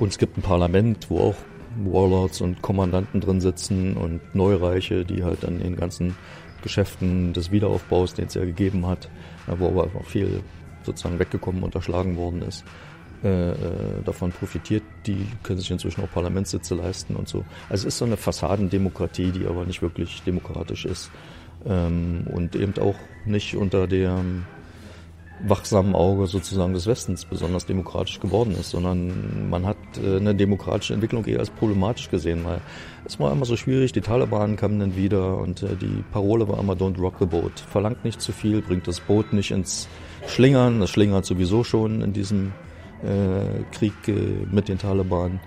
Und es gibt ein Parlament, wo auch Warlords und Kommandanten drin sitzen und Neureiche, die halt an den ganzen Geschäften des Wiederaufbaus, den es ja gegeben hat, wo aber auch viel sozusagen weggekommen, unterschlagen worden ist, äh, äh, davon profitiert. Die können sich inzwischen auch Parlamentssitze leisten und so. Also es ist so eine Fassadendemokratie, die aber nicht wirklich demokratisch ist ähm, und eben auch nicht unter dem wachsamen Auge sozusagen des Westens besonders demokratisch geworden ist, sondern man hat äh, eine demokratische Entwicklung eher als problematisch gesehen, weil es war immer so schwierig, die Taliban kamen dann wieder und äh, die Parole war immer Don't rock the boat. Verlangt nicht zu viel, bringt das Boot nicht ins Schlingern, das schlingert sowieso schon in diesem äh, Krieg mit den Taliban.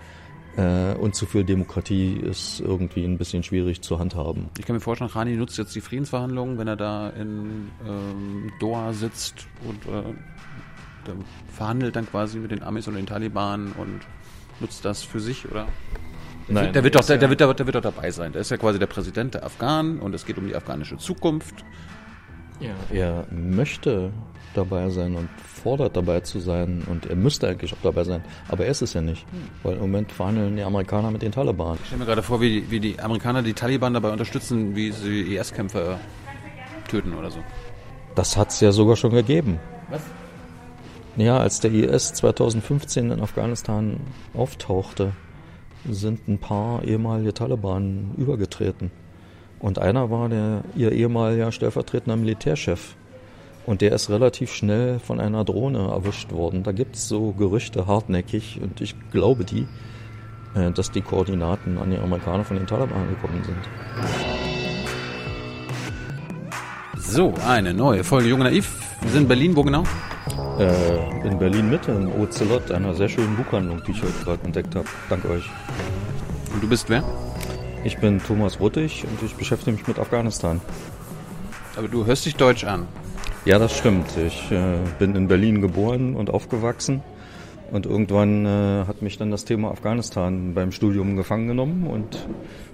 Äh, und zu viel Demokratie ist irgendwie ein bisschen schwierig zu handhaben. Ich kann mir vorstellen, Rani nutzt jetzt die Friedensverhandlungen, wenn er da in ähm, Doha sitzt und äh, verhandelt dann quasi mit den Amis und den Taliban und nutzt das für sich, oder? Nein, der, wird doch, der, der, wird, der, wird doch dabei sein. Der ist ja quasi der Präsident der Afghanen und es geht um die afghanische Zukunft. Ja. Er möchte dabei sein und fordert dabei zu sein und er müsste eigentlich auch dabei sein, aber er ist es ja nicht, hm. weil im Moment verhandeln die Amerikaner mit den Taliban. Ich stelle mir gerade vor, wie, wie die Amerikaner die Taliban dabei unterstützen, wie sie IS-Kämpfer töten oder so. Das hat es ja sogar schon gegeben. Was? Ja, als der IS 2015 in Afghanistan auftauchte, sind ein paar ehemalige Taliban übergetreten. Und einer war der, ihr ehemaliger stellvertretender Militärchef. Und der ist relativ schnell von einer Drohne erwischt worden. Da gibt es so Gerüchte hartnäckig und ich glaube die, äh, dass die Koordinaten an die Amerikaner von den Taliban gekommen sind. So, eine neue Folge Junge Naiv. Wir sind in Berlin, wo genau? Äh, in Berlin Mitte, im Ocelot, einer sehr schönen Buchhandlung, die ich heute gerade entdeckt habe. Danke euch. Und du bist wer? Ich bin Thomas Ruttig und ich beschäftige mich mit Afghanistan. Aber du hörst dich deutsch an. Ja, das stimmt. Ich äh, bin in Berlin geboren und aufgewachsen. Und irgendwann äh, hat mich dann das Thema Afghanistan beim Studium gefangen genommen und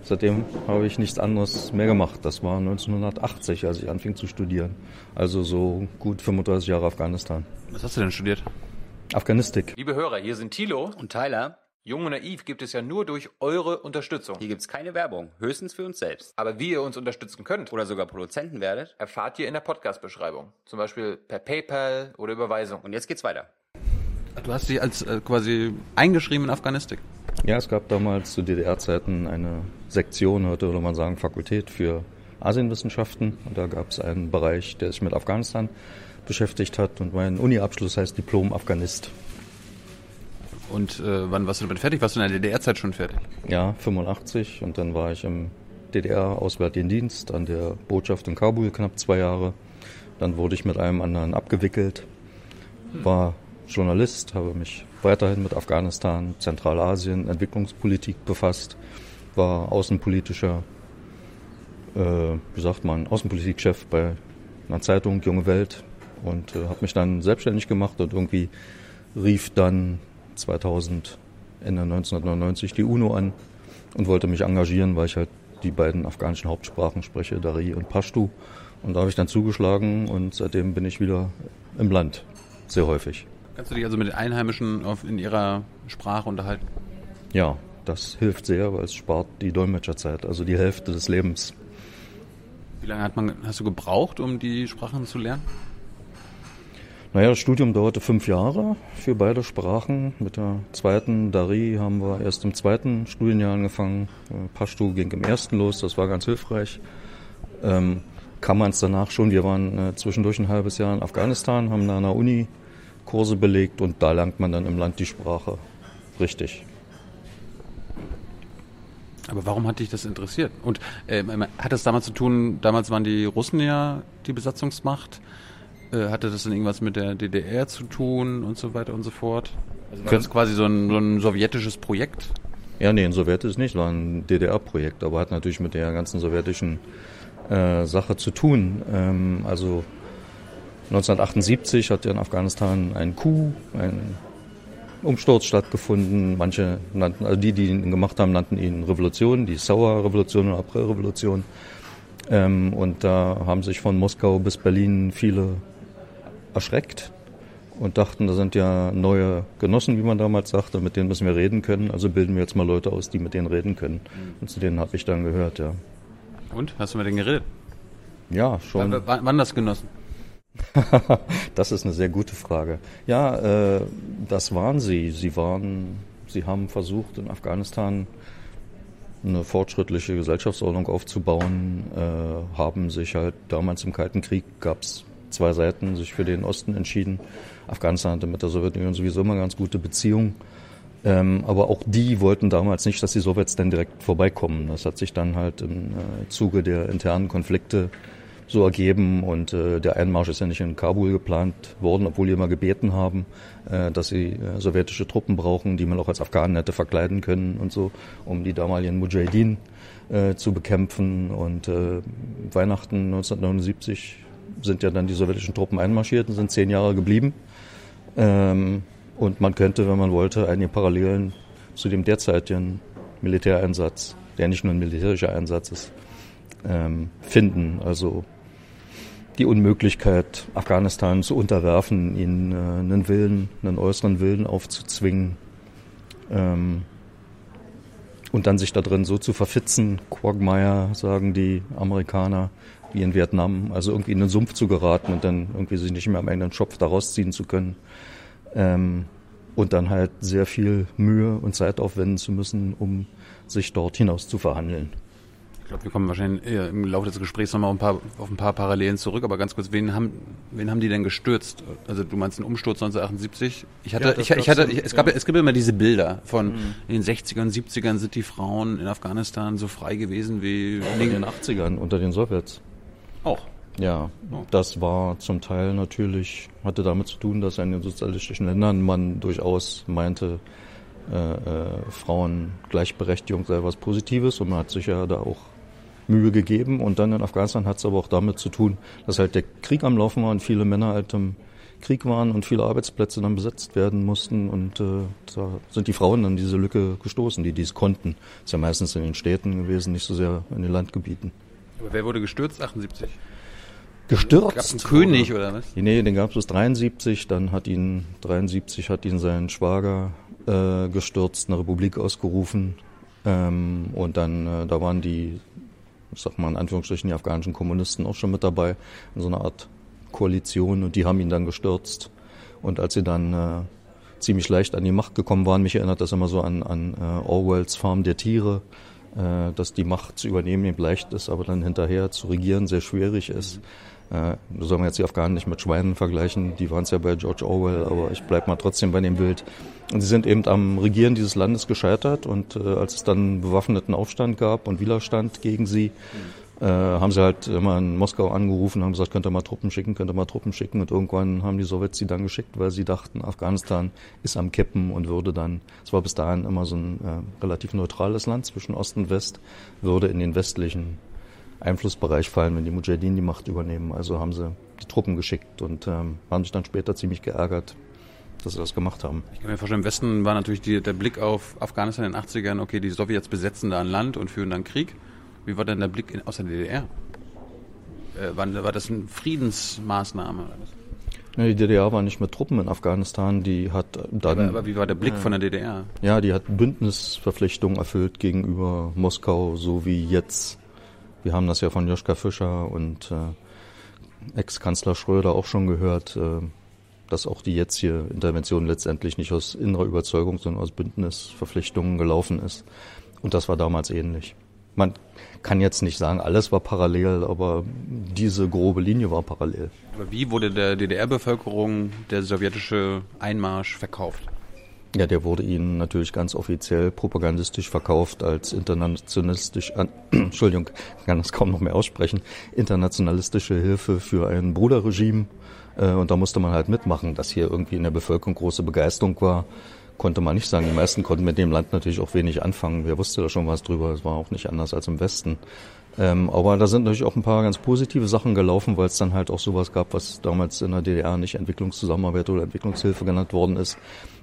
seitdem habe ich nichts anderes mehr gemacht. Das war 1980, als ich anfing zu studieren. Also so gut 35 Jahre Afghanistan. Was hast du denn studiert? Afghanistik. Liebe Hörer, hier sind Thilo und Tyler. Jung und Naiv gibt es ja nur durch eure Unterstützung. Hier gibt es keine Werbung, höchstens für uns selbst. Aber wie ihr uns unterstützen könnt oder sogar Produzenten werdet, erfahrt ihr in der Podcast-Beschreibung. Zum Beispiel per PayPal oder Überweisung. Und jetzt geht's weiter. Du hast dich als äh, quasi eingeschrieben in Afghanistik. Ja, es gab damals zu DDR-Zeiten eine Sektion, heute würde man sagen Fakultät für Asienwissenschaften. Und da gab es einen Bereich, der sich mit Afghanistan beschäftigt hat. Und mein Uni-Abschluss heißt Diplom Afghanist. Und äh, wann warst du damit fertig? Warst du in der DDR-Zeit schon fertig? Ja, 85 und dann war ich im DDR-Auswärtigen Dienst an der Botschaft in Kabul knapp zwei Jahre. Dann wurde ich mit einem anderen abgewickelt, war Journalist, habe mich weiterhin mit Afghanistan, Zentralasien, Entwicklungspolitik befasst, war außenpolitischer, äh, wie sagt man, Außenpolitikchef bei einer Zeitung Junge Welt und äh, habe mich dann selbstständig gemacht und irgendwie rief dann 2000, Ende 1999 die UNO an und wollte mich engagieren, weil ich halt die beiden afghanischen Hauptsprachen spreche, Dari und Pashtu. Und da habe ich dann zugeschlagen und seitdem bin ich wieder im Land, sehr häufig. Kannst du dich also mit den Einheimischen auf, in ihrer Sprache unterhalten? Ja, das hilft sehr, weil es spart die Dolmetscherzeit, also die Hälfte des Lebens. Wie lange hat man, hast du gebraucht, um die Sprachen zu lernen? Naja, das Studium dauerte fünf Jahre für beide Sprachen. Mit der zweiten Dari haben wir erst im zweiten Studienjahr angefangen. Äh, Pashtu ging im ersten los, das war ganz hilfreich. Ähm, kann man es danach schon, wir waren äh, zwischendurch ein halbes Jahr in Afghanistan, haben da an der Uni Kurse belegt und da lernt man dann im Land die Sprache. Richtig. Aber warum hat dich das interessiert? Und äh, hat das damals zu tun, damals waren die Russen ja die Besatzungsmacht. Äh, hatte das denn irgendwas mit der DDR zu tun und so weiter und so fort? Also war das quasi so ein, so ein sowjetisches Projekt? Ja, nee, ein sowjetisches nicht, war ein DDR-Projekt, aber hat natürlich mit der ganzen sowjetischen äh, Sache zu tun. Ähm, also 1978 hat ja in Afghanistan ein Coup, ein Umsturz stattgefunden. Manche nannten, also die, die ihn gemacht haben, nannten ihn Revolution, die Sauer-Revolution oder April-Revolution. Ähm, und da haben sich von Moskau bis Berlin viele erschreckt und dachten, da sind ja neue Genossen, wie man damals sagte, mit denen müssen wir reden können. Also bilden wir jetzt mal Leute aus, die mit denen reden können. Und zu denen habe ich dann gehört, ja. Und? Hast du mit denen geredet? Ja, schon. W wann das Genossen? das ist eine sehr gute Frage. Ja, äh, das waren sie. Sie waren, sie haben versucht, in Afghanistan eine fortschrittliche Gesellschaftsordnung aufzubauen, äh, haben sich halt damals im Kalten Krieg gab es zwei Seiten, sich für den Osten entschieden. Afghanistan hatte mit der Sowjetunion sowieso immer ganz gute Beziehungen. Ähm, aber auch die wollten damals nicht, dass die Sowjets dann direkt vorbeikommen. Das hat sich dann halt im äh, Zuge der internen Konflikte so ergeben und äh, der Einmarsch ist ja nicht in Kabul geplant worden, obwohl die immer gebeten haben, äh, dass sie äh, sowjetische Truppen brauchen, die man auch als Afghanen hätte verkleiden können und so, um die damaligen Mujahideen äh, zu bekämpfen. Und äh, Weihnachten 1979 sind ja dann die sowjetischen Truppen einmarschiert und sind zehn Jahre geblieben. Ähm, und man könnte, wenn man wollte, einige Parallelen zu dem derzeitigen Militäreinsatz, der nicht nur ein militärischer Einsatz ist, ähm, finden. Also die Unmöglichkeit, Afghanistan zu unterwerfen, ihnen äh, einen Willen, einen äußeren Willen aufzuzwingen ähm, und dann sich da drin so zu verfitzen, Quagmire, sagen die Amerikaner, wie in Vietnam, also irgendwie in den Sumpf zu geraten und dann irgendwie sich nicht mehr am eigenen Schopf daraus ziehen zu können. Ähm, und dann halt sehr viel Mühe und Zeit aufwenden zu müssen, um sich dort hinaus zu verhandeln. Ich glaube, wir kommen wahrscheinlich im Laufe des Gesprächs nochmal auf ein paar Parallelen zurück, aber ganz kurz, wen haben, wen haben die denn gestürzt? Also du meinst den Umsturz 1978? Ich hatte, ja, ich, ich, hatte, ich, es gab, ja. es gibt immer diese Bilder von mhm. in den 60ern, 70ern sind die Frauen in Afghanistan so frei gewesen wie in den 80ern unter den Sowjets. Auch. Ja, das war zum Teil natürlich, hatte damit zu tun, dass in den sozialistischen Ländern man durchaus meinte, äh, äh, Frauen Gleichberechtigung sei was Positives und man hat sich ja da auch Mühe gegeben. Und dann in Afghanistan hat es aber auch damit zu tun, dass halt der Krieg am Laufen war und viele Männer halt im Krieg waren und viele Arbeitsplätze dann besetzt werden mussten. Und äh, da sind die Frauen dann diese Lücke gestoßen, die dies konnten. Das ist ja meistens in den Städten gewesen, nicht so sehr in den Landgebieten. Aber wer wurde gestürzt? 78? Gestürzt? Gab es einen König oder was? Nee, den gab es bis 73. Dann hat ihn 73 hat ihn sein Schwager äh, gestürzt, eine Republik ausgerufen. Ähm, und dann äh, da waren die ich sag mal in Anführungsstrichen, die afghanischen Kommunisten auch schon mit dabei, in so einer Art Koalition und die haben ihn dann gestürzt. Und als sie dann äh, ziemlich leicht an die Macht gekommen waren, mich erinnert das immer so an, an äh, Orwells Farm der Tiere, dass die Macht zu übernehmen eben leicht ist, aber dann hinterher zu regieren sehr schwierig ist. Äh, soll man jetzt die Afghanen nicht mit Schweinen vergleichen, die waren es ja bei George Orwell, aber ich bleib mal trotzdem bei dem Bild. Und sie sind eben am Regieren dieses Landes gescheitert und äh, als es dann bewaffneten Aufstand gab und Widerstand gegen sie, äh, haben sie halt immer in Moskau angerufen, haben gesagt, könnt ihr mal Truppen schicken, könnt ihr mal Truppen schicken und irgendwann haben die Sowjets sie dann geschickt, weil sie dachten, Afghanistan ist am Kippen und würde dann, es war bis dahin immer so ein äh, relativ neutrales Land zwischen Ost und West, würde in den westlichen Einflussbereich fallen, wenn die Mujahideen die Macht übernehmen. Also haben sie die Truppen geschickt und ähm, haben sich dann später ziemlich geärgert, dass sie das gemacht haben. Ich kann mir vorstellen, im Westen war natürlich die, der Blick auf Afghanistan in den 80ern, okay, die Sowjets besetzen da ein Land und führen dann Krieg. Wie war denn der Blick in, aus der DDR? Äh, war, war, das eine Friedensmaßnahme? Was? die DDR war nicht mit Truppen in Afghanistan, die hat dann. Aber, aber wie war der Blick ja, von der DDR? Ja, die hat Bündnisverpflichtungen erfüllt gegenüber Moskau, so wie jetzt wir haben das ja von Joschka Fischer und äh, Ex-Kanzler Schröder auch schon gehört, äh, dass auch die jetzige Intervention letztendlich nicht aus innerer Überzeugung, sondern aus Bündnisverpflichtungen gelaufen ist. Und das war damals ähnlich. Man kann jetzt nicht sagen, alles war parallel, aber diese grobe Linie war parallel. Aber wie wurde der DDR-Bevölkerung der sowjetische Einmarsch verkauft? Ja, der wurde ihnen natürlich ganz offiziell propagandistisch verkauft als internationalistisch, äh, Entschuldigung, kann das kaum noch mehr aussprechen, internationalistische Hilfe für ein Bruderregime. Äh, und da musste man halt mitmachen, dass hier irgendwie in der Bevölkerung große Begeisterung war, konnte man nicht sagen. Die meisten konnten mit dem Land natürlich auch wenig anfangen. Wer wusste da schon was drüber? Es war auch nicht anders als im Westen. Ähm, aber da sind natürlich auch ein paar ganz positive Sachen gelaufen, weil es dann halt auch sowas gab, was damals in der DDR nicht Entwicklungszusammenarbeit oder Entwicklungshilfe genannt worden ist.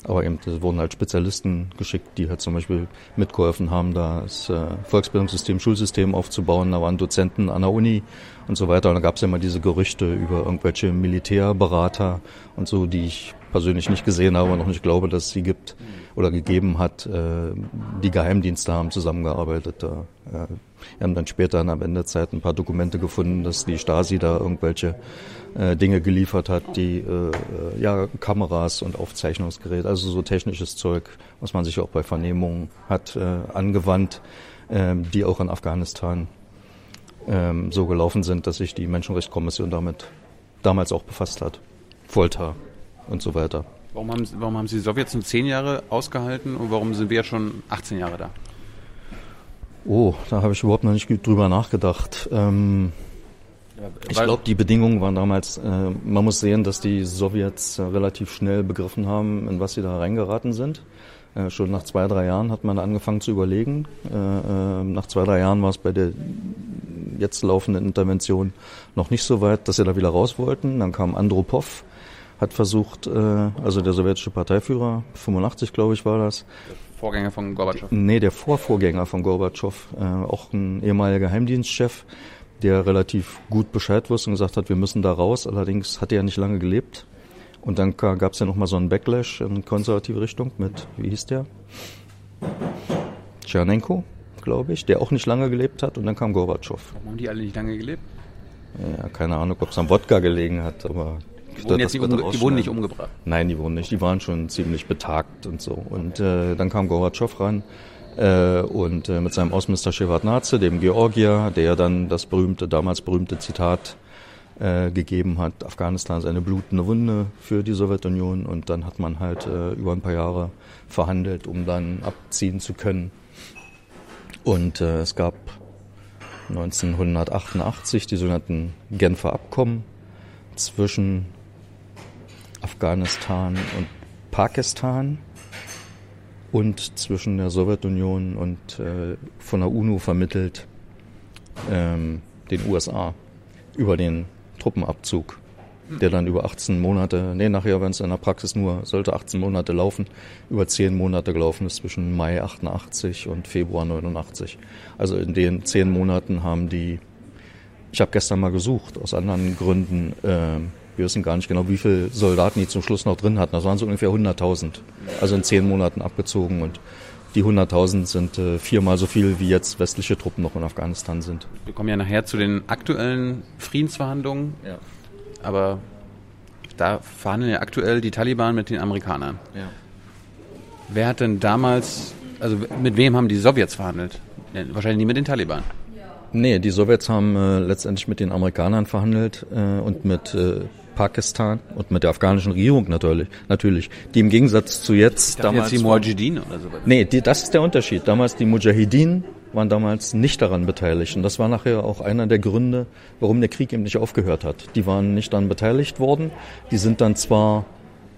Aber eben, es wurden halt Spezialisten geschickt, die halt zum Beispiel mitgeholfen haben, das äh, Volksbildungssystem, Schulsystem aufzubauen. Da waren Dozenten an der Uni und so weiter. Und da gab es ja immer diese Gerüchte über irgendwelche Militärberater und so, die ich persönlich nicht gesehen habe und noch nicht glaube, dass es sie gibt oder gegeben hat. Äh, die Geheimdienste haben zusammengearbeitet. Äh, wir haben dann später in der Wendezeit ein paar Dokumente gefunden, dass die Stasi da irgendwelche äh, Dinge geliefert hat, die ja Kameras und Aufzeichnungsgeräte, also so technisches Zeug, was man sich auch bei Vernehmungen hat, angewandt, äh, die auch in Afghanistan äh, so gelaufen sind, dass sich die Menschenrechtskommission damit damals auch befasst hat. Folter und so weiter. Warum haben, warum haben Sie die Sowjets nur zehn Jahre ausgehalten und warum sind wir schon 18 Jahre da? Oh, da habe ich überhaupt noch nicht drüber nachgedacht. Ähm, ich glaube, die Bedingungen waren damals, äh, man muss sehen, dass die Sowjets äh, relativ schnell begriffen haben, in was sie da reingeraten sind. Äh, schon nach zwei, drei Jahren hat man angefangen zu überlegen. Äh, äh, nach zwei, drei Jahren war es bei der jetzt laufenden Intervention noch nicht so weit, dass sie da wieder raus wollten. Dann kam Andropov, hat versucht, äh, also der sowjetische Parteiführer, 85 glaube ich war das. Der Vorgänger von Gorbatschow? Nee, der Vorvorgänger von Gorbatschow, äh, auch ein ehemaliger Geheimdienstchef, der relativ gut Bescheid wusste und gesagt hat, wir müssen da raus. Allerdings hat er ja nicht lange gelebt. Und dann gab es ja nochmal so einen Backlash in konservative Richtung mit, wie hieß der? Tschernenko, glaube ich, der auch nicht lange gelebt hat. Und dann kam Gorbatschow. Warum haben die alle nicht lange gelebt? Ja, keine Ahnung, ob es am Wodka gelegen hat, aber die wurden, jetzt nicht umge die wurden nicht umgebracht. Nein, die wurden nicht. Die waren schon ziemlich betagt und so. Und äh, dann kam Gorbatschow ran äh, und äh, mit seinem Außenminister Shevardnadze, dem Georgier, der dann das berühmte, damals berühmte Zitat äh, gegeben hat, Afghanistan ist eine blutende Wunde für die Sowjetunion und dann hat man halt äh, über ein paar Jahre verhandelt, um dann abziehen zu können. Und äh, es gab 1988 die sogenannten Genfer Abkommen zwischen Afghanistan und Pakistan und zwischen der Sowjetunion und äh, von der UNO vermittelt ähm, den USA über den Truppenabzug, der dann über 18 Monate, nee, nachher, wenn es in der Praxis nur, sollte 18 Monate laufen, über 10 Monate gelaufen ist zwischen Mai 88 und Februar 89. Also in den 10 Monaten haben die, ich habe gestern mal gesucht, aus anderen Gründen, äh, wir wissen gar nicht genau, wie viele Soldaten die zum Schluss noch drin hatten. Das waren so ungefähr 100.000. Also in zehn Monaten abgezogen und die 100.000 sind äh, viermal so viel, wie jetzt westliche Truppen noch in Afghanistan sind. Wir kommen ja nachher zu den aktuellen Friedensverhandlungen. Ja. Aber da verhandeln ja aktuell die Taliban mit den Amerikanern. Ja. Wer hat denn damals, also mit wem haben die Sowjets verhandelt? Wahrscheinlich nicht mit den Taliban. Nee, die Sowjets haben äh, letztendlich mit den Amerikanern verhandelt äh, und mit äh, Pakistan und mit der afghanischen Regierung natürlich, natürlich, die im Gegensatz zu jetzt damals jetzt die Mujahideen oder so. Nee, die, das ist der Unterschied. Damals die Mujahideen waren damals nicht daran beteiligt und das war nachher auch einer der Gründe, warum der Krieg eben nicht aufgehört hat. Die waren nicht daran beteiligt worden. Die sind dann zwar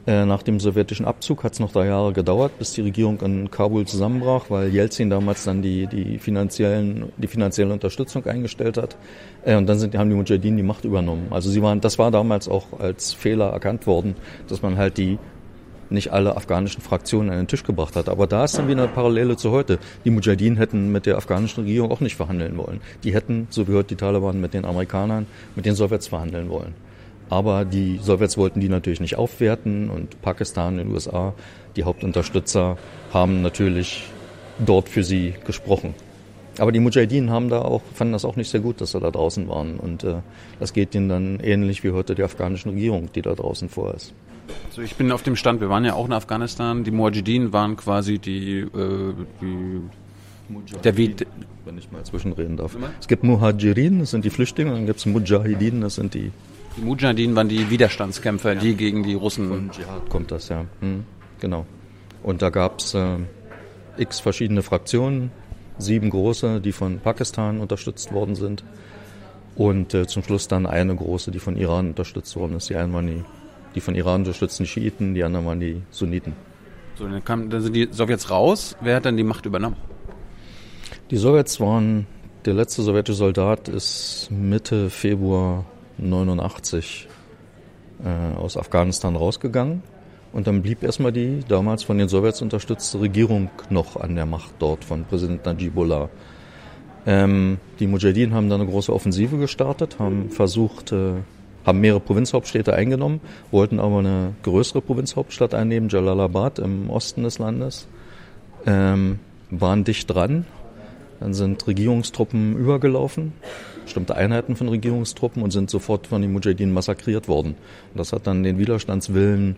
nach dem sowjetischen Abzug hat es noch drei Jahre gedauert, bis die Regierung in Kabul zusammenbrach, weil Jelzin damals dann die, die, finanziellen, die finanzielle Unterstützung eingestellt hat. Äh, und dann sind, haben die Mujahideen die Macht übernommen. Also sie waren, das war damals auch als Fehler erkannt worden, dass man halt die nicht alle afghanischen Fraktionen an den Tisch gebracht hat. Aber da ist dann wieder eine Parallele zu heute. Die Mujahideen hätten mit der afghanischen Regierung auch nicht verhandeln wollen. Die hätten, so wie heute die Taliban, mit den Amerikanern, mit den Sowjets verhandeln wollen. Aber die Sowjets wollten die natürlich nicht aufwerten und Pakistan und die USA, die Hauptunterstützer, haben natürlich dort für sie gesprochen. Aber die Mujahideen haben da auch, fanden das auch nicht sehr gut, dass sie da draußen waren. Und äh, das geht ihnen dann ähnlich wie heute der afghanischen Regierung, die da draußen vor ist. Also ich bin auf dem Stand, wir waren ja auch in Afghanistan. Die Mujahideen waren quasi die, äh, die der Wied wenn ich mal zwischenreden darf. Es gibt Muhajirin, das sind die Flüchtlinge, und dann gibt es Mujahideen, das sind die die Mujahideen waren die Widerstandskämpfer, ja. die gegen die Russen. Von Dschihad kommt das, ja. Hm, genau. Und da gab es äh, x verschiedene Fraktionen, sieben große, die von Pakistan unterstützt worden sind. Und äh, zum Schluss dann eine große, die von Iran unterstützt worden ist. Die einen waren die, die von Iran unterstützten die Schiiten, die anderen waren die Sunniten. So, dann, kam, dann sind die Sowjets raus. Wer hat dann die Macht übernommen? Die Sowjets waren, der letzte sowjetische Soldat ist Mitte Februar 89 äh, aus Afghanistan rausgegangen. Und dann blieb erstmal die damals von den Sowjets unterstützte Regierung noch an der Macht dort von Präsident Najibullah. Ähm, die Mujahideen haben dann eine große Offensive gestartet, haben versucht, äh, haben mehrere Provinzhauptstädte eingenommen, wollten aber eine größere Provinzhauptstadt einnehmen, Jalalabad im Osten des Landes, ähm, waren dicht dran. Dann sind Regierungstruppen übergelaufen, bestimmte Einheiten von Regierungstruppen und sind sofort von den Mujahideen massakriert worden. Das hat dann den Widerstandswillen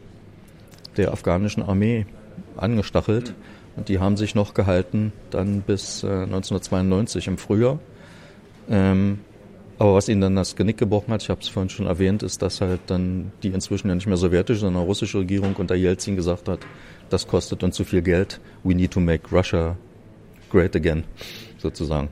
der afghanischen Armee angestachelt. Und die haben sich noch gehalten, dann bis äh, 1992 im Frühjahr. Ähm, aber was ihnen dann das Genick gebrochen hat, ich habe es vorhin schon erwähnt, ist, dass halt dann die inzwischen ja nicht mehr sowjetische, sondern russische Regierung unter Jelzin gesagt hat, das kostet uns zu viel Geld, we need to make Russia great again, sozusagen.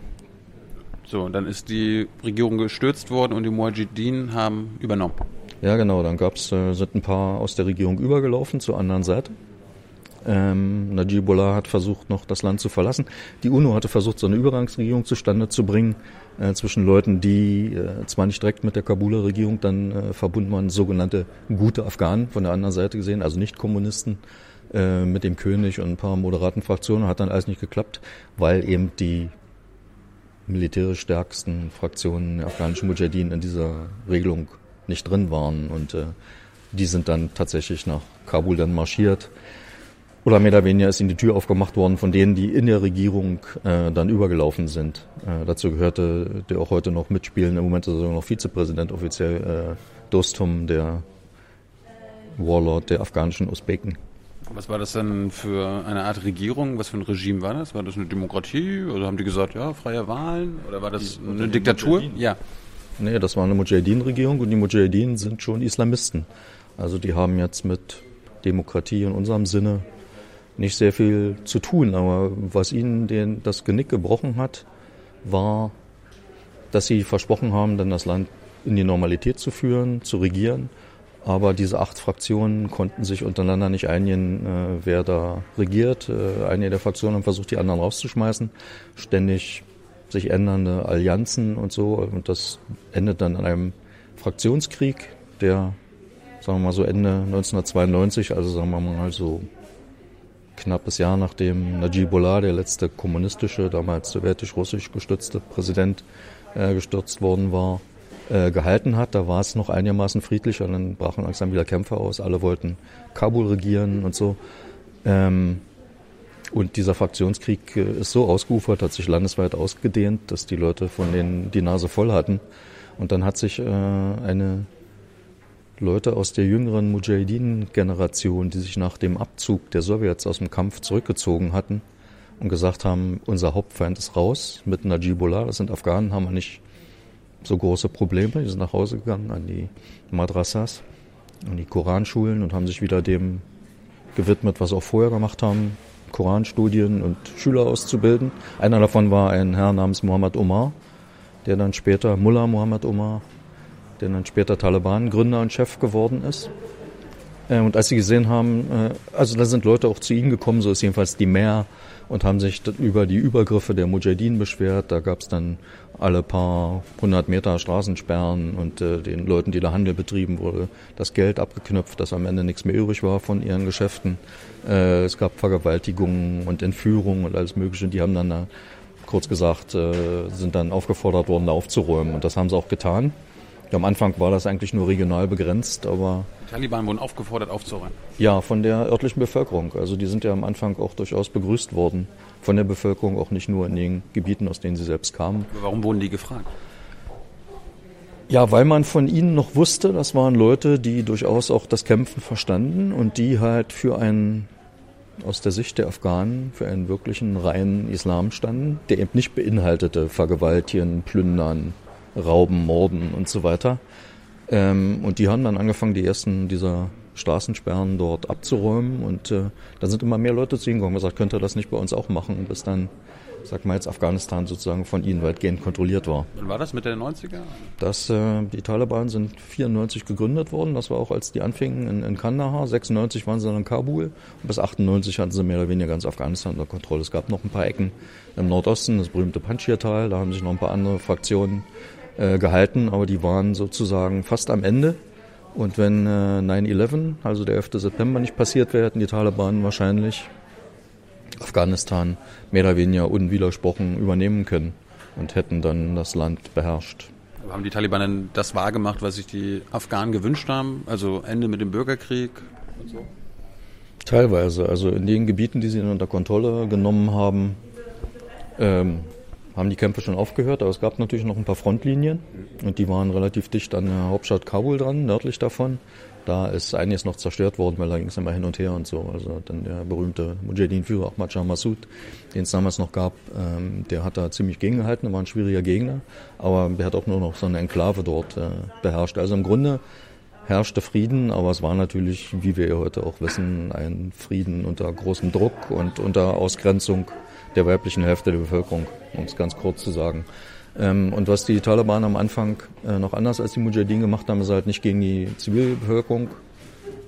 So, und dann ist die Regierung gestürzt worden und die Mujahideen haben übernommen. Ja, genau. Dann gab's, äh, sind ein paar aus der Regierung übergelaufen zur anderen Seite. Ähm, Najibullah hat versucht, noch das Land zu verlassen. Die UNO hatte versucht, so eine Übergangsregierung zustande zu bringen äh, zwischen Leuten, die äh, zwar nicht direkt mit der Kabuler Regierung dann äh, verbunden waren, sogenannte gute Afghanen von der anderen Seite gesehen, also nicht Kommunisten, äh, mit dem König und ein paar moderaten Fraktionen. Hat dann alles nicht geklappt, weil eben die militärisch stärksten Fraktionen der afghanischen Mujahideen in dieser Regelung nicht drin waren. Und äh, die sind dann tatsächlich nach Kabul dann marschiert. Oder mehr oder weniger ist ihnen die Tür aufgemacht worden von denen, die in der Regierung äh, dann übergelaufen sind. Äh, dazu gehörte der auch heute noch mitspielen, im Moment ist er noch Vizepräsident offiziell, äh, Dostum, der Warlord der afghanischen Usbeken. Was war das denn für eine Art Regierung? Was für ein Regime war das? War das eine Demokratie? Oder haben die gesagt, ja, freie Wahlen? Oder war das die, eine Diktatur? Ja. Nee, das war eine Mujahideen-Regierung und die Mujahideen sind schon Islamisten. Also die haben jetzt mit Demokratie in unserem Sinne nicht sehr viel zu tun. Aber was ihnen den, das Genick gebrochen hat, war, dass sie versprochen haben, dann das Land in die Normalität zu führen, zu regieren aber diese acht Fraktionen konnten sich untereinander nicht einigen, äh, wer da regiert. Äh, einige der Fraktionen haben versucht, die anderen rauszuschmeißen. Ständig sich ändernde Allianzen und so. Und das endet dann in einem Fraktionskrieg, der, sagen wir mal so, Ende 1992, also sagen wir mal so knappes Jahr nachdem Najibullah, der letzte kommunistische, damals sowjetisch-russisch gestützte Präsident, äh, gestürzt worden war, äh, gehalten hat. Da war es noch einigermaßen friedlich und dann brachen langsam wieder Kämpfe aus. Alle wollten Kabul regieren und so. Ähm, und dieser Fraktionskrieg äh, ist so ausgeufert, hat sich landesweit ausgedehnt, dass die Leute von denen die Nase voll hatten. Und dann hat sich äh, eine Leute aus der jüngeren Mujahideen-Generation, die sich nach dem Abzug der Sowjets aus dem Kampf zurückgezogen hatten und gesagt haben, unser Hauptfeind ist raus mit Najibullah, das sind Afghanen, haben wir nicht so große Probleme. Die sind nach Hause gegangen an die Madrasas, an die Koranschulen und haben sich wieder dem gewidmet, was sie auch vorher gemacht haben, Koranstudien und Schüler auszubilden. Einer davon war ein Herr namens Muhammad Omar, der dann später, Mullah Muhammad Omar, der dann später Taliban-Gründer und Chef geworden ist. Äh, und als sie gesehen haben, äh, also da sind Leute auch zu ihm gekommen, so ist jedenfalls die Mehr, und haben sich über die Übergriffe der Mujahideen beschwert. Da gab es dann alle paar hundert Meter Straßensperren und äh, den Leuten, die da Handel betrieben wurde, das Geld abgeknüpft, dass am Ende nichts mehr übrig war von ihren Geschäften. Äh, es gab Vergewaltigungen und Entführungen und alles Mögliche. Die haben dann, da, kurz gesagt, äh, sind dann aufgefordert worden, da aufzuräumen. Und das haben sie auch getan. Am Anfang war das eigentlich nur regional begrenzt, aber. Die Taliban wurden aufgefordert, aufzuräumen. Ja, von der örtlichen Bevölkerung. Also die sind ja am Anfang auch durchaus begrüßt worden von der Bevölkerung, auch nicht nur in den Gebieten, aus denen sie selbst kamen. Aber warum wurden die gefragt? Ja, weil man von ihnen noch wusste, das waren Leute, die durchaus auch das Kämpfen verstanden und die halt für einen, aus der Sicht der Afghanen, für einen wirklichen reinen Islam standen, der eben nicht beinhaltete Vergewaltigen, Plündern, Rauben, Morden und so weiter. Ähm, und die haben dann angefangen, die ersten dieser Straßensperren dort abzuräumen. Und äh, da sind immer mehr Leute zu ihnen gekommen und gesagt, könnt ihr das nicht bei uns auch machen, bis dann, sag mal jetzt, Afghanistan sozusagen von ihnen weitgehend kontrolliert war. Wann war das mit den 90er? Das, äh, die Taliban sind 94 gegründet worden. Das war auch, als die anfingen in, in Kandahar. 96 waren sie dann in Kabul. Und bis 98 hatten sie mehr oder weniger ganz Afghanistan unter Kontrolle. Es gab noch ein paar Ecken im Nordosten, das berühmte Panjshir-Tal. Da haben sich noch ein paar andere Fraktionen äh, gehalten, aber die waren sozusagen fast am Ende. Und wenn äh, 9-11, also der 11. September, nicht passiert wäre, hätten die Taliban wahrscheinlich Afghanistan mehr oder weniger unwidersprochen übernehmen können und hätten dann das Land beherrscht. Haben die Taliban denn das wahrgemacht, was sich die Afghanen gewünscht haben? Also Ende mit dem Bürgerkrieg und so? Teilweise. Also in den Gebieten, die sie unter Kontrolle genommen haben, ähm, haben die Kämpfe schon aufgehört. Aber es gab natürlich noch ein paar Frontlinien und die waren relativ dicht an der Hauptstadt Kabul dran, nördlich davon. Da ist einiges noch zerstört worden, weil da ging es immer hin und her und so. Also dann der berühmte Mujahideen-Führer Ahmad Shah Massoud, den es damals noch gab, ähm, der hat da ziemlich gegengehalten, war ein schwieriger Gegner, aber der hat auch nur noch so eine Enklave dort äh, beherrscht. Also im Grunde herrschte Frieden, aber es war natürlich, wie wir heute auch wissen, ein Frieden unter großem Druck und unter Ausgrenzung der weiblichen Hälfte der Bevölkerung, um es ganz kurz zu sagen. Ähm, und was die Taliban am Anfang äh, noch anders als die Mujahideen gemacht haben, ist halt nicht gegen die Zivilbevölkerung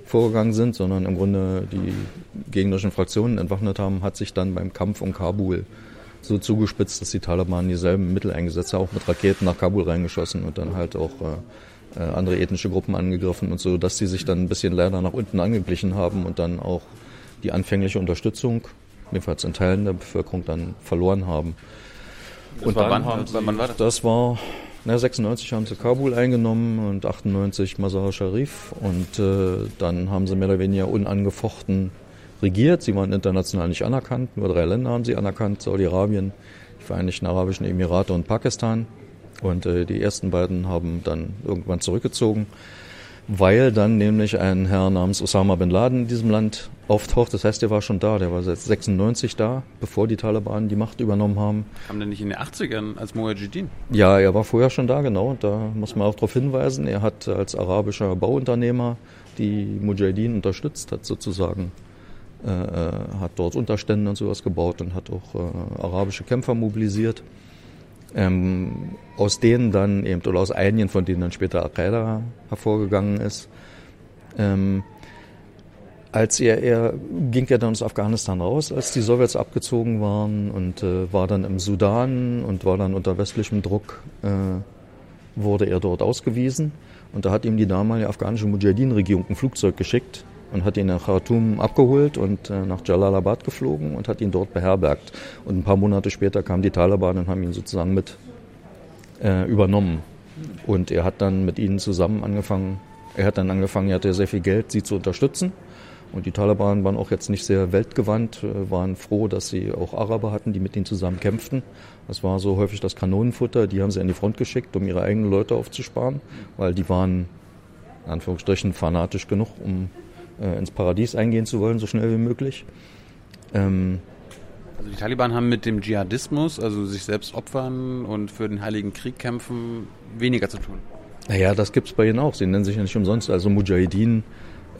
vorgegangen sind, sondern im Grunde die gegnerischen Fraktionen entwaffnet haben, hat sich dann beim Kampf um Kabul so zugespitzt, dass die Taliban dieselben Mittel eingesetzt haben, auch mit Raketen nach Kabul reingeschossen und dann halt auch äh, äh, andere ethnische Gruppen angegriffen und so, dass sie sich dann ein bisschen leider nach unten angeglichen haben und dann auch die anfängliche Unterstützung, jedenfalls in Teilen der Bevölkerung, dann verloren haben. Das und wann, haben sie, wann war das? Das war, na, 96 haben sie Kabul eingenommen und 98 Mazar Sharif und äh, dann haben sie mehr oder weniger unangefochten regiert. Sie waren international nicht anerkannt, nur drei Länder haben sie anerkannt, Saudi-Arabien, die Vereinigten Arabischen Emirate und Pakistan. Und äh, die ersten beiden haben dann irgendwann zurückgezogen weil dann nämlich ein Herr namens Osama bin Laden in diesem Land auftaucht. Das heißt, der war schon da, der war seit 96 da, bevor die Taliban die Macht übernommen haben. Kam der nicht in den 80ern als Mujahideen? Ja, er war vorher schon da, genau. Da muss man auch darauf hinweisen. Er hat als arabischer Bauunternehmer die Mujahideen unterstützt, hat sozusagen äh, äh hat dort Unterstände und sowas gebaut und hat auch äh, arabische Kämpfer mobilisiert ähm, aus denen dann eben, oder aus einigen, von denen dann später Al-Qaida hervorgegangen ist. Ähm, als er, er ging ja dann aus Afghanistan raus, als die Sowjets abgezogen waren und äh, war dann im Sudan und war dann unter westlichem Druck, äh, wurde er dort ausgewiesen. Und da hat ihm die damalige afghanische Mujahideen-Regierung ein Flugzeug geschickt, und hat ihn nach Khartoum abgeholt und äh, nach Jalalabad geflogen und hat ihn dort beherbergt. Und ein paar Monate später kamen die Taliban und haben ihn sozusagen mit äh, übernommen. Und er hat dann mit ihnen zusammen angefangen, er hat dann angefangen, er hatte sehr viel Geld, sie zu unterstützen. Und die Taliban waren auch jetzt nicht sehr weltgewandt, äh, waren froh, dass sie auch Araber hatten, die mit ihnen zusammen kämpften. Das war so häufig das Kanonenfutter, die haben sie an die Front geschickt, um ihre eigenen Leute aufzusparen, weil die waren in Anführungsstrichen fanatisch genug, um äh, ins Paradies eingehen zu wollen, so schnell wie möglich. Ähm, also die Taliban haben mit dem Dschihadismus, also sich selbst opfern und für den Heiligen Krieg kämpfen, weniger zu tun. Naja, das gibt es bei ihnen auch. Sie nennen sich ja nicht umsonst. Also Mujahideen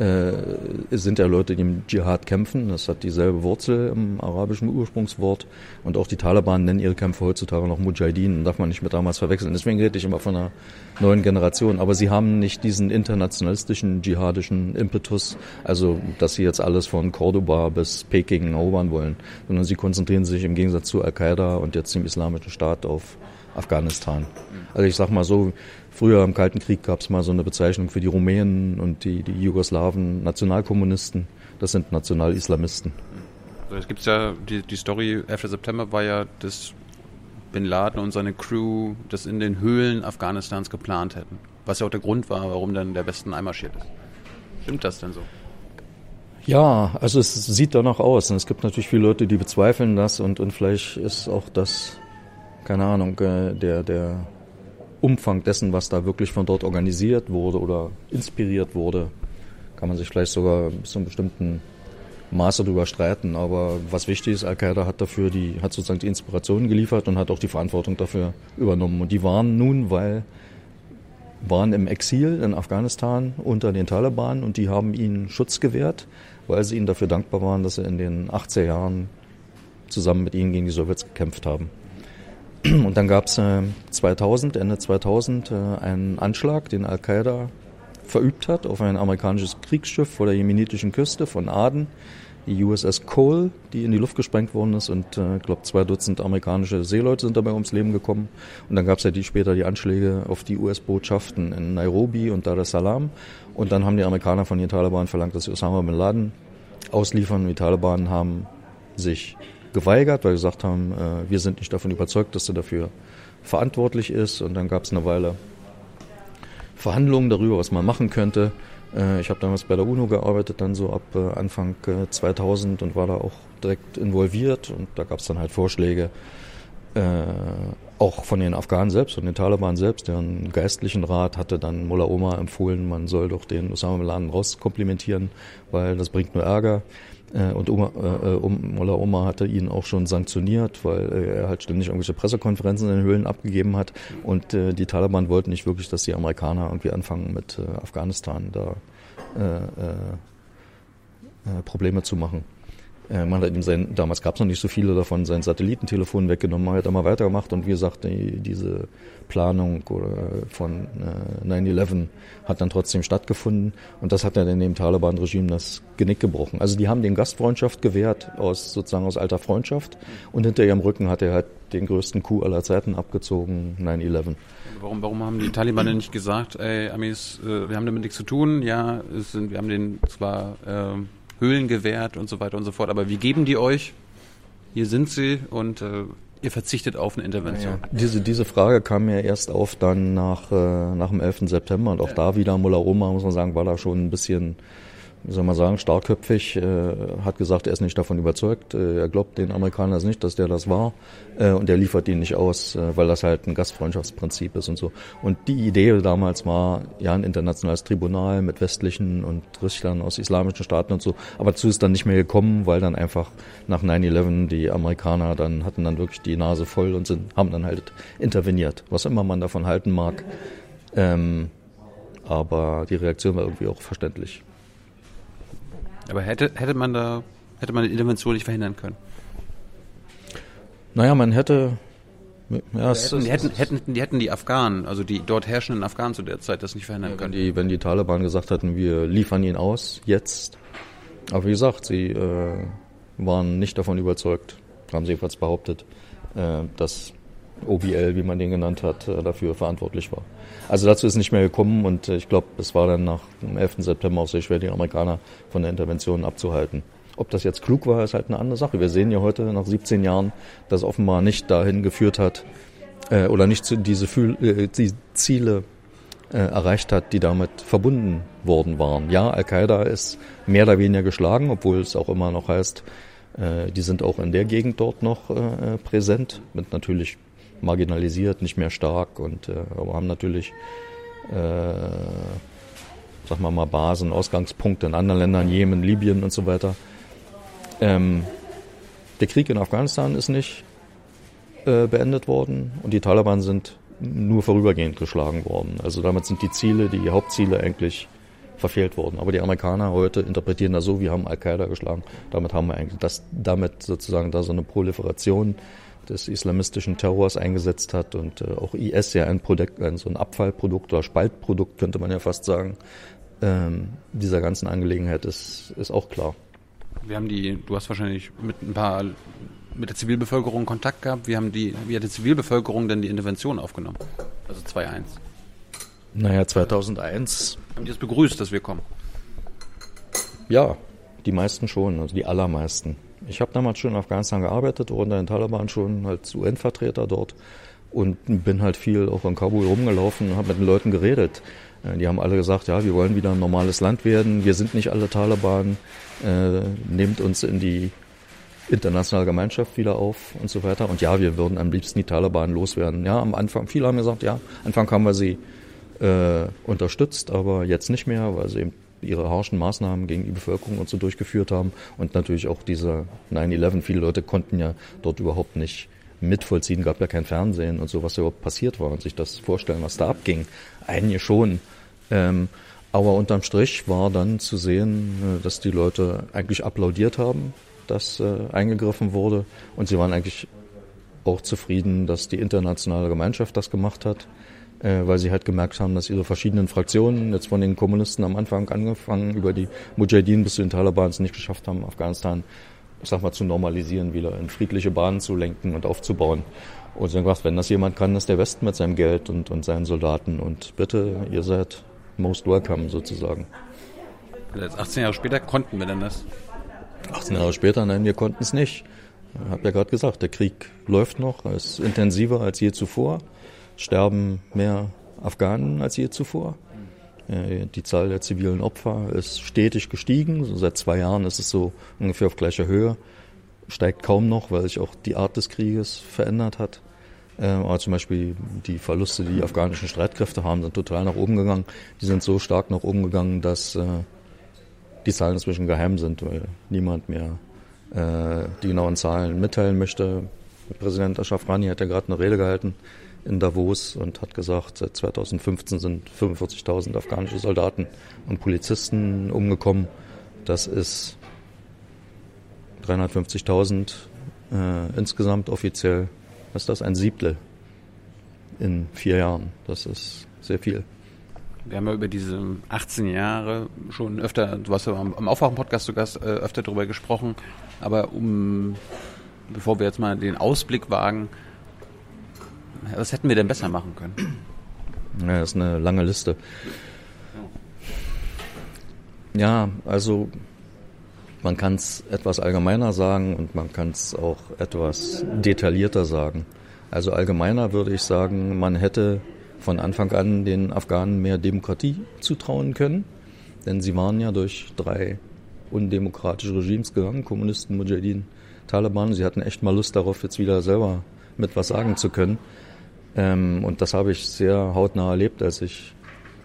äh, sind ja Leute, die im Dschihad kämpfen. Das hat dieselbe Wurzel im arabischen Ursprungswort. Und auch die Taliban nennen ihre Kämpfer heutzutage noch Mujahideen. Darf man nicht mit damals verwechseln. Deswegen rede ich immer von einer neuen Generation. Aber sie haben nicht diesen internationalistischen, dschihadischen Impetus, also dass sie jetzt alles von Cordoba bis Peking erobern wollen, sondern sie konzentrieren sich im Gegensatz zu Al-Qaida und jetzt dem Islamischen Staat auf Afghanistan. Also ich sag mal so, früher im Kalten Krieg gab es mal so eine Bezeichnung für die Rumänen und die, die Jugoslawen Nationalkommunisten. Das sind Nationalislamisten. Also es gibt ja, die, die Story 11. September war ja, dass Bin Laden und seine Crew das in den Höhlen Afghanistans geplant hätten. Was ja auch der Grund war, warum dann der Westen einmarschiert ist. Stimmt das denn so? Ja, also es sieht danach aus. Und es gibt natürlich viele Leute, die bezweifeln das und, und vielleicht ist auch das keine Ahnung, äh, der, der Umfang dessen, was da wirklich von dort organisiert wurde oder inspiriert wurde, kann man sich vielleicht sogar bis zu einem bestimmten Maße darüber streiten. Aber was wichtig ist, Al-Qaida hat dafür die, hat sozusagen die Inspiration geliefert und hat auch die Verantwortung dafür übernommen. Und die waren nun, weil waren im Exil in Afghanistan unter den Taliban und die haben ihnen Schutz gewährt, weil sie ihnen dafür dankbar waren, dass sie in den 80er Jahren zusammen mit ihnen gegen die Sowjets gekämpft haben. Und dann gab es äh, 2000, Ende 2000, äh, einen Anschlag, den Al-Qaida verübt hat auf ein amerikanisches Kriegsschiff vor der jemenitischen Küste von Aden, die USS Cole, die in die Luft gesprengt worden ist und ich äh, glaube zwei Dutzend amerikanische Seeleute sind dabei ums Leben gekommen. Und dann gab es ja die, später die Anschläge auf die US-Botschaften in Nairobi und Dar es Salaam. Und dann haben die Amerikaner von den Taliban verlangt, dass sie Osama bin Laden ausliefern. Die Taliban haben sich geweigert, weil wir gesagt haben, äh, wir sind nicht davon überzeugt, dass er dafür verantwortlich ist. Und dann gab es eine Weile Verhandlungen darüber, was man machen könnte. Äh, ich habe damals bei der UNO gearbeitet, dann so ab äh, Anfang 2000 und war da auch direkt involviert. Und da gab es dann halt Vorschläge, äh, auch von den Afghanen selbst, von den Taliban selbst, deren geistlichen Rat hatte dann Mullah Omar empfohlen, man soll doch den Osama Bin Laden rauskomplimentieren, weil das bringt nur Ärger. Äh, und Oma, äh, Mullah Omar hatte ihn auch schon sanktioniert, weil er halt ständig irgendwelche Pressekonferenzen in den Höhlen abgegeben hat. Und äh, die Taliban wollten nicht wirklich, dass die Amerikaner irgendwie anfangen mit äh, Afghanistan da äh, äh, Probleme zu machen. Äh, man hat ihm sein, damals gab es noch nicht so viele davon, sein Satellitentelefon weggenommen, man hat immer weitergemacht und wie gesagt, die, diese Planung oder von äh, 9-11 hat dann trotzdem stattgefunden und das hat dann in dem Taliban-Regime das Genick gebrochen. Also die haben den Gastfreundschaft gewährt, aus sozusagen aus alter Freundschaft und hinter ihrem Rücken hat er halt den größten Coup aller Zeiten abgezogen, 9-11. Warum, warum haben die Taliban denn nicht gesagt, ey Amis, äh, wir haben damit nichts zu tun, ja, sind, wir haben den zwar äh, Höhlen gewährt und so weiter und so fort. Aber wir geben die euch. Hier sind sie und äh, ihr verzichtet auf eine Intervention. Ja, diese, diese Frage kam mir erst auf dann nach, äh, nach dem 11. September und auch ja. da wieder Mullah Oma, muss man sagen, war da schon ein bisschen wie soll man sagen, starkköpfig, äh, hat gesagt, er ist nicht davon überzeugt, äh, er glaubt den Amerikanern nicht, dass der das war äh, und er liefert ihn nicht aus, äh, weil das halt ein Gastfreundschaftsprinzip ist und so. Und die Idee damals war, ja, ein internationales Tribunal mit westlichen und Richtern aus islamischen Staaten und so, aber dazu ist dann nicht mehr gekommen, weil dann einfach nach 9-11 die Amerikaner dann hatten dann wirklich die Nase voll und sind, haben dann halt interveniert, was immer man davon halten mag. Ähm, aber die Reaktion war irgendwie auch verständlich. Aber hätte, hätte man da, hätte man die Intervention nicht verhindern können? Naja, man hätte. Ja, es, hätten, die, hätten, hätten, die hätten die Afghanen, also die dort herrschenden Afghanen zu der Zeit, das nicht verhindern ja, können. Wenn die, wenn die Taliban gesagt hätten, wir liefern ihn aus, jetzt. Aber wie gesagt, sie äh, waren nicht davon überzeugt, haben sie jedenfalls behauptet, äh, dass OBL, wie man den genannt hat, äh, dafür verantwortlich war. Also dazu ist nicht mehr gekommen und äh, ich glaube, es war dann nach dem 11. September auch sehr schwer, die Amerikaner von der Intervention abzuhalten. Ob das jetzt klug war, ist halt eine andere Sache. Wir sehen ja heute nach 17 Jahren, dass offenbar nicht dahin geführt hat äh, oder nicht zu diese äh, die Ziele äh, erreicht hat, die damit verbunden worden waren. Ja, Al-Qaida ist mehr oder weniger geschlagen, obwohl es auch immer noch heißt, äh, die sind auch in der Gegend dort noch äh, präsent, mit natürlich marginalisiert, nicht mehr stark und äh, aber haben natürlich, äh, sagen wir mal, Basen, Ausgangspunkte in anderen Ländern, Jemen, Libyen und so weiter. Ähm, der Krieg in Afghanistan ist nicht äh, beendet worden und die Taliban sind nur vorübergehend geschlagen worden. Also damit sind die Ziele, die Hauptziele eigentlich verfehlt worden. Aber die Amerikaner heute interpretieren das so, wir haben Al-Qaida geschlagen. Damit haben wir eigentlich das, damit sozusagen da so eine Proliferation des islamistischen Terrors eingesetzt hat und äh, auch IS ja ein Produkt, ein, so ein Abfallprodukt oder Spaltprodukt, könnte man ja fast sagen, ähm, dieser ganzen Angelegenheit ist, ist auch klar. Wir haben die, du hast wahrscheinlich mit ein paar mit der Zivilbevölkerung Kontakt gehabt. Wie, haben die, wie hat die Zivilbevölkerung denn die Intervention aufgenommen? Also 2-1. Naja, 2001. Haben die es begrüßt, dass wir kommen? Ja, die meisten schon, also die allermeisten. Ich habe damals schon in Afghanistan gearbeitet, unter den Taliban schon als UN-Vertreter dort und bin halt viel auch in Kabul rumgelaufen und habe mit den Leuten geredet. Äh, die haben alle gesagt, ja, wir wollen wieder ein normales Land werden, wir sind nicht alle Taliban, äh, nehmt uns in die internationale Gemeinschaft wieder auf und so weiter. Und ja, wir würden am liebsten die Taliban loswerden. Ja, am Anfang, viele haben gesagt, ja, am Anfang haben wir sie äh, unterstützt, aber jetzt nicht mehr, weil sie eben ihre harschen Maßnahmen gegen die Bevölkerung und so durchgeführt haben. Und natürlich auch diese 9-11. Viele Leute konnten ja dort überhaupt nicht mitvollziehen, gab ja kein Fernsehen und so, was überhaupt passiert war und sich das vorstellen, was da abging. Einige schon. Ähm, aber unterm Strich war dann zu sehen, äh, dass die Leute eigentlich applaudiert haben, dass äh, eingegriffen wurde. Und sie waren eigentlich auch zufrieden, dass die internationale Gemeinschaft das gemacht hat äh, weil sie halt gemerkt haben, dass ihre verschiedenen Fraktionen, jetzt von den Kommunisten am Anfang angefangen, über die Mujahideen bis zu den Taliban es nicht geschafft haben, Afghanistan, ich sag mal, zu normalisieren, wieder in friedliche Bahnen zu lenken und aufzubauen. Und sie haben gesagt, wenn das jemand kann, ist der Westen mit seinem Geld und, und seinen Soldaten. Und bitte, ihr seid most welcome sozusagen. Jetzt 18 Jahre später konnten wir denn das? 18 Jahre später, nein, wir konnten es nicht. Ich habe ja gerade gesagt, der Krieg läuft noch, ist intensiver als je zuvor, sterben mehr Afghanen als je zuvor. Äh, die Zahl der zivilen Opfer ist stetig gestiegen. So seit zwei Jahren ist es so ungefähr auf gleicher Höhe. Steigt kaum noch, weil sich auch die Art des Krieges verändert hat. Äh, aber zum Beispiel die Verluste, die die afghanischen Streitkräfte haben, sind total nach oben gegangen. Die sind so stark nach oben gegangen, dass äh, die Zahlen inzwischen geheim sind, weil niemand mehr die genauen Zahlen mitteilen möchte. Präsident Ashraf Ghani hat ja gerade eine Rede gehalten in Davos und hat gesagt, seit 2015 sind 45.000 afghanische Soldaten und Polizisten umgekommen. Das ist 350.000 äh, insgesamt offiziell. Was ist das? Ein Siebtel in vier Jahren. Das ist sehr viel. Wir haben ja über diese 18 Jahre schon öfter, du warst ja am Aufwachen-Podcast zu Gast, äh, öfter darüber gesprochen. Aber um, bevor wir jetzt mal den Ausblick wagen, was hätten wir denn besser machen können? Ja, das ist eine lange Liste. Ja, also man kann es etwas allgemeiner sagen und man kann es auch etwas detaillierter sagen. Also allgemeiner würde ich sagen, man hätte von Anfang an den Afghanen mehr Demokratie zutrauen können, denn sie waren ja durch drei undemokratische Regimes gegangen, Kommunisten, Mujahideen, Taliban. Sie hatten echt mal Lust darauf, jetzt wieder selber mit was sagen zu können. Ähm, und das habe ich sehr hautnah erlebt, als ich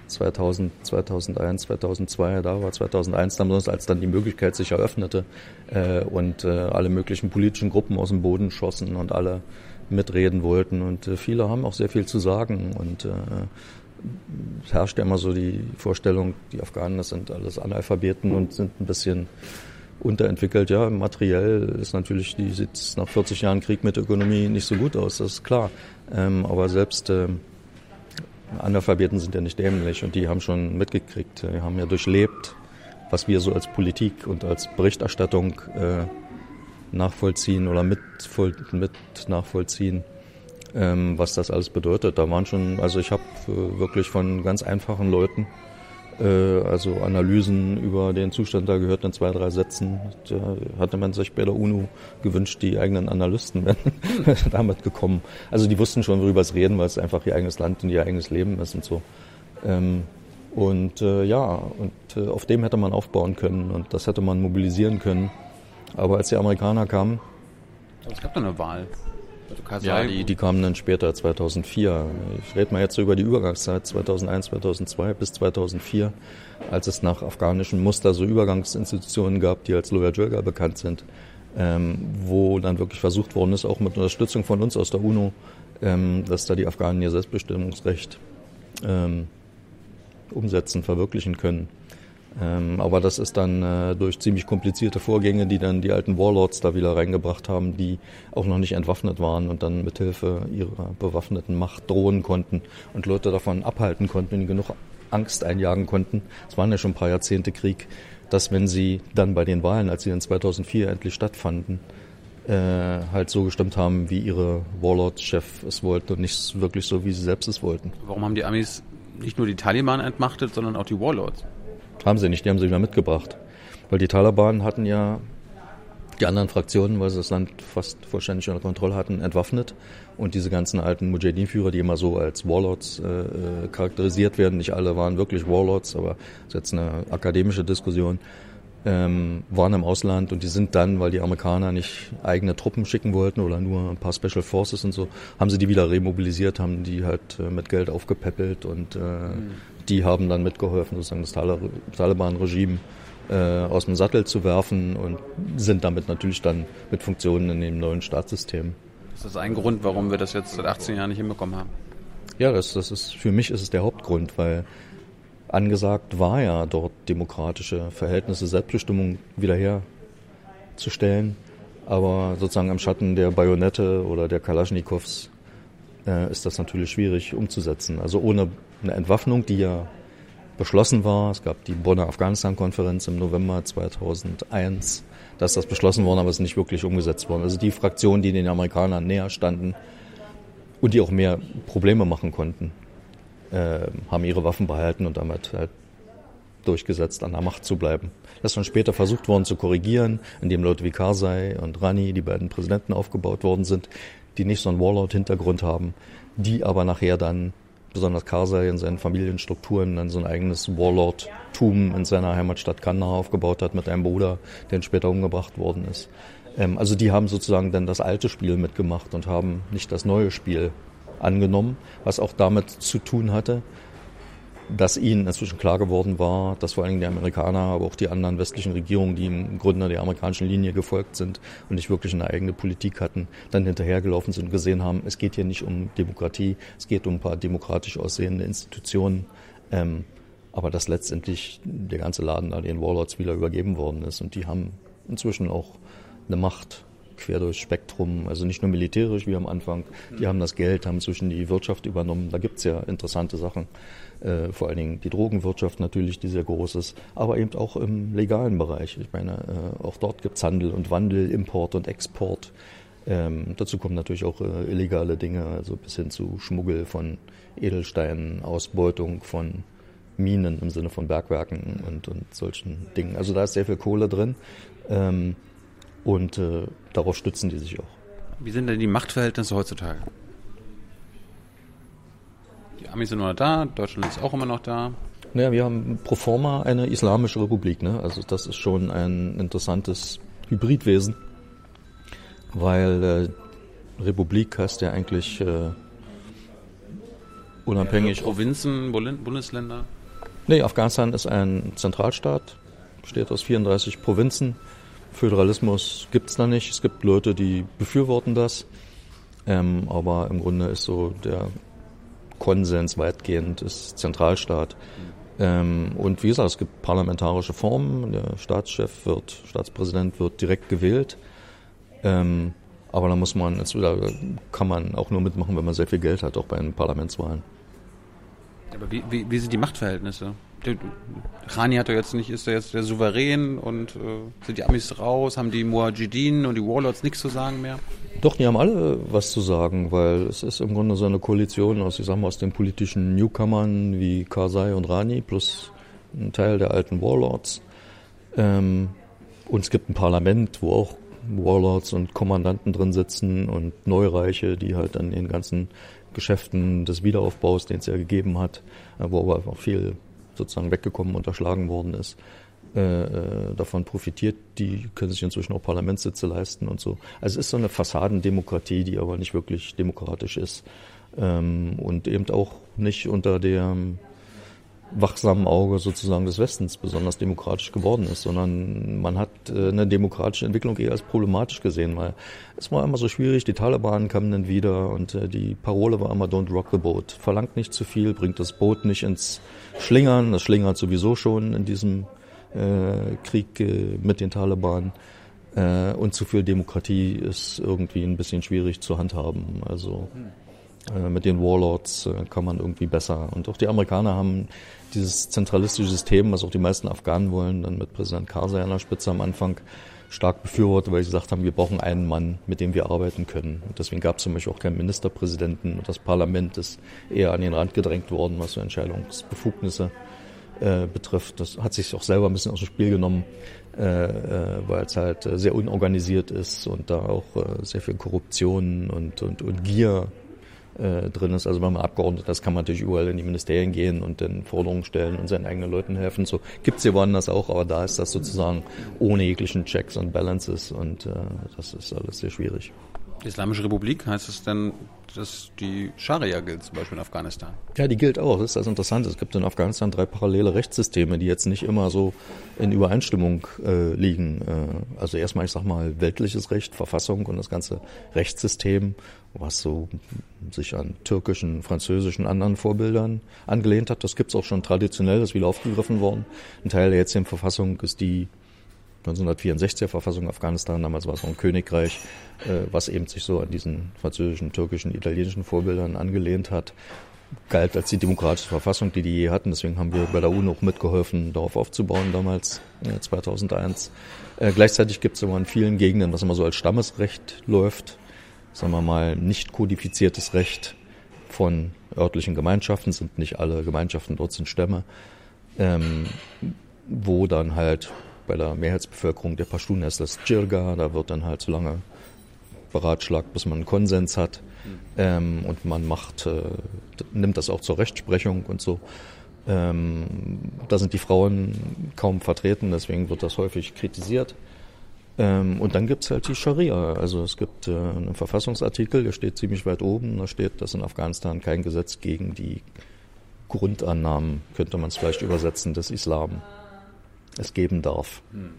2000, 2001, 2002 da war, 2001 dann als dann die Möglichkeit sich eröffnete äh, und äh, alle möglichen politischen Gruppen aus dem Boden schossen und alle mitreden wollten. Und äh, viele haben auch sehr viel zu sagen. Und es herrscht ja immer so die Vorstellung, die Afghanen, das sind alles Analphabeten und sind ein bisschen unterentwickelt. Ja, materiell ist natürlich, die sieht nach 40 Jahren Krieg mit Ökonomie nicht so gut aus, das ist klar. Ähm, aber selbst äh, Analphabeten sind ja nicht dämlich und die haben schon mitgekriegt, die haben ja durchlebt, was wir so als Politik und als Berichterstattung äh, nachvollziehen oder mit, mit nachvollziehen, ähm, was das alles bedeutet. Da waren schon, also ich habe äh, wirklich von ganz einfachen Leuten also Analysen über den Zustand da gehört in zwei, drei Sätzen. Da hatte man sich bei der UNO gewünscht, die eigenen Analysten wären damit gekommen. Also die wussten schon, worüber es reden, weil es einfach ihr eigenes Land und ihr eigenes Leben ist und so. Ähm, und äh, ja, und äh, auf dem hätte man aufbauen können und das hätte man mobilisieren können. Aber als die Amerikaner kamen. Es gab doch eine Wahl. Ja, die, die kamen dann später, 2004. Ich rede mal jetzt so über die Übergangszeit, 2001, 2002 bis 2004, als es nach afghanischem Muster so Übergangsinstitutionen gab, die als Loya Jirga bekannt sind, ähm, wo dann wirklich versucht worden ist, auch mit Unterstützung von uns aus der UNO, ähm, dass da die Afghanen ihr Selbstbestimmungsrecht ähm, umsetzen, verwirklichen können. Ähm, aber das ist dann äh, durch ziemlich komplizierte Vorgänge, die dann die alten Warlords da wieder reingebracht haben, die auch noch nicht entwaffnet waren und dann mithilfe ihrer bewaffneten Macht drohen konnten und Leute davon abhalten konnten und genug Angst einjagen konnten. Es waren ja schon ein paar Jahrzehnte Krieg, dass wenn sie dann bei den Wahlen, als sie in 2004 endlich stattfanden, äh, halt so gestimmt haben, wie ihre Warlords-Chef es wollte und nicht wirklich so, wie sie selbst es wollten. Warum haben die Amis nicht nur die Taliban entmachtet, sondern auch die Warlords? Haben sie nicht, die haben sie wieder mitgebracht. Weil die Taliban hatten ja die anderen Fraktionen, weil sie das Land fast vollständig unter Kontrolle hatten, entwaffnet. Und diese ganzen alten Mujahideen-Führer, die immer so als Warlords äh, äh, charakterisiert werden, nicht alle waren wirklich Warlords, aber das ist jetzt eine akademische Diskussion, ähm, waren im Ausland und die sind dann, weil die Amerikaner nicht eigene Truppen schicken wollten oder nur ein paar Special Forces und so, haben sie die wieder remobilisiert, haben die halt äh, mit Geld aufgepäppelt und äh, mhm die haben dann mitgeholfen, sozusagen das Taliban-Regime äh, aus dem Sattel zu werfen und sind damit natürlich dann mit Funktionen in dem neuen Staatssystem. Ist das ein Grund, warum wir das jetzt seit 18 Jahren nicht hinbekommen haben? Ja, das, das ist für mich ist es der Hauptgrund, weil angesagt war ja dort demokratische Verhältnisse, Selbstbestimmung wiederherzustellen. Aber sozusagen am Schatten der Bajonette oder der Kalaschnikows äh, ist das natürlich schwierig umzusetzen. Also ohne eine Entwaffnung, die ja beschlossen war. Es gab die Bonner Afghanistan-Konferenz im November 2001. Da ist das beschlossen worden, aber es ist nicht wirklich umgesetzt worden. Also die Fraktionen, die den Amerikanern näher standen und die auch mehr Probleme machen konnten, äh, haben ihre Waffen behalten und damit halt durchgesetzt, an der Macht zu bleiben. Das ist dann später versucht worden zu korrigieren, indem Leute wie Karzai und Rani, die beiden Präsidenten, aufgebaut worden sind, die nicht so einen Warlord-Hintergrund haben, die aber nachher dann, besonders Karzai in seinen Familienstrukturen, dann so ein eigenes Warlord-Tum in seiner Heimatstadt Kandahar aufgebaut hat mit einem Bruder, der später umgebracht worden ist. Ähm, also die haben sozusagen dann das alte Spiel mitgemacht und haben nicht das neue Spiel angenommen, was auch damit zu tun hatte, dass ihnen inzwischen klar geworden war, dass vor allen Dingen die Amerikaner, aber auch die anderen westlichen Regierungen, die im Grunde der amerikanischen Linie gefolgt sind und nicht wirklich eine eigene Politik hatten, dann hinterhergelaufen sind und gesehen haben, es geht hier nicht um Demokratie, es geht um ein paar demokratisch aussehende Institutionen, ähm, aber dass letztendlich der ganze Laden da den Warlords wieder übergeben worden ist und die haben inzwischen auch eine Macht quer durchs Spektrum, also nicht nur militärisch wie am Anfang. Die haben das Geld, haben zwischen die Wirtschaft übernommen. Da gibt's ja interessante Sachen. Äh, vor allen Dingen die Drogenwirtschaft natürlich, die sehr groß ist, aber eben auch im legalen Bereich. Ich meine, äh, auch dort gibt's Handel und Wandel, Import und Export. Ähm, dazu kommen natürlich auch äh, illegale Dinge, also bis hin zu Schmuggel von Edelsteinen, Ausbeutung von Minen im Sinne von Bergwerken und, und solchen Dingen. Also da ist sehr viel Kohle drin. Ähm, und äh, darauf stützen die sich auch. Wie sind denn die Machtverhältnisse heutzutage? Die Amis sind immer noch da, Deutschland ist auch immer noch da. Naja, wir haben pro forma eine islamische Republik. Ne? Also das ist schon ein interessantes Hybridwesen, weil äh, Republik heißt ja eigentlich äh, unabhängig. Ja, Provinzen, Bundesländer? Nee, Afghanistan ist ein Zentralstaat, besteht aus 34 Provinzen Föderalismus gibt es da nicht. Es gibt Leute, die befürworten das. Ähm, aber im Grunde ist so der Konsens weitgehend ist Zentralstaat. Ähm, und wie gesagt, es gibt parlamentarische Formen. Der Staatschef wird, Staatspräsident wird direkt gewählt. Ähm, aber da muss man, da kann man auch nur mitmachen, wenn man sehr viel Geld hat, auch bei den Parlamentswahlen. Aber wie, wie, wie sind die Machtverhältnisse? Rani hat er jetzt nicht, ist er jetzt der Souverän und äh, sind die Amis raus, haben die Muajideen und die Warlords nichts zu sagen mehr? Doch, die haben alle was zu sagen, weil es ist im Grunde so eine Koalition aus, ich sag mal, aus den politischen Newcomern wie Karzai und Rani plus ein Teil der alten Warlords. Ähm, und es gibt ein Parlament, wo auch Warlords und Kommandanten drin sitzen und Neureiche, die halt an den ganzen Geschäften des Wiederaufbaus, den es ja gegeben hat, äh, wo aber auch viel sozusagen weggekommen, unterschlagen worden ist, äh, äh, davon profitiert. Die können sich inzwischen auch Parlamentssitze leisten und so. Also es ist so eine Fassadendemokratie, die aber nicht wirklich demokratisch ist ähm, und eben auch nicht unter dem wachsamen Auge sozusagen des Westens besonders demokratisch geworden ist, sondern man hat äh, eine demokratische Entwicklung eher als problematisch gesehen, weil es war immer so schwierig, die Taliban kamen dann wieder und äh, die Parole war immer Don't rock the boat. Verlangt nicht zu viel, bringt das Boot nicht ins Schlingern, das schlingert sowieso schon in diesem äh, Krieg äh, mit den Taliban. Äh, und zu viel Demokratie ist irgendwie ein bisschen schwierig zu handhaben. Also äh, mit den Warlords äh, kann man irgendwie besser. Und auch die Amerikaner haben dieses zentralistische System, was auch die meisten Afghanen wollen, dann mit Präsident Karzai an der Spitze am Anfang stark befürwortet, weil sie gesagt haben, wir brauchen einen Mann, mit dem wir arbeiten können. Und deswegen gab es zum Beispiel auch keinen Ministerpräsidenten. Und das Parlament ist eher an den Rand gedrängt worden, was so Entscheidungsbefugnisse äh, betrifft. Das hat sich auch selber ein bisschen aus dem Spiel genommen, äh, äh, weil es halt äh, sehr unorganisiert ist und da auch äh, sehr viel Korruption und, und, und Gier äh, drin ist. Also wenn man Abgeordneter ist, kann man natürlich überall in die Ministerien gehen und dann Forderungen stellen und seinen eigenen Leuten helfen. So gibt's hier woanders auch, aber da ist das sozusagen ohne jeglichen Checks und Balances und äh, das ist alles sehr schwierig. Islamische Republik heißt es denn, dass die Scharia gilt, zum Beispiel in Afghanistan? Ja, die gilt auch. Das ist das Interessante. Es gibt in Afghanistan drei parallele Rechtssysteme, die jetzt nicht immer so in Übereinstimmung äh, liegen. Äh, also erstmal, ich sag mal, weltliches Recht, Verfassung und das ganze Rechtssystem, was so sich an türkischen, französischen, anderen Vorbildern angelehnt hat. Das gibt's auch schon traditionell, das ist wieder aufgegriffen worden. Ein Teil der jetzigen Verfassung ist die 1964er Verfassung Afghanistan, damals war es auch ein Königreich, äh, was eben sich so an diesen französischen, türkischen, italienischen Vorbildern angelehnt hat, galt als die demokratische Verfassung, die die je hatten. Deswegen haben wir bei der UNO auch mitgeholfen, darauf aufzubauen damals, äh, 2001. Äh, gleichzeitig gibt es aber in vielen Gegenden, was immer so als Stammesrecht läuft, sagen wir mal, nicht kodifiziertes Recht von örtlichen Gemeinschaften, sind nicht alle Gemeinschaften dort sind Stämme ähm, wo dann halt bei der Mehrheitsbevölkerung der Pashtun ist das Jirga, da wird dann halt so lange beratschlagt, bis man einen Konsens hat. Ähm, und man macht, äh, nimmt das auch zur Rechtsprechung und so. Ähm, da sind die Frauen kaum vertreten, deswegen wird das häufig kritisiert. Ähm, und dann gibt's halt die Scharia. Also es gibt äh, einen Verfassungsartikel, der steht ziemlich weit oben. Da steht, dass in Afghanistan kein Gesetz gegen die Grundannahmen, könnte man es vielleicht übersetzen, des Islam es geben darf. Hm.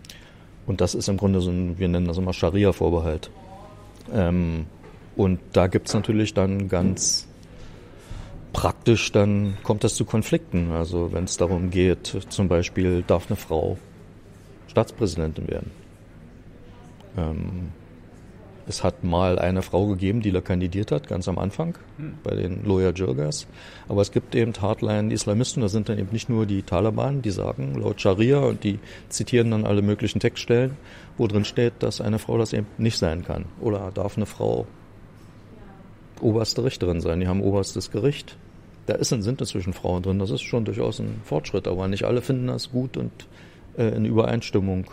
Und das ist im Grunde so ein, wir nennen das immer Scharia-Vorbehalt. Ähm, und da gibt's natürlich dann ganz praktisch, dann kommt das zu Konflikten. Also wenn es darum geht, zum Beispiel darf eine Frau Staatspräsidentin werden. Ähm, es hat mal eine Frau gegeben, die da kandidiert hat, ganz am Anfang, hm. bei den Loya Jirgas. Aber es gibt eben Hardline-Islamisten, das sind dann eben nicht nur die Taliban, die sagen laut Scharia und die zitieren dann alle möglichen Textstellen, wo drin steht, dass eine Frau das eben nicht sein kann. Oder darf eine Frau oberste Richterin sein? Die haben oberstes Gericht. Da ist, sind inzwischen Frauen drin, das ist schon durchaus ein Fortschritt, aber nicht alle finden das gut und äh, in Übereinstimmung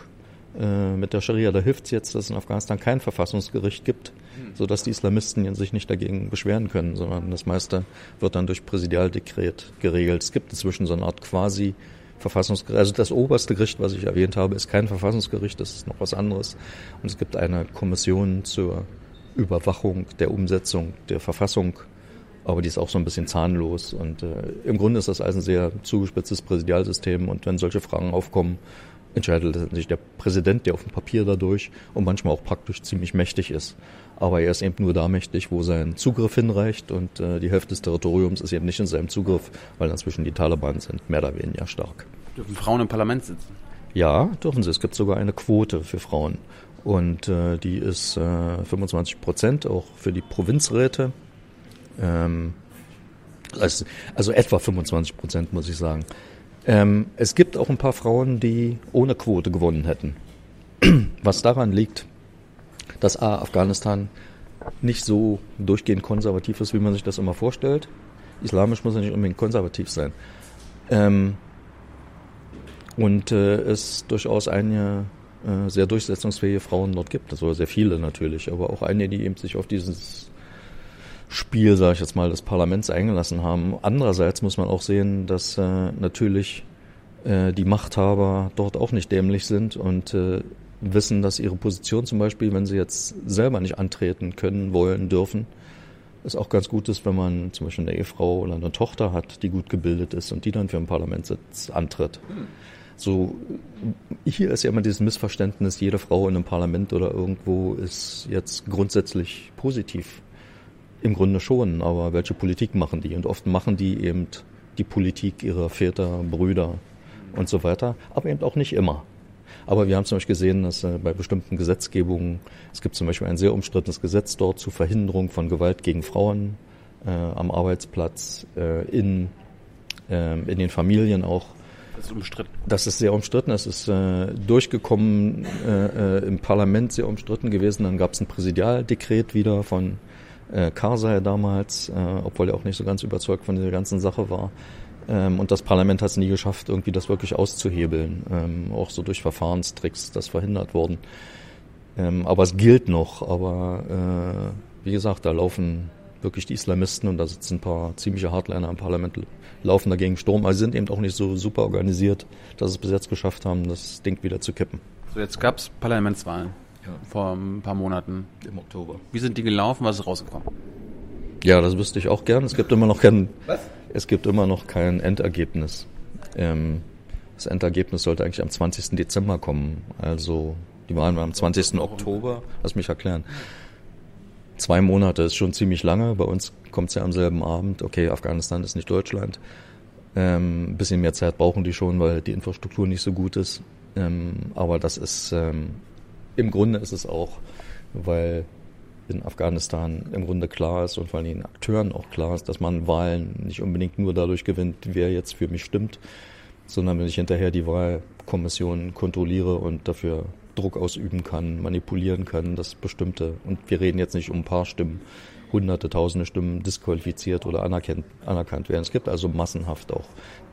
äh, mit der Scharia. Da hilft es jetzt, dass es in Afghanistan kein Verfassungsgericht gibt, sodass die Islamisten sich nicht dagegen beschweren können, sondern das meiste wird dann durch Präsidialdekret geregelt. Es gibt inzwischen so eine Art quasi Verfassungsgericht. Also das oberste Gericht, was ich erwähnt habe, ist kein Verfassungsgericht, das ist noch was anderes. Und es gibt eine Kommission zur Überwachung der Umsetzung der Verfassung, aber die ist auch so ein bisschen zahnlos. Und äh, im Grunde ist das also ein sehr zugespitztes Präsidialsystem. Und wenn solche Fragen aufkommen, entscheidet letztendlich der Präsident, der auf dem Papier dadurch und manchmal auch praktisch ziemlich mächtig ist. Aber er ist eben nur da mächtig, wo sein Zugriff hinreicht und äh, die Hälfte des Territoriums ist eben nicht in seinem Zugriff, weil inzwischen die Taliban sind mehr oder weniger stark. Dürfen Frauen im Parlament sitzen? Ja, dürfen sie. Es gibt sogar eine Quote für Frauen. Und äh, die ist äh, 25 Prozent, auch für die Provinzräte. Ähm, also, also etwa 25 Prozent, muss ich sagen. Ähm, es gibt auch ein paar Frauen, die ohne Quote gewonnen hätten. Was daran liegt, dass A, Afghanistan nicht so durchgehend konservativ ist, wie man sich das immer vorstellt. Islamisch muss ja nicht unbedingt konservativ sein. Ähm, und äh, es durchaus einige äh, sehr durchsetzungsfähige Frauen dort gibt. Also sehr viele natürlich, aber auch einige, die eben sich auf dieses Spiel, sage ich jetzt mal, des Parlaments eingelassen haben. Andererseits muss man auch sehen, dass äh, natürlich äh, die Machthaber dort auch nicht dämlich sind und äh, wissen, dass ihre Position zum Beispiel, wenn sie jetzt selber nicht antreten können, wollen, dürfen, es auch ganz gut ist, wenn man zum Beispiel eine Ehefrau oder eine Tochter hat, die gut gebildet ist und die dann für einen Parlamentssitz antritt. So, hier ist ja immer dieses Missverständnis, jede Frau in einem Parlament oder irgendwo ist jetzt grundsätzlich positiv im Grunde schon, aber welche Politik machen die? Und oft machen die eben die Politik ihrer Väter, Brüder und so weiter, aber eben auch nicht immer. Aber wir haben zum Beispiel gesehen, dass äh, bei bestimmten Gesetzgebungen, es gibt zum Beispiel ein sehr umstrittenes Gesetz dort zur Verhinderung von Gewalt gegen Frauen äh, am Arbeitsplatz, äh, in, äh, in den Familien auch. Das ist umstritten. Das ist sehr umstritten. Es ist äh, durchgekommen äh, äh, im Parlament sehr umstritten gewesen. Dann gab es ein Präsidialdekret wieder von äh, Karzai damals, äh, obwohl er auch nicht so ganz überzeugt von dieser ganzen Sache war. Ähm, und das Parlament hat es nie geschafft, irgendwie das wirklich auszuhebeln. Ähm, auch so durch Verfahrenstricks das verhindert worden. Ähm, aber es gilt noch. Aber äh, wie gesagt, da laufen wirklich die Islamisten und da sitzen ein paar ziemliche Hardliner im Parlament, laufen dagegen Sturm. Also sind eben auch nicht so super organisiert, dass es bis jetzt geschafft haben, das Ding wieder zu kippen. So, jetzt gab es Parlamentswahlen ja. vor ein paar Monaten. Im Oktober. Wie sind die gelaufen? Was ist rausgekommen? Ja, das wüsste ich auch gern. Es gibt immer noch kein, Was? es gibt immer noch kein Endergebnis. Ähm, das Endergebnis sollte eigentlich am 20. Dezember kommen. Also die Wahlen waren am 20. Oktober. Lass mich erklären. Zwei Monate ist schon ziemlich lange. Bei uns kommt es ja am selben Abend. Okay, Afghanistan ist nicht Deutschland. Ähm, ein bisschen mehr Zeit brauchen die schon, weil die Infrastruktur nicht so gut ist. Ähm, aber das ist ähm, im Grunde ist es auch, weil in Afghanistan im Grunde klar ist und vor allem den Akteuren auch klar ist, dass man Wahlen nicht unbedingt nur dadurch gewinnt, wer jetzt für mich stimmt, sondern wenn ich hinterher die Wahlkommission kontrolliere und dafür Druck ausüben kann, manipulieren kann, dass bestimmte, und wir reden jetzt nicht um ein paar Stimmen, hunderte, tausende Stimmen disqualifiziert oder anerkannt, anerkannt werden. Es gibt also massenhaft auch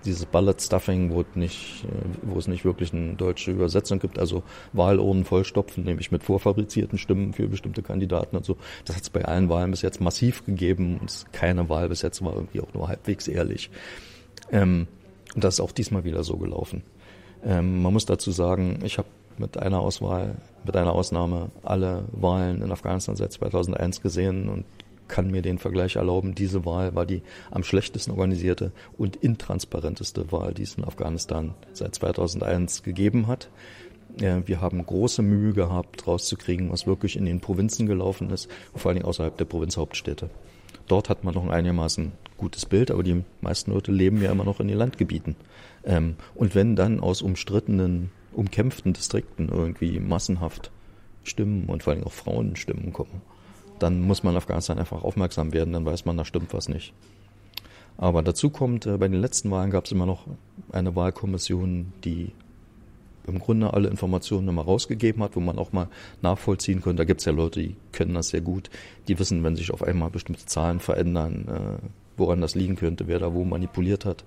dieses Ballot Stuffing, wo, nicht, wo es nicht wirklich eine deutsche Übersetzung gibt, also Wahlurnen vollstopfen, nämlich mit vorfabrizierten Stimmen für bestimmte Kandidaten und so. Das hat es bei allen Wahlen bis jetzt massiv gegeben und keine Wahl bis jetzt war irgendwie auch nur halbwegs ehrlich. Ähm, und das ist auch diesmal wieder so gelaufen. Ähm, man muss dazu sagen, ich habe mit einer Auswahl, mit einer Ausnahme alle Wahlen in Afghanistan seit 2001 gesehen und kann mir den Vergleich erlauben. Diese Wahl war die am schlechtesten organisierte und intransparenteste Wahl, die es in Afghanistan seit 2001 gegeben hat. Wir haben große Mühe gehabt, rauszukriegen, was wirklich in den Provinzen gelaufen ist, vor allen Dingen außerhalb der Provinzhauptstädte. Dort hat man noch ein einigermaßen gutes Bild, aber die meisten Leute leben ja immer noch in den Landgebieten. Ähm, und wenn dann aus umstrittenen, umkämpften Distrikten irgendwie massenhaft Stimmen und vor allem auch Frauenstimmen kommen, dann muss man Afghanistan einfach aufmerksam werden, dann weiß man, da stimmt was nicht. Aber dazu kommt, äh, bei den letzten Wahlen gab es immer noch eine Wahlkommission, die im Grunde alle Informationen immer rausgegeben hat, wo man auch mal nachvollziehen könnte. Da gibt es ja Leute, die können das sehr gut. Die wissen, wenn sich auf einmal bestimmte Zahlen verändern, äh, woran das liegen könnte, wer da wo manipuliert hat.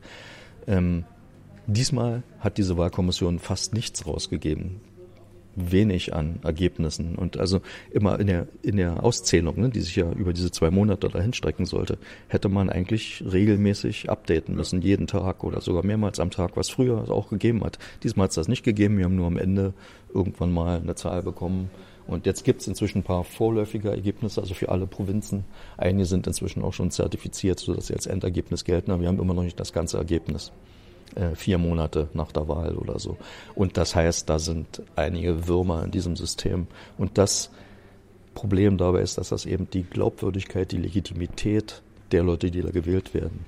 Ähm, diesmal hat diese Wahlkommission fast nichts rausgegeben wenig an Ergebnissen und also immer in der in der Auszählung, ne, die sich ja über diese zwei Monate dahin strecken sollte, hätte man eigentlich regelmäßig updaten müssen, jeden Tag oder sogar mehrmals am Tag, was früher auch gegeben hat. Diesmal hat es das nicht gegeben. Wir haben nur am Ende irgendwann mal eine Zahl bekommen. Und jetzt gibt es inzwischen ein paar vorläufige Ergebnisse, also für alle Provinzen. Einige sind inzwischen auch schon zertifiziert, sodass sie als Endergebnis gelten, aber wir haben immer noch nicht das ganze Ergebnis vier Monate nach der Wahl oder so. Und das heißt, da sind einige Würmer in diesem System. Und das Problem dabei ist, dass das eben die Glaubwürdigkeit, die Legitimität der Leute, die da gewählt werden,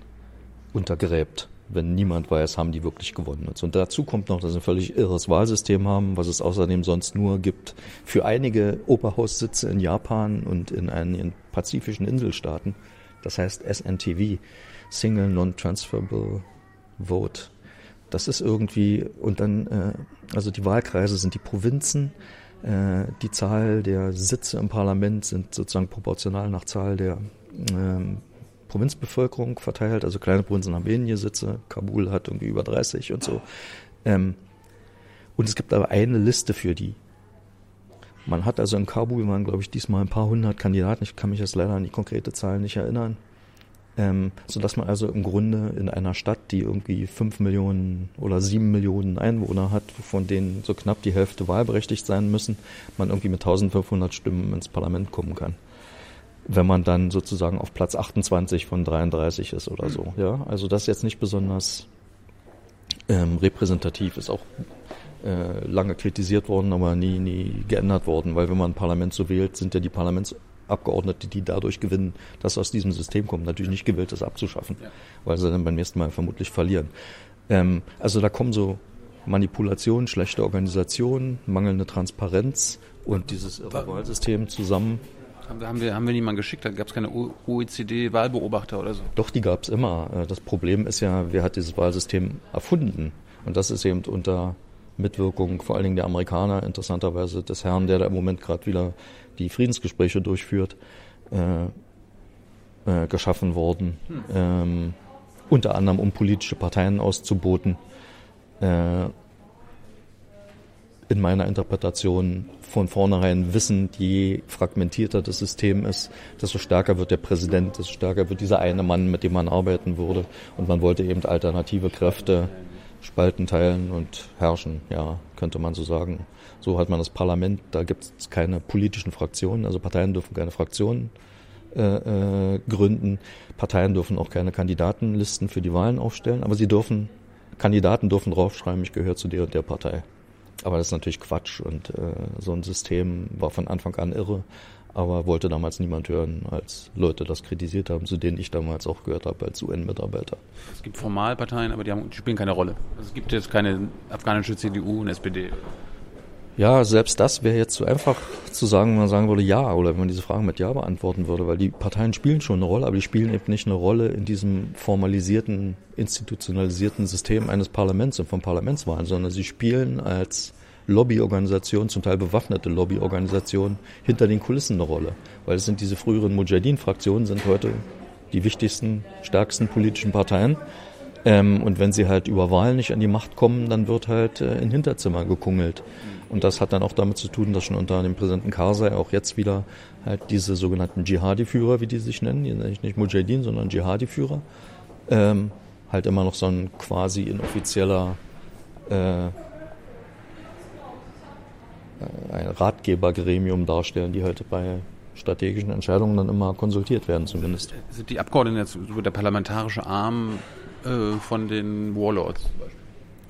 untergräbt. Wenn niemand weiß, haben die wirklich gewonnen. Und dazu kommt noch, dass sie ein völlig irres Wahlsystem haben, was es außerdem sonst nur gibt für einige Oberhaussitze in Japan und in einigen pazifischen Inselstaaten. Das heißt SNTV, Single Non-Transferable Vote. Das ist irgendwie, und dann, äh, also die Wahlkreise sind die Provinzen, äh, die Zahl der Sitze im Parlament sind sozusagen proportional nach Zahl der ähm, Provinzbevölkerung verteilt. Also kleine Provinzen haben weniger Sitze, Kabul hat irgendwie über 30 und so. Ähm, und es gibt aber eine Liste für die. Man hat also in Kabul waren, glaube ich, diesmal ein paar hundert Kandidaten. Ich kann mich jetzt leider an die konkrete Zahl nicht erinnern ähm, sodass man also im Grunde in einer Stadt, die irgendwie fünf Millionen oder sieben Millionen Einwohner hat, von denen so knapp die Hälfte wahlberechtigt sein müssen, man irgendwie mit 1500 Stimmen ins Parlament kommen kann. Wenn man dann sozusagen auf Platz 28 von 33 ist oder so. Ja, also das ist jetzt nicht besonders ähm, repräsentativ, ist auch äh, lange kritisiert worden, aber nie, nie geändert worden, weil wenn man ein Parlament so wählt, sind ja die Parlaments Abgeordnete, die dadurch gewinnen, dass aus diesem System kommt, natürlich nicht gewillt, das abzuschaffen, ja. weil sie dann beim nächsten Mal vermutlich verlieren. Ähm, also da kommen so Manipulationen, schlechte Organisation, mangelnde Transparenz und dieses Wahlsystem zusammen. Haben wir, haben wir niemanden geschickt? Da gab es keine OECD-Wahlbeobachter oder so? Doch, die gab es immer. Äh, das Problem ist ja, wer hat dieses Wahlsystem erfunden? Und das ist eben unter Mitwirkung vor allen Dingen der Amerikaner, interessanterweise des Herrn, der da im Moment gerade wieder die Friedensgespräche durchführt, äh, äh, geschaffen worden. Hm. Ähm, unter anderem, um politische Parteien auszuboten. Äh, in meiner Interpretation von vornherein wissen, je fragmentierter das System ist, desto stärker wird der Präsident, desto stärker wird dieser eine Mann, mit dem man arbeiten würde. Und man wollte eben alternative Kräfte spalten, teilen und herrschen, ja, könnte man so sagen. So hat man das Parlament, da gibt es keine politischen Fraktionen, also Parteien dürfen keine Fraktionen äh, äh, gründen, Parteien dürfen auch keine Kandidatenlisten für die Wahlen aufstellen, aber sie dürfen, Kandidaten dürfen draufschreiben, ich gehöre zu der und der Partei. Aber das ist natürlich Quatsch und äh, so ein System war von Anfang an irre aber wollte damals niemand hören, als Leute das kritisiert haben, zu denen ich damals auch gehört habe als UN-Mitarbeiter. Es gibt Formalparteien, aber die, haben, die spielen keine Rolle. Also es gibt jetzt keine afghanische CDU und SPD. Ja, selbst das wäre jetzt zu einfach zu sagen, wenn man sagen würde ja oder wenn man diese Fragen mit ja beantworten würde, weil die Parteien spielen schon eine Rolle, aber die spielen eben nicht eine Rolle in diesem formalisierten, institutionalisierten System eines Parlaments und von Parlamentswahlen, sondern sie spielen als Lobbyorganisationen, zum Teil bewaffnete Lobbyorganisationen hinter den Kulissen eine Rolle. Weil es sind diese früheren Mujahideen-Fraktionen, sind heute die wichtigsten, stärksten politischen Parteien. Ähm, und wenn sie halt über Wahlen nicht an die Macht kommen, dann wird halt äh, in Hinterzimmer gekungelt. Und das hat dann auch damit zu tun, dass schon unter dem Präsidenten Karzai auch jetzt wieder halt diese sogenannten Dschihadi-Führer, wie die sich nennen, die sind nicht Mujahideen, sondern Dschihadi-Führer, ähm, halt immer noch so ein quasi inoffizieller äh, ein Ratgebergremium darstellen, die halt bei strategischen Entscheidungen dann immer konsultiert werden zumindest. Sind die Abgeordneten jetzt so der parlamentarische Arm äh, von den Warlords zum Beispiel?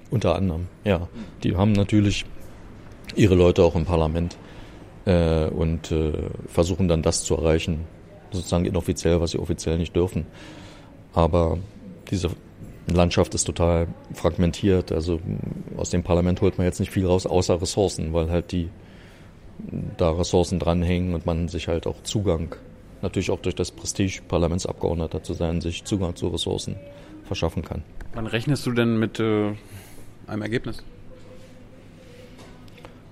Unter anderem, ja. Die haben natürlich ihre Leute auch im Parlament äh, und äh, versuchen dann das zu erreichen, sozusagen inoffiziell, was sie offiziell nicht dürfen. Aber diese Landschaft ist total fragmentiert. Also aus dem Parlament holt man jetzt nicht viel raus, außer Ressourcen, weil halt die da Ressourcen dranhängen und man sich halt auch Zugang, natürlich auch durch das Prestige Parlamentsabgeordneter zu sein, sich Zugang zu Ressourcen verschaffen kann. Wann rechnest du denn mit äh, einem Ergebnis?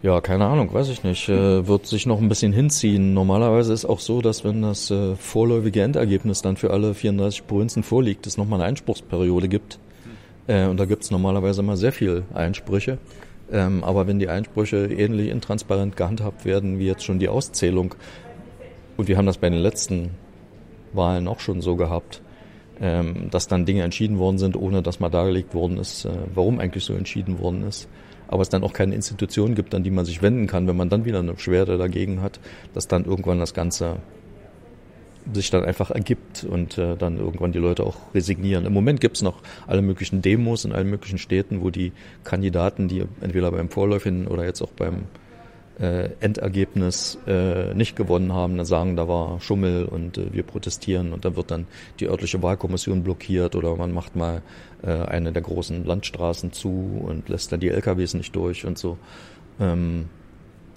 Ja, keine Ahnung, weiß ich nicht. Äh, wird sich noch ein bisschen hinziehen. Normalerweise ist auch so, dass wenn das äh, vorläufige Endergebnis dann für alle 34 Provinzen vorliegt, es nochmal eine Einspruchsperiode gibt. Äh, und da gibt es normalerweise immer sehr viel Einsprüche. Ähm, aber wenn die Einsprüche ähnlich intransparent gehandhabt werden wie jetzt schon die Auszählung, und wir haben das bei den letzten Wahlen auch schon so gehabt, ähm, dass dann Dinge entschieden worden sind, ohne dass mal dargelegt worden ist, äh, warum eigentlich so entschieden worden ist aber es dann auch keine Institution gibt, an die man sich wenden kann, wenn man dann wieder eine Beschwerde dagegen hat, dass dann irgendwann das Ganze sich dann einfach ergibt und äh, dann irgendwann die Leute auch resignieren. Im Moment gibt's noch alle möglichen Demos in allen möglichen Städten, wo die Kandidaten, die entweder beim Vorläufigen oder jetzt auch beim äh, Endergebnis äh, nicht gewonnen haben, dann sagen, da war Schummel und äh, wir protestieren und dann wird dann die örtliche Wahlkommission blockiert oder man macht mal äh, eine der großen Landstraßen zu und lässt dann die LKWs nicht durch und so. Ähm,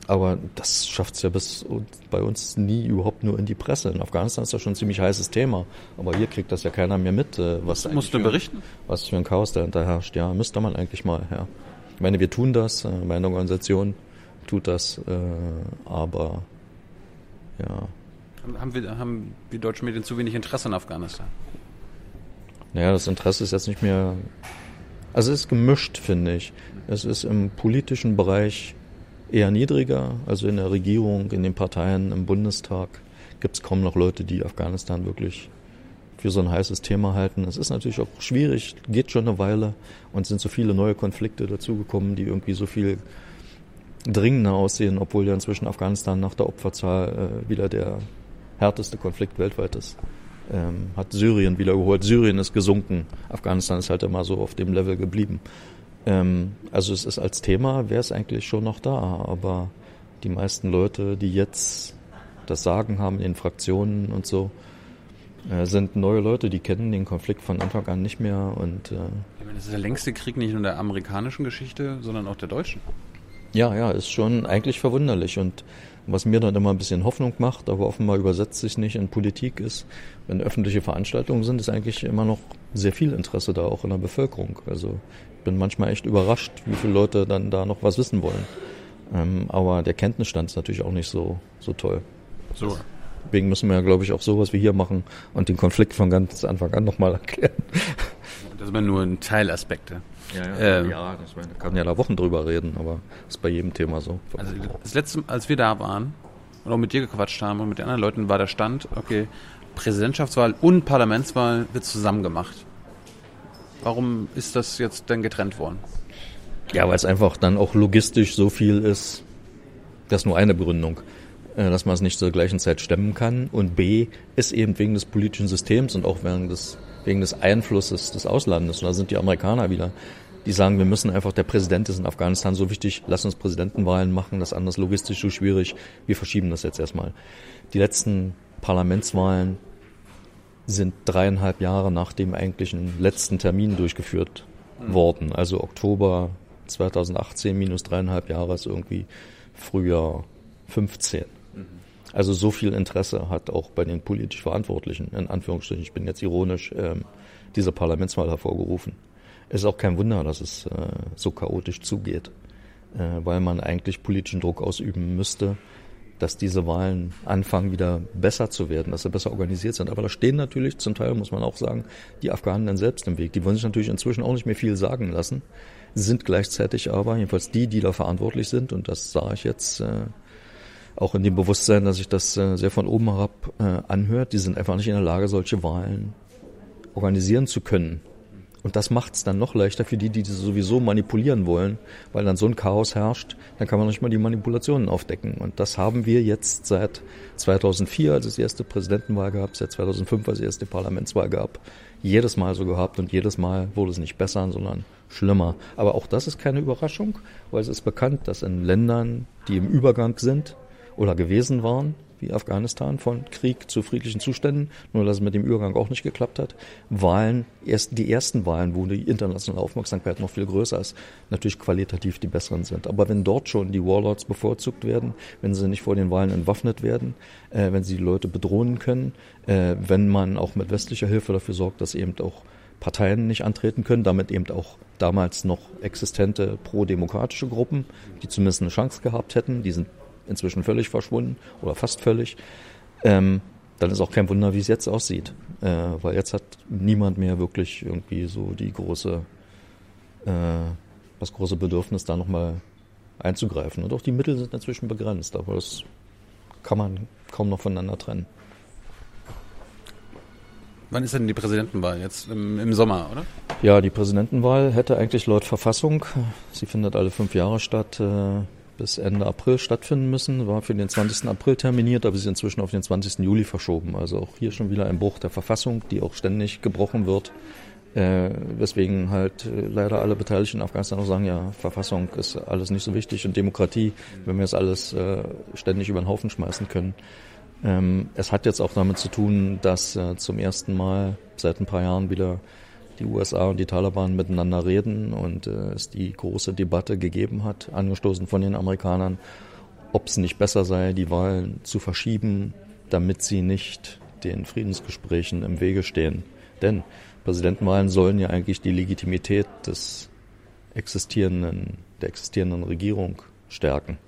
aber das schafft es ja bis bei uns nie überhaupt nur in die Presse. In Afghanistan ist das schon ein ziemlich heißes Thema. Aber hier kriegt das ja keiner mehr mit. Äh, was Musst du berichten? Was für ein Chaos dahinter herrscht. Ja, müsste man eigentlich mal, ja. Ich meine, wir tun das, äh, meine Organisation tut das, äh, aber ja. Haben wir, haben die deutschen Medien zu wenig Interesse an Afghanistan? Naja, das Interesse ist jetzt nicht mehr. Also es ist gemischt, finde ich. Es ist im politischen Bereich eher niedriger, also in der Regierung, in den Parteien, im Bundestag gibt es kaum noch Leute, die Afghanistan wirklich für so ein heißes Thema halten. Es ist natürlich auch schwierig, geht schon eine Weile und sind so viele neue Konflikte dazugekommen, die irgendwie so viel dringender aussehen, obwohl ja inzwischen Afghanistan nach der Opferzahl äh, wieder der härteste Konflikt weltweit ist. Ähm, hat Syrien wieder überholt. Syrien ist gesunken. Afghanistan ist halt immer so auf dem Level geblieben. Ähm, also es ist als Thema, wäre es eigentlich schon noch da, aber die meisten Leute, die jetzt das Sagen haben in den Fraktionen und so, äh, sind neue Leute, die kennen den Konflikt von Anfang an nicht mehr und äh, ich meine, das ist der längste Krieg nicht nur der amerikanischen Geschichte, sondern auch der deutschen. Ja, ja, ist schon eigentlich verwunderlich. Und was mir dann immer ein bisschen Hoffnung macht, aber offenbar übersetzt sich nicht in Politik, ist, wenn öffentliche Veranstaltungen sind, ist eigentlich immer noch sehr viel Interesse da, auch in der Bevölkerung. Also ich bin manchmal echt überrascht, wie viele Leute dann da noch was wissen wollen. Ähm, aber der Kenntnisstand ist natürlich auch nicht so, so toll. So. Deswegen müssen wir ja, glaube ich, auch sowas wie hier machen und den Konflikt von ganz Anfang an nochmal erklären. Das sind nur ein Teilaspekte. Ja, ja, ähm, ja das meine, kann ja da Wochen drüber reden, aber das ist bei jedem Thema so. Also das letzte, als wir da waren und auch mit dir gequatscht haben und mit den anderen Leuten, war der Stand, okay, Präsidentschaftswahl und Parlamentswahl wird zusammen gemacht. Warum ist das jetzt denn getrennt worden? Ja, weil es einfach dann auch logistisch so viel ist, das ist nur eine Begründung, äh, dass man es nicht zur gleichen Zeit stemmen kann. Und B ist eben wegen des politischen Systems und auch wegen des wegen des Einflusses des Auslandes. Und da sind die Amerikaner wieder, die sagen, wir müssen einfach, der Präsident ist in Afghanistan so wichtig, lass uns Präsidentenwahlen machen, das ist anders logistisch so schwierig, wir verschieben das jetzt erstmal. Die letzten Parlamentswahlen sind dreieinhalb Jahre nach dem eigentlichen letzten Termin durchgeführt mhm. worden. Also Oktober 2018 minus dreieinhalb Jahre ist irgendwie Frühjahr 15. Also so viel Interesse hat auch bei den politisch Verantwortlichen, in Anführungsstrichen, ich bin jetzt ironisch, ähm, diese Parlamentswahl hervorgerufen. Es ist auch kein Wunder, dass es äh, so chaotisch zugeht. äh, weil man eigentlich politischen Druck ausüben müsste, dass diese Wahlen anfangen wieder besser zu werden, dass sie besser organisiert sind. Aber da stehen natürlich zum Teil, muss man auch sagen, die Afghanen dann selbst im Weg. Die wollen sich natürlich inzwischen auch nicht mehr viel sagen lassen, sind gleichzeitig aber, jedenfalls die, die da verantwortlich sind, und das sah ich jetzt äh, auch in dem Bewusstsein, dass sich das äh, sehr von oben herab äh, anhört, die sind einfach nicht in der Lage, solche Wahlen organisieren zu können. Und das macht es dann noch leichter für die, die sowieso manipulieren wollen, weil dann so ein Chaos herrscht, dann kann man nicht mal die Manipulationen aufdecken. Und das haben wir jetzt seit 2004, als es die erste Präsidentenwahl gab, seit 2005, als es die erste Parlamentswahl gab, jedes Mal so gehabt und jedes Mal wurde es nicht besser, sondern schlimmer. Aber auch das ist keine Überraschung, weil es ist bekannt, dass in Ländern, die im Übergang sind oder gewesen waren, wie Afghanistan, von Krieg zu friedlichen Zuständen, nur dass es mit dem Übergang auch nicht geklappt hat. Wahlen, erst die ersten Wahlen, wo die internationale Aufmerksamkeit noch viel größer ist, natürlich qualitativ die besseren sind. Aber wenn dort schon die Warlords bevorzugt werden, wenn sie nicht vor den Wahlen entwaffnet werden, äh, wenn sie die Leute bedrohen können, äh, wenn man auch mit westlicher Hilfe dafür sorgt, dass eben auch Parteien nicht antreten können, damit eben auch damals noch existente pro-demokratische Gruppen, die zumindest eine Chance gehabt hätten, die sind inzwischen völlig verschwunden oder fast völlig, ähm, dann ist auch kein Wunder, wie es jetzt aussieht. Äh, weil jetzt hat niemand mehr wirklich irgendwie so die große, äh, das große Bedürfnis, da nochmal einzugreifen. Und auch die Mittel sind inzwischen begrenzt, aber das kann man kaum noch voneinander trennen. Wann ist denn die Präsidentenwahl? Jetzt im, im, Sommer, oder? Ja, die Präsidentenwahl hätte eigentlich laut Verfassung, sie findet alle fünf Jahre statt, äh, bis Ende April stattfinden müssen, war für den 20. April terminiert, aber sie ist inzwischen auf den 20. Juli verschoben. Also auch hier schon wieder ein Bruch der Verfassung, die auch ständig gebrochen wird. Äh, weswegen halt äh, leider alle Beteiligten in Afghanistan auch sagen, ja, Verfassung ist alles nicht so wichtig und Demokratie, wenn wir das alles äh, ständig über den Haufen schmeißen können. Ähm, es hat jetzt auch damit zu tun, dass äh, zum ersten Mal seit ein paar Jahren wieder die USA und die Taliban miteinander reden und äh, es die große Debatte gegeben hat, angestoßen von den Amerikanern, ob es nicht besser sei, die Wahlen zu verschieben, damit sie nicht den Friedensgesprächen im Wege stehen. Denn Präsidentenwahlen sollen ja eigentlich die Legitimität des existierenden, der existierenden Regierung stärken.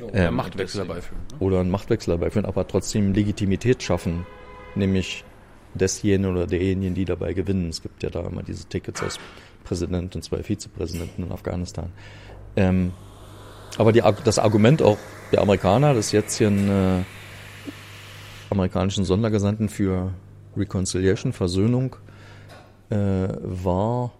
oder ähm, Machtwechsel herbeiführen. Ne? Oder einen Machtwechsel herbeiführen, aber trotzdem Legitimität schaffen, nämlich desjenigen oder derjenigen, die dabei gewinnen. Es gibt ja da immer diese Tickets aus Präsident und zwei Vizepräsidenten in Afghanistan. Ähm, aber die, das Argument auch der Amerikaner, das jetzt hier einen äh, amerikanischen Sondergesandten für Reconciliation, Versöhnung, äh, war,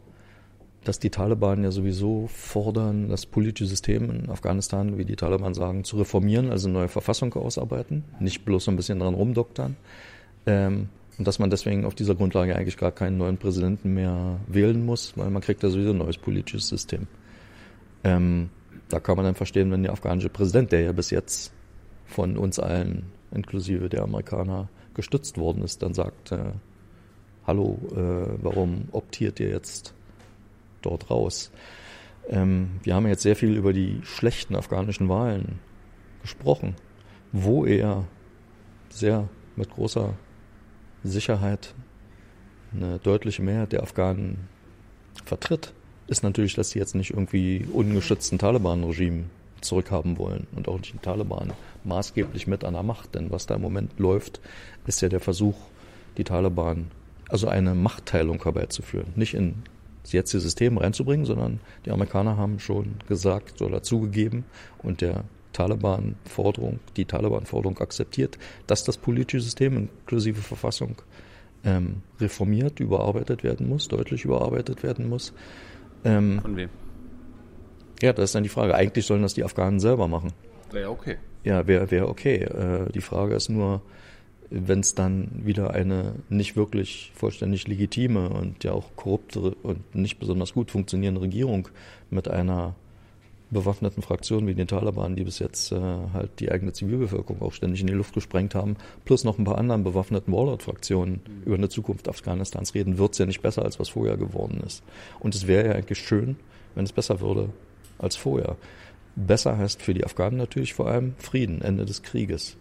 dass die Taliban ja sowieso fordern, das politische System in Afghanistan, wie die Taliban sagen, zu reformieren, also eine neue Verfassung ausarbeiten, nicht bloß so ein bisschen dran rumdoktern. Ähm, und dass man deswegen auf dieser Grundlage eigentlich gar keinen neuen Präsidenten mehr wählen muss, weil man kriegt ja sowieso ein neues politisches System. Ähm, da kann man dann verstehen, wenn der afghanische Präsident, der ja bis jetzt von uns allen, inklusive der Amerikaner, gestützt worden ist, dann sagt, äh, hallo, äh, warum optiert ihr jetzt dort raus? Ähm, wir haben jetzt sehr viel über die schlechten afghanischen Wahlen gesprochen, wo er sehr mit großer Sicherheit eine deutliche Mehrheit der Afghanen vertritt, ist natürlich, dass sie jetzt nicht irgendwie ungeschützten Taliban-Regime zurückhaben wollen und auch nicht den Taliban maßgeblich mit an der Macht. Denn was da im Moment läuft, ist ja der Versuch, die Taliban, also eine Machtteilung herbeizuführen. Nicht in das jetzige System reinzubringen, sondern die Amerikaner haben schon gesagt oder zugegeben und der Taliban-Forderung, die Taliban-Forderung akzeptiert, dass das politische System inklusive Verfassung ähm, reformiert, überarbeitet werden muss, deutlich überarbeitet werden muss. Ähm, Von wem? Ja, das ist dann die Frage. Eigentlich sollen das die Afghanen selber machen. Wäre okay. Ja, wäre wär okay. Äh, die Frage ist nur, wenn es dann wieder eine nicht wirklich vollständig legitime und ja auch korrupte und nicht besonders gut funktionierende Regierung mit einer bewaffneten Fraktionen wie den Taliban, die bis jetzt äh, halt die eigene Zivilbevölkerung auch ständig in die Luft gesprengt haben, plus noch ein paar anderen bewaffneten Warlord-Fraktionen mhm. über eine Zukunft Afghanistans reden, wird es ja nicht besser, als was vorher geworden ist. Und es wäre ja eigentlich schön, wenn es besser würde als vorher. Besser heißt für die Afghanen natürlich vor allem Frieden, Ende des Krieges.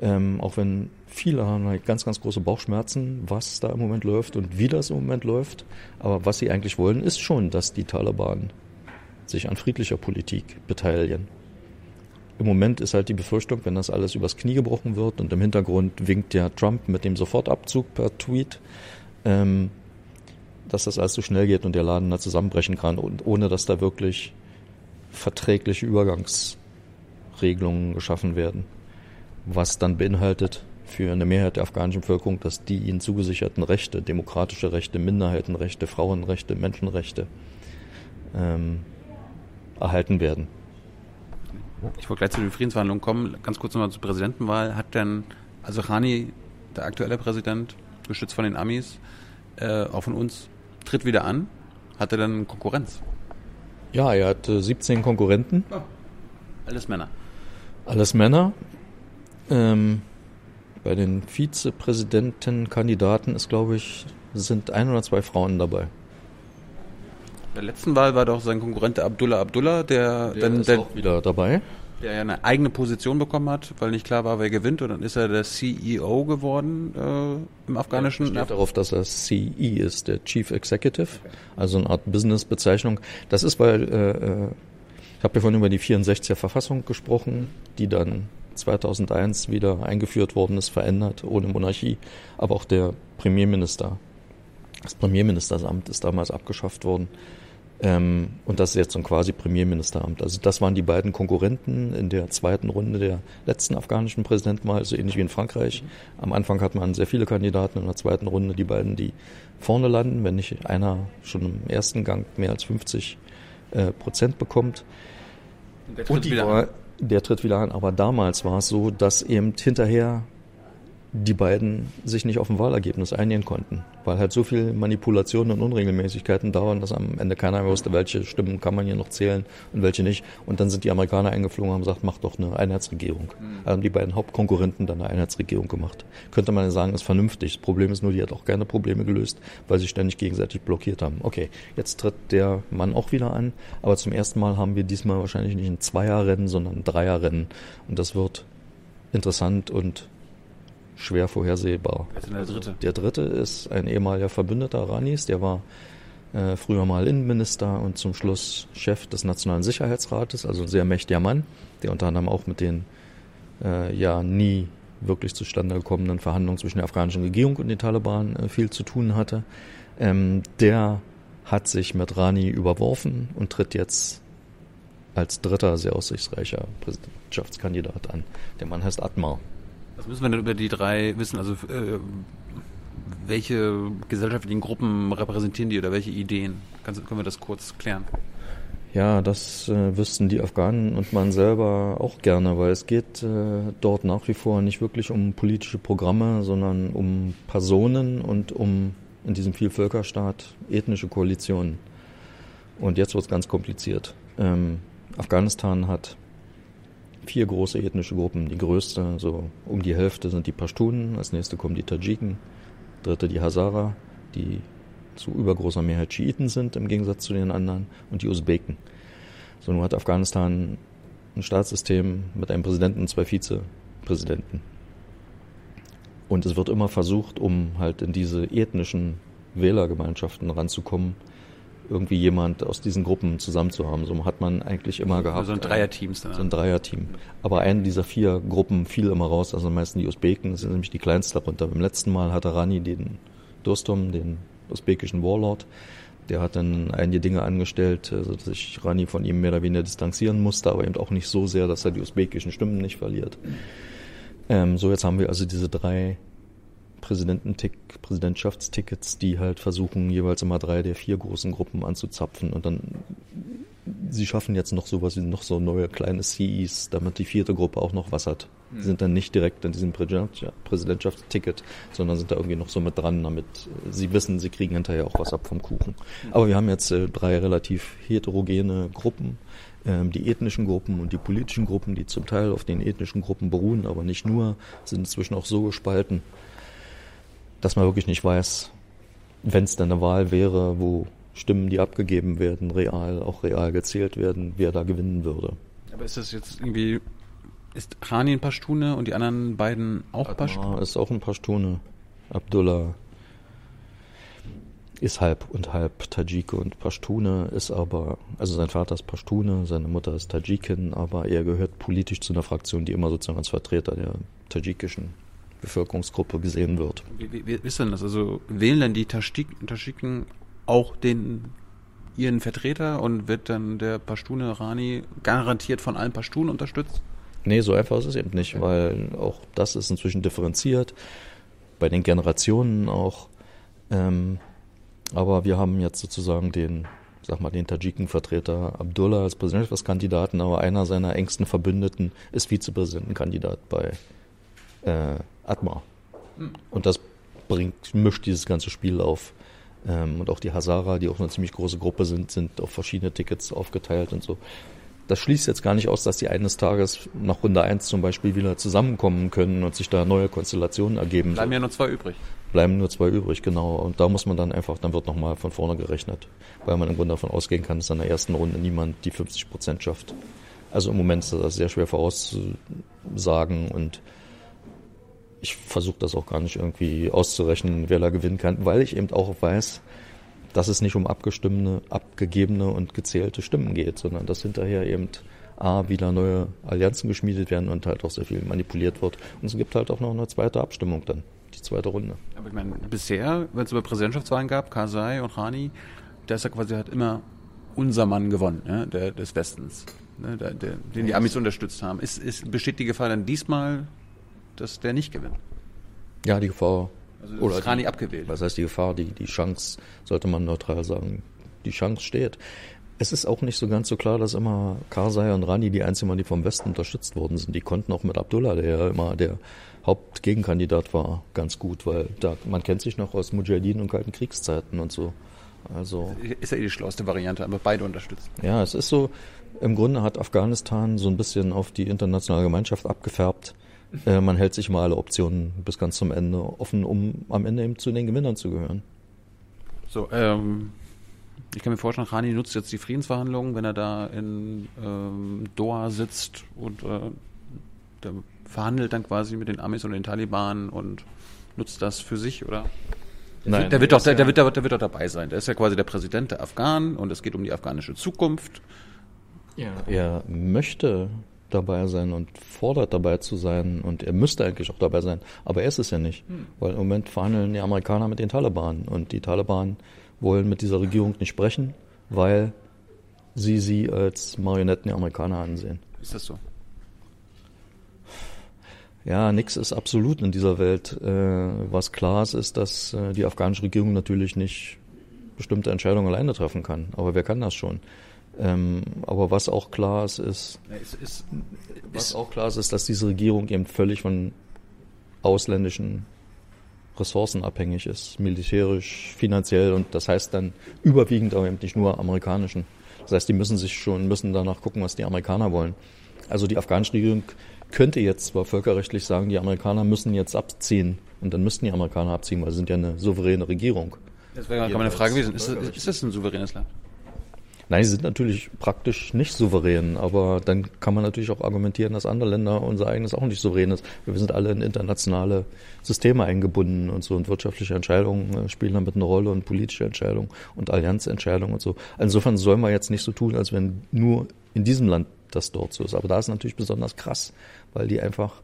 Ähm, auch wenn viele haben halt ganz, ganz große Bauchschmerzen, was da im Moment läuft und wie das im Moment läuft. Aber was sie eigentlich wollen, ist schon, dass die Taliban sich an friedlicher Politik beteiligen. Im Moment ist halt die Befürchtung, wenn das alles übers Knie gebrochen wird und im Hintergrund winkt ja Trump mit dem Sofortabzug per Tweet, ähm, dass das alles so schnell geht und der Laden da zusammenbrechen kann, und ohne dass da wirklich verträgliche Übergangsregelungen geschaffen werden. Was dann beinhaltet für eine Mehrheit der afghanischen Bevölkerung, dass die ihnen zugesicherten Rechte, demokratische Rechte, Minderheitenrechte, Frauenrechte, Menschenrechte ähm, erhalten werden. Ich wollte gleich zu den Friedensverhandlungen kommen. Ganz kurz nochmal zur Präsidentenwahl. Hat denn, also Rani, der aktuelle Präsident, gestützt von den Amis, äh, auch von uns, tritt wieder an. Hat er dann Konkurrenz? Ja, er hat äh, 17 Konkurrenten. Oh. Alles Männer. Alles Männer. Ähm, bei den Vizepräsidentenkandidaten ist, glaube ich, sind ein oder zwei Frauen dabei. Der letzten Wahl war doch sein Konkurrent der Abdullah Abdullah, der, Der dann ist der, auch wieder dabei. der ja eine eigene Position bekommen hat, weil nicht klar war, wer gewinnt. Und dann ist er der CEO geworden äh, im afghanischen. Steht darauf, dass er CE ist, der Chief Executive, also eine Art Business-Bezeichnung. Das ist, weil äh, äh, ich habe ja vorhin über die 64er Verfassung gesprochen, die dann 2001 wieder eingeführt worden ist, verändert, ohne Monarchie. Aber auch der Premierminister, das Premierministeramt ist damals abgeschafft worden. Ähm, und das ist jetzt so ein quasi Premierministeramt. Also das waren die beiden Konkurrenten in der zweiten Runde der letzten afghanischen Präsidentenwahl, so ähnlich wie in Frankreich. Am Anfang hat man sehr viele Kandidaten, in der zweiten Runde die beiden, die vorne landen, wenn nicht einer schon im ersten Gang mehr als 50 äh, Prozent bekommt. Der tritt Und die wieder war, an. der tritt wieder an. Aber damals war es so, dass eben hinterher die beiden sich nicht auf ein Wahlergebnis einigen konnten, weil halt so viel Manipulationen und Unregelmäßigkeiten dauern, dass am Ende keiner mehr wusste, welche Stimmen kann man hier noch zählen und welche nicht. Und dann sind die Amerikaner eingeflogen und haben gesagt, macht doch eine Einheitsregierung. Also haben die beiden Hauptkonkurrenten dann eine Einheitsregierung gemacht. Könnte man ja sagen, ist vernünftig. Das Problem ist nur, die hat auch keine Probleme gelöst, weil sie ständig gegenseitig blockiert haben. Okay, jetzt tritt der Mann auch wieder an, aber zum ersten Mal haben wir diesmal wahrscheinlich nicht ein Zweierrennen, sondern ein Dreierrennen. Und das wird interessant und schwer vorhersehbar. Denn der dritte? Der dritte ist ein ehemaliger Verbündeter Ranis, der war äh, früher mal Innenminister und zum Schluss Chef des Nationalen Sicherheitsrates, also ein sehr mächtiger Mann, der unter anderem auch mit den äh, ja nie wirklich zustande gekommenen Verhandlungen zwischen der afghanischen Regierung und den Taliban äh, viel zu tun hatte. Ähm, der hat sich mit Rani überworfen und tritt jetzt als dritter sehr aussichtsreicher Präsidentschaftskandidat an. Der Mann heißt Atmar. Was müssen wir denn über die drei wissen? Also äh, welche gesellschaftlichen Gruppen repräsentieren die oder welche Ideen? Kannst, können wir das kurz klären? Ja, das äh, wüssten die Afghanen und man selber auch gerne, weil es geht äh, dort nach wie vor nicht wirklich um politische Programme, sondern um Personen und um in diesem Vielvölkerstaat ethnische Koalitionen. Und jetzt wird es ganz kompliziert. Ähm, Afghanistan hat vier große ethnische Gruppen. Die größte, so um die Hälfte, sind die Pashtunen, als nächste kommen die Tadschiken, dritte die Hazara, die zu übergroßer Mehrheit Schiiten sind im Gegensatz zu den anderen und die Usbeken. So nun hat Afghanistan ein Staatssystem mit einem Präsidenten und zwei Vizepräsidenten. Und es wird immer versucht, um halt in diese ethnischen Wählergemeinschaften ranzukommen, irgendwie jemand aus diesen Gruppen zusammen zu haben. So hat man eigentlich immer gehabt. Also ein Dreierteams dann. So ein Dreierteam. Aber eine dieser vier Gruppen fiel immer raus, also meistens die Usbeken, das sind nämlich die kleinsten darunter. Beim letzten Mal hatte Rani den Dostum, den usbekischen Warlord, der hat dann einige Dinge angestellt, also dass sich Rani von ihm mehr oder weniger distanzieren musste, aber eben auch nicht so sehr, dass er die usbekischen Stimmen nicht verliert. Ähm, so, jetzt haben wir also diese drei Präsidententick, Präsidentschaftstickets, die halt versuchen, jeweils immer drei der vier großen Gruppen anzuzapfen und dann sie schaffen jetzt noch sowas wie noch so neue kleine CEs, damit die vierte Gruppe auch noch was hat. Die sind dann nicht direkt in diesem Präsident- Präsidentschaftsticket, sondern sind da irgendwie noch so mit dran, damit sie wissen, sie kriegen hinterher auch was ab vom Kuchen. Aber wir haben jetzt äh, drei relativ heterogene Gruppen, ähm, die ethnischen Gruppen und die politischen Gruppen, die zum Teil auf den ethnischen Gruppen beruhen, aber nicht nur, sind inzwischen auch so gespalten, dass man wirklich nicht weiß, wenn es dann eine Wahl wäre, wo Stimmen, die abgegeben werden, real, auch real gezählt werden, wer da gewinnen würde. Aber ist das jetzt irgendwie, ist Rani ein Pashtune und die anderen beiden auch Pashtune? Ist auch ein Pashtune. Abdullah. ist halb und halb Tajike und Pashtune, ist aber, also sein Vater ist Pashtune, seine Mutter ist Tajikin, aber er gehört politisch zu einer Fraktion, die immer sozusagen als Vertreter der tadschikischen Bevölkerungsgruppe gesehen wird. Wie, wie, ist denn das? Also wählen dann die Tadschiken auch den ihren Vertreter und wird dann der Pashtune Rani garantiert von allen Pashtunen unterstützt? Nee, so einfach ist es eben nicht, weil auch das ist inzwischen differenziert, bei den Generationen auch. Ähm, aber wir haben jetzt sozusagen den, sag mal, den Tadschiken-Vertreter Abdullah als Präsidentschaftskandidaten, aber einer seiner engsten Verbündeten ist Vizepräsidentenkandidat bei äh, Atma. Und das bringt, mischt dieses ganze Spiel auf. Ähm, und auch die Hazara, die auch eine ziemlich große Gruppe sind, sind auf verschiedene Tickets aufgeteilt und so. Das schließt jetzt gar nicht aus, dass die eines Tages nach Runde 1 zum Beispiel wieder zusammenkommen können und sich da neue Konstellationen ergeben. Bleiben ja nur zwei übrig. Bleiben nur zwei übrig, genau. Und da muss man dann einfach, dann wird nochmal von vorne gerechnet. Weil man im Grunde davon ausgehen kann, dass in der ersten Runde niemand die 50 Prozent schafft. Also im Moment ist das sehr schwer vorauszusagen und ich versuche das auch gar nicht irgendwie auszurechnen, wer da gewinnen kann, weil ich eben auch weiß, dass es nicht um abgestimmte, abgegebene und gezählte Stimmen geht, sondern dass hinterher eben A, wieder neue Allianzen geschmiedet werden und halt auch sehr viel manipuliert wird. Und es gibt halt auch noch eine zweite Abstimmung dann, die zweite Runde. Aber ich meine, bisher, wenn es über Präsidentschaftswahlen gab, Karzai und Rani, da ist ja quasi halt immer unser Mann gewonnen, ja, der, des Westens, ne, der, der, den die Amis unterstützt haben. Ist, ist, besteht die Gefahr dann diesmal dass der nicht gewinnt. Ja, die Gefahr. Also oder ist Rani abgewählt. Was heißt die Gefahr? Die, die Chance, sollte man neutral sagen, die Chance steht. Es ist auch nicht so ganz so klar, dass immer Karzai und Rani die einzigen waren, die vom Westen unterstützt worden sind. Die konnten auch mit Abdullah, der ja immer der Hauptgegenkandidat war, ganz gut, weil da, man kennt sich noch aus Mujahideen und kalten Kriegszeiten und so. Also ist ja eh die schlauste Variante, aber beide unterstützen. Ja, es ist so, im Grunde hat Afghanistan so ein bisschen auf die internationale Gemeinschaft abgefärbt. Äh, man hält sich mal alle Optionen bis ganz zum Ende offen, um am Ende eben zu den Gewinnern zu gehören. So, ähm, ich kann mir vorstellen, Rani nutzt jetzt die Friedensverhandlungen, wenn er da in ähm, Doha sitzt und äh, der verhandelt dann quasi mit den Amis und den Taliban und nutzt das für sich, oder? Nein, der, wird doch, der, der, wird, der, der wird doch dabei sein. Der ist ja quasi der Präsident der Afghanen und es geht um die afghanische Zukunft. Ja. Er möchte dabei sein und fordert dabei zu sein und er müsste eigentlich auch dabei sein, aber er ist es ja nicht, hm. weil im Moment verhandeln die Amerikaner mit den Taliban und die Taliban wollen mit dieser Regierung nicht sprechen, weil sie sie als Marionetten der Amerikaner ansehen. Ist das so? Ja, nichts ist absolut in dieser Welt. Äh, was klar ist, ist, dass äh, die afghanische Regierung natürlich nicht bestimmte Entscheidungen alleine treffen kann. Aber wer kann das schon? Ähm, aber was auch klar ist, ist, es ist was auch klar ist, ist, dass diese Regierung eben völlig von ausländischen Ressourcen abhängig ist, militärisch, finanziell und das heißt dann überwiegend aber eben nicht nur amerikanischen. Das heißt, die müssen sich schon, müssen danach gucken, was die Amerikaner wollen. Also die afghanische Regierung könnte jetzt zwar völkerrechtlich sagen, die Amerikaner müssen jetzt abziehen und dann müssten die Amerikaner abziehen, weil sie sind ja eine souveräne Regierung. Das wäre gar meine Frage gewesen. Ist, ist das ein souveränes Land? Nein, sie sind natürlich praktisch nicht souverän, aber dann kann man natürlich auch argumentieren, dass andere Länder unser eigenes auch nicht souverän ist. Wir sind alle in internationale Systeme eingebunden und so und wirtschaftliche Entscheidungen äh, spielen damit eine Rolle und politische Entscheidungen und Allianzentscheidungen und so. Insofern sollen wir jetzt nicht so tun, als wenn nur in diesem Land das dort so ist. Aber da ist natürlich besonders krass, weil die einfach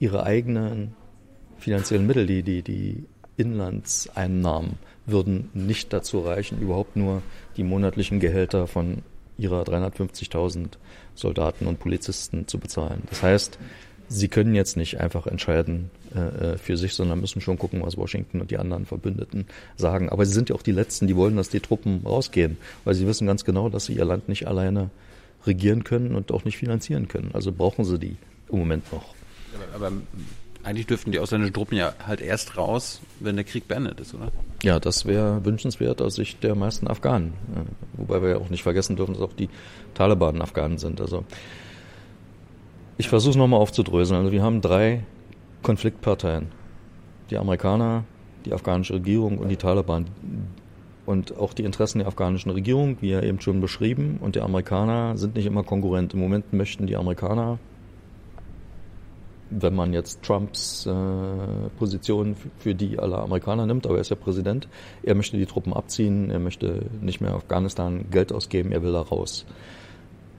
ihre eigenen finanziellen Mittel, die, die, die Inlandseinnahmen würden nicht dazu reichen, überhaupt nur die monatlichen Gehälter von ihrer 350.000 Soldaten und Polizisten zu bezahlen. Das heißt, sie können jetzt nicht einfach entscheiden äh, äh, für sich, sondern müssen schon gucken, was Washington und die anderen Verbündeten sagen. Aber sie sind ja auch die Letzten, die wollen, dass die Truppen rausgehen, weil sie wissen ganz genau, dass sie ihr Land nicht alleine regieren können und auch nicht finanzieren können. Also brauchen sie die im Moment noch. Aber, aber eigentlich dürften die ausländischen Truppen ja halt erst raus, wenn der Krieg beendet ist, oder? Ja, das wäre wünschenswert aus Sicht der meisten Afghanen. Wobei wir ja auch nicht vergessen dürfen, dass auch die Taliban Afghanen sind. Also ich versuche es nochmal aufzudröseln. Also wir haben drei Konfliktparteien. Die Amerikaner, die afghanische Regierung und die Taliban. Und auch die Interessen der afghanischen Regierung, wie ja eben schon beschrieben, und der Amerikaner sind nicht immer konkurrent. Im Moment möchten die Amerikaner wenn man jetzt Trumps äh, Position für die aller Amerikaner nimmt, aber er ist ja Präsident, er möchte die Truppen abziehen, er möchte nicht mehr Afghanistan Geld ausgeben, er will da raus.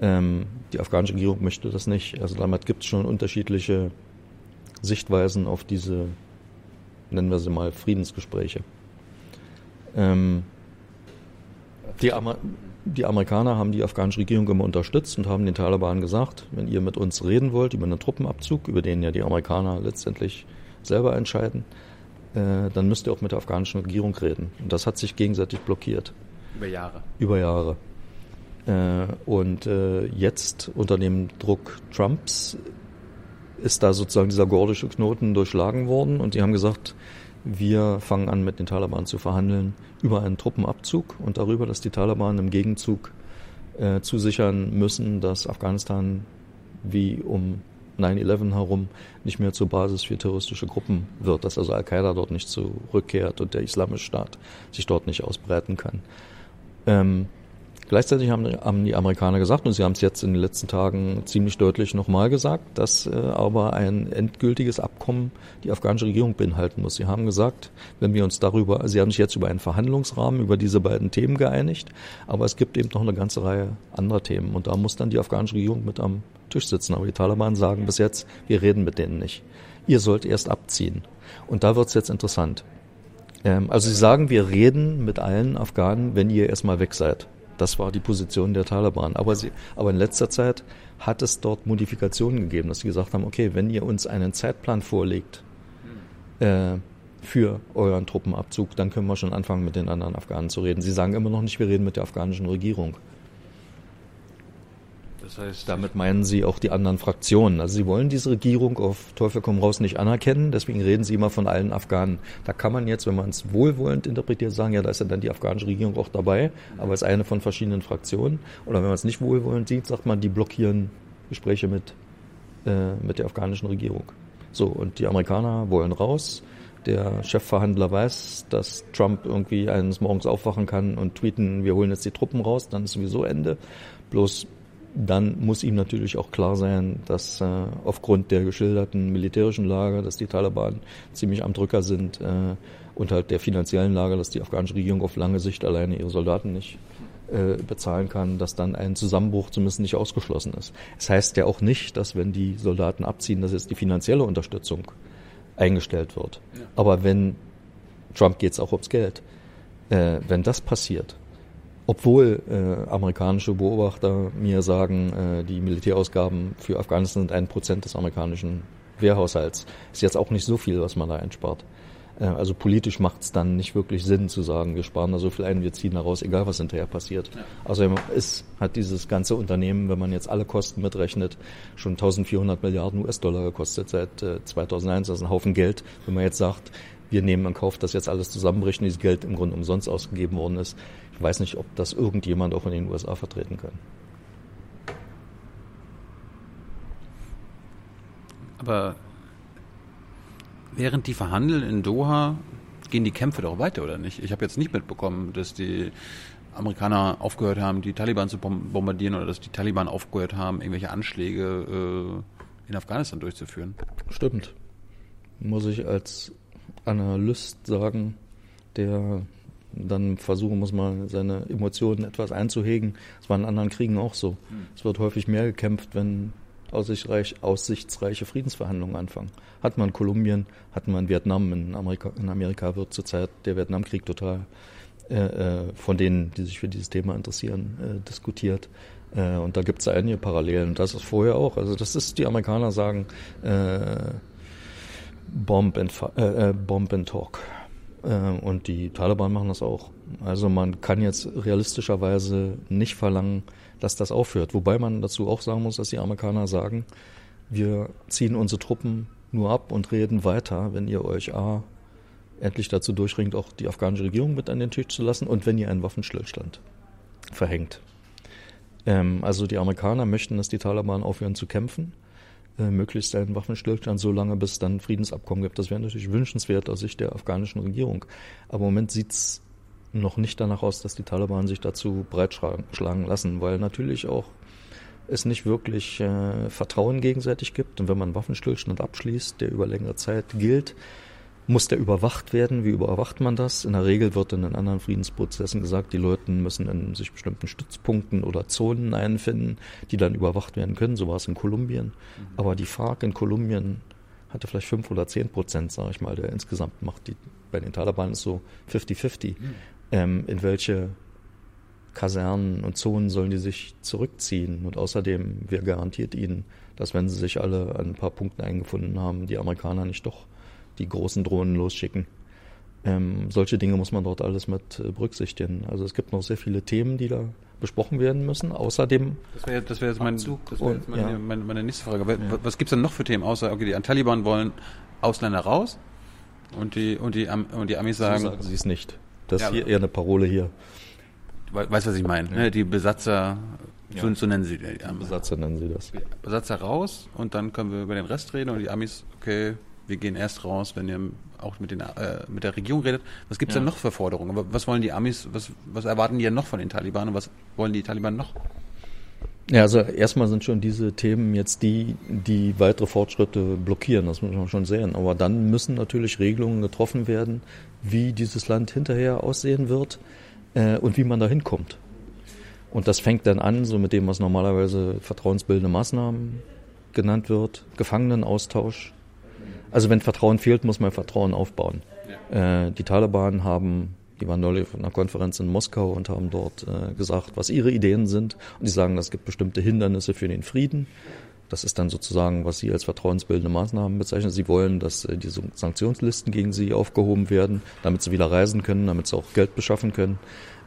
Ähm, die afghanische Regierung möchte das nicht. Also damit gibt es schon unterschiedliche Sichtweisen auf diese, nennen wir sie mal, Friedensgespräche. Ähm, die, Amer die Amerikaner haben die afghanische Regierung immer unterstützt und haben den Taliban gesagt, wenn ihr mit uns reden wollt über einen Truppenabzug, über den ja die Amerikaner letztendlich selber entscheiden, äh, dann müsst ihr auch mit der afghanischen Regierung reden. Und das hat sich gegenseitig blockiert. Über Jahre. Über Jahre. Äh, und äh, jetzt unter dem Druck Trumps ist da sozusagen dieser gordische Knoten durchschlagen worden und die haben gesagt, wir fangen an mit den Taliban zu verhandeln über einen Truppenabzug und darüber, dass die Taliban im Gegenzug äh, zusichern müssen, dass Afghanistan wie um 9-11 herum nicht mehr zur Basis für terroristische Gruppen wird, dass also Al-Qaida dort nicht zurückkehrt und der Islamische Staat sich dort nicht ausbreiten kann. Ähm, Gleichzeitig haben, haben, die Amerikaner gesagt, und sie haben es jetzt in den letzten Tagen ziemlich deutlich nochmal gesagt, dass äh, aber ein endgültiges Abkommen die afghanische Regierung beinhalten muss. Sie haben gesagt, wenn wir uns darüber, sie haben sich jetzt über einen Verhandlungsrahmen über diese beiden Themen geeinigt, aber es gibt eben noch eine ganze Reihe anderer Themen und da muss dann die afghanische Regierung mit am Tisch sitzen. Aber die Taliban sagen bis jetzt, wir reden mit denen nicht. Ihr sollt erst abziehen. Und da wird es jetzt interessant. Ähm, also sie sagen, wir reden mit allen Afghanen, wenn ihr erstmal weg seid. Das war die Position der Taliban. Aber, sie, aber in letzter Zeit hat es dort Modifikationen gegeben, dass sie gesagt haben, okay, wenn ihr uns einen Zeitplan vorlegt äh, für euren Truppenabzug, dann können wir schon anfangen, mit den anderen Afghanen zu reden. Sie sagen immer noch nicht, wir reden mit der afghanischen Regierung. Das heißt, damit meinen Sie auch die anderen Fraktionen. Also Sie wollen diese Regierung auf Teufel komm raus nicht anerkennen, deswegen reden Sie immer von allen Afghanen. Da kann man jetzt, wenn man es wohlwollend interpretiert, sagen, ja, da ist ja dann die afghanische Regierung auch dabei, aber es ist eine von verschiedenen Fraktionen. Oder wenn man es nicht wohlwollend sieht, sagt man, die blockieren Gespräche mit, äh, mit der afghanischen Regierung. So, und die Amerikaner wollen raus. Der Chefverhandler weiß, dass Trump irgendwie eines Morgens aufwachen kann und tweeten, wir holen jetzt die Truppen raus, dann ist sowieso Ende. Bloß dann muss ihm natürlich auch klar sein, dass äh, aufgrund der geschilderten militärischen Lage, dass die Taliban ziemlich am Drücker sind äh, und halt der finanziellen Lage, dass die afghanische Regierung auf lange Sicht alleine ihre Soldaten nicht äh, bezahlen kann, dass dann ein Zusammenbruch zumindest nicht ausgeschlossen ist. Es das heißt ja auch nicht, dass wenn die Soldaten abziehen, dass jetzt die finanzielle Unterstützung eingestellt wird. Ja. Aber wenn Trump geht es auch ums Geld. Äh, wenn das passiert, obwohl äh, amerikanische Beobachter mir sagen, äh, die Militärausgaben für Afghanistan sind ein Prozent des amerikanischen Wehrhaushalts. Ist jetzt auch nicht so viel, was man da einspart. Äh, also politisch macht es dann nicht wirklich Sinn zu sagen, wir sparen da so viel ein, wir ziehen daraus, egal was hinterher passiert. Ja. Außerdem ist, hat dieses ganze Unternehmen, wenn man jetzt alle Kosten mitrechnet, schon 1400 Milliarden US-Dollar gekostet seit äh, 2001. Das ist ein Haufen Geld. Wenn man jetzt sagt, wir nehmen in Kauf, dass jetzt alles zusammenbricht und dieses Geld im Grunde umsonst ausgegeben worden ist, weiß nicht, ob das irgendjemand auch in den USA vertreten kann. Aber während die verhandeln in Doha, gehen die Kämpfe doch weiter, oder nicht? Ich habe jetzt nicht mitbekommen, dass die Amerikaner aufgehört haben, die Taliban zu bombardieren oder dass die Taliban aufgehört haben, irgendwelche Anschläge äh, in Afghanistan durchzuführen. Stimmt. Muss ich als Analyst sagen, der dann versuchen muss, mal seine Emotionen etwas einzuhegen. Das war in anderen Kriegen auch so. Hm. Es wird häufig mehr gekämpft, wenn aussichtsreich, aussichtsreiche Friedensverhandlungen anfangen. Hat man Kolumbien, hat man Vietnam. In Amerika, in Amerika wird zurzeit der Vietnamkrieg total äh, äh, von denen, die sich für dieses Thema interessieren, äh, diskutiert. Äh, und da gibt es einige Parallelen. Das ist vorher auch. Also das ist, die Amerikaner sagen, äh, Bomb and, äh, Bomb and Talk. Äh, und die Taliban machen das auch. Also man kann jetzt realistischerweise nicht verlangen, dass das aufhört. Wobei man dazu auch sagen muss, dass die Amerikaner sagen, wir ziehen unsere Truppen nur ab und reden weiter, wenn ihr euch A endlich dazu durchringt, auch die afghanische Regierung mit an den Tisch zu lassen und wenn ihr einen Waffenstillstand verhängt. Ähm, also die Amerikaner möchten, dass die Taliban aufhören zu kämpfen äh, möglichst einen Waffenstillstand, so lange bis es dann Friedensabkommen gibt. Das wäre natürlich wünschenswert aus Sicht der afghanischen Regierung. Aber im Moment sieht es noch nicht danach aus, dass die Taliban sich dazu breitschlagen lassen, weil natürlich auch es nicht wirklich äh, Vertrauen gegenseitig gibt. Und wenn man einen Waffenstillstand abschließt, der über längere Zeit gilt, muss der überwacht werden. Wie überwacht man das? In der Regel wird in den anderen Friedensprozessen gesagt, die Leute müssen in sich bestimmten Stützpunkten oder Zonen einfinden, die dann überwacht werden können. So war es in Kolumbien. Mhm. Aber die FARC in Kolumbien hatte vielleicht fünf oder zehn Prozent, sage ich mal, der insgesamt macht. Die, bei den Taliban ist so 50-50. Mhm. Ähm, in welche Kasernen und Zonen sollen die sich zurückziehen? Und außerdem, wer garantiert ihnen, dass wenn sie sich alle an ein paar Punkten eingefunden haben, die Amerikaner nicht doch die großen Drohnen losschicken? Ähm, solche Dinge muss man dort alles mit äh, berücksichtigen. Also es gibt noch sehr viele Themen, die da besprochen werden müssen. Außerdem. Das wäre das wär jetzt, mein, das wär jetzt meine, ja. meine, meine, nächste Frage. Was, ja. was gibt es denn noch für Themen, außer, okay, die Taliban wollen Ausländer raus und die, und die, und die Amis sagen. So sagen sie es nicht. Das ist ja, hier eher eine Parole hier. Weißt du, was ich meine? Ne? Die Besatzer, so, so, nennen sie die. Besatzer nennen sie das. Besatzer raus und dann können wir über den Rest reden und die Amis, okay, wir gehen erst raus, wenn ihr auch mit, den, äh, mit der Regierung redet. Was gibt es ja. denn noch für Forderungen? Was wollen die Amis, was, was erwarten die denn noch von den Taliban und was wollen die Taliban noch? Ja, also erstmal sind schon diese Themen jetzt die, die weitere Fortschritte blockieren, das muss man schon sehen. Aber dann müssen natürlich Regelungen getroffen werden, wie dieses Land hinterher aussehen wird äh, und wie man da hinkommt. Und das fängt dann an, so mit dem, was normalerweise vertrauensbildende Maßnahmen genannt wird, Gefangenenaustausch, also wenn Vertrauen fehlt, muss man Vertrauen aufbauen. Äh, die Taliban haben, die waren neulich auf einer Konferenz in Moskau und haben dort äh, gesagt, was ihre Ideen sind. Und die sagen, es gibt bestimmte Hindernisse für den Frieden. Das ist dann sozusagen, was sie als vertrauensbildende Maßnahmen bezeichnen. Sie wollen, dass äh, diese Sanktionslisten gegen sie aufgehoben werden, damit sie wieder reisen können, damit sie auch Geld beschaffen können.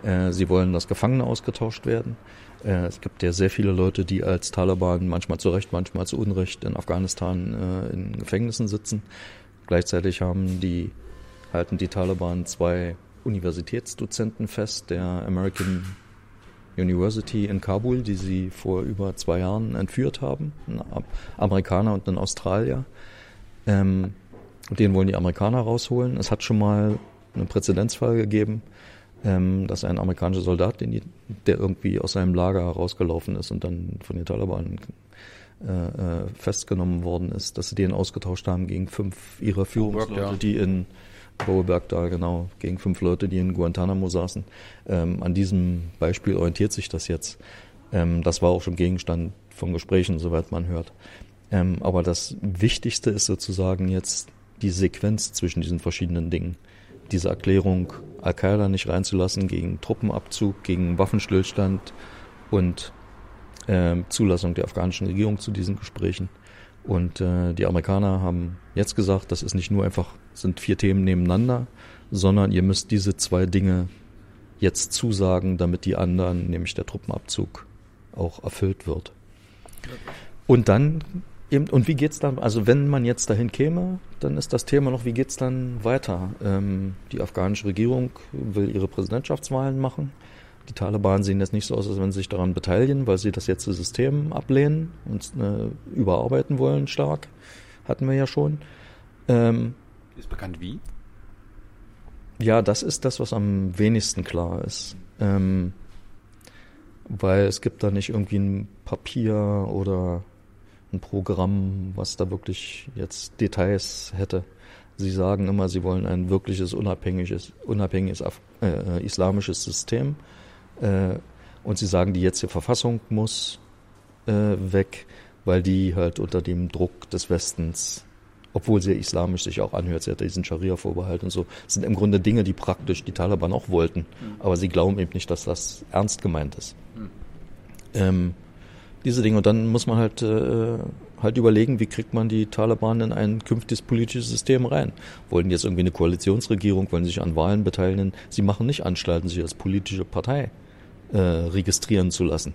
Äh, sie wollen, dass Gefangene ausgetauscht werden. Äh, es gibt ja sehr viele Leute, die als Taliban manchmal zu Recht, manchmal zu Unrecht in Afghanistan äh, in Gefängnissen sitzen. Gleichzeitig haben die, halten die Taliban zwei Universitätsdozenten fest, der American University in Kabul, die sie vor über zwei Jahren entführt haben, ein Amerikaner und ein Australier. Ähm, den wollen die Amerikaner rausholen. Es hat schon mal einen Präzedenzfall gegeben, ähm, dass ein amerikanischer Soldat, den der irgendwie aus seinem Lager rausgelaufen ist und dann von den Taliban äh, äh, festgenommen worden ist, dass sie den ausgetauscht haben gegen fünf ihrer Führungsleute, ja. die in Boweberg da genau, gegen fünf Leute, die in Guantanamo saßen. Ähm, an diesem Beispiel orientiert sich das jetzt. Ähm, das war auch schon Gegenstand von Gesprächen, soweit man hört. Ähm, aber das Wichtigste ist sozusagen jetzt die Sequenz zwischen diesen verschiedenen Dingen diese Erklärung, Al-Qaida nicht reinzulassen gegen Truppenabzug, gegen Waffenstillstand und äh, Zulassung der afghanischen Regierung zu diesen Gesprächen. Und äh, die Amerikaner haben jetzt gesagt, das ist nicht nur einfach, sind vier Themen nebeneinander, sondern ihr müsst diese zwei Dinge jetzt zusagen, damit die anderen, nämlich der Truppenabzug, auch erfüllt wird. Und dann Eben, und wie geht's dann, also wenn man jetzt dahin käme, dann ist das Thema noch, wie geht's dann weiter? Ähm, die afghanische Regierung will ihre Präsidentschaftswahlen machen. Die Taliban sehen jetzt nicht so aus, als wenn sie sich daran beteiligen, weil sie das jetzt das System ablehnen und äh, überarbeiten wollen stark. Hatten wir ja schon. Ähm, ist bekannt wie? Ja, das ist das, was am wenigsten klar ist. Ähm, weil es gibt da nicht irgendwie ein Papier oder ein Programm, was da wirklich jetzt Details hätte. Sie sagen immer, sie wollen ein wirkliches unabhängiges, unabhängiges äh, islamisches System. Äh, und sie sagen, die jetzige Verfassung muss äh, weg, weil die halt unter dem Druck des Westens, obwohl sie islamisch sich auch anhört, sie hat diesen Scharia-Vorbehalt und so, sind im Grunde Dinge, die praktisch die Taliban auch wollten. Mhm. Aber sie glauben eben nicht, dass das ernst gemeint ist. Mhm. Ähm, diese Dinge. Und dann muss man halt, äh, halt überlegen, wie kriegt man die Taliban in ein künftiges politisches System rein. Wollen die jetzt irgendwie eine Koalitionsregierung, wollen sich an Wahlen beteiligen? Sie machen nicht Anstalten, sich als politische Partei äh, registrieren zu lassen.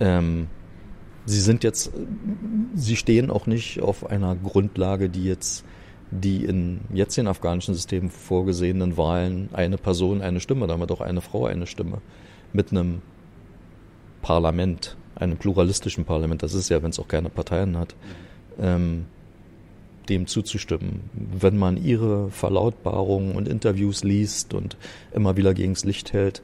Ähm, sie sind jetzt, sie stehen auch nicht auf einer Grundlage, die jetzt die in jetzt in afghanischen Systemen vorgesehenen Wahlen eine Person eine Stimme, damit auch eine Frau eine Stimme mit einem Parlament einem pluralistischen Parlament, das ist ja, wenn es auch keine Parteien hat, ähm, dem zuzustimmen. Wenn man ihre Verlautbarungen und Interviews liest und immer wieder gegens Licht hält,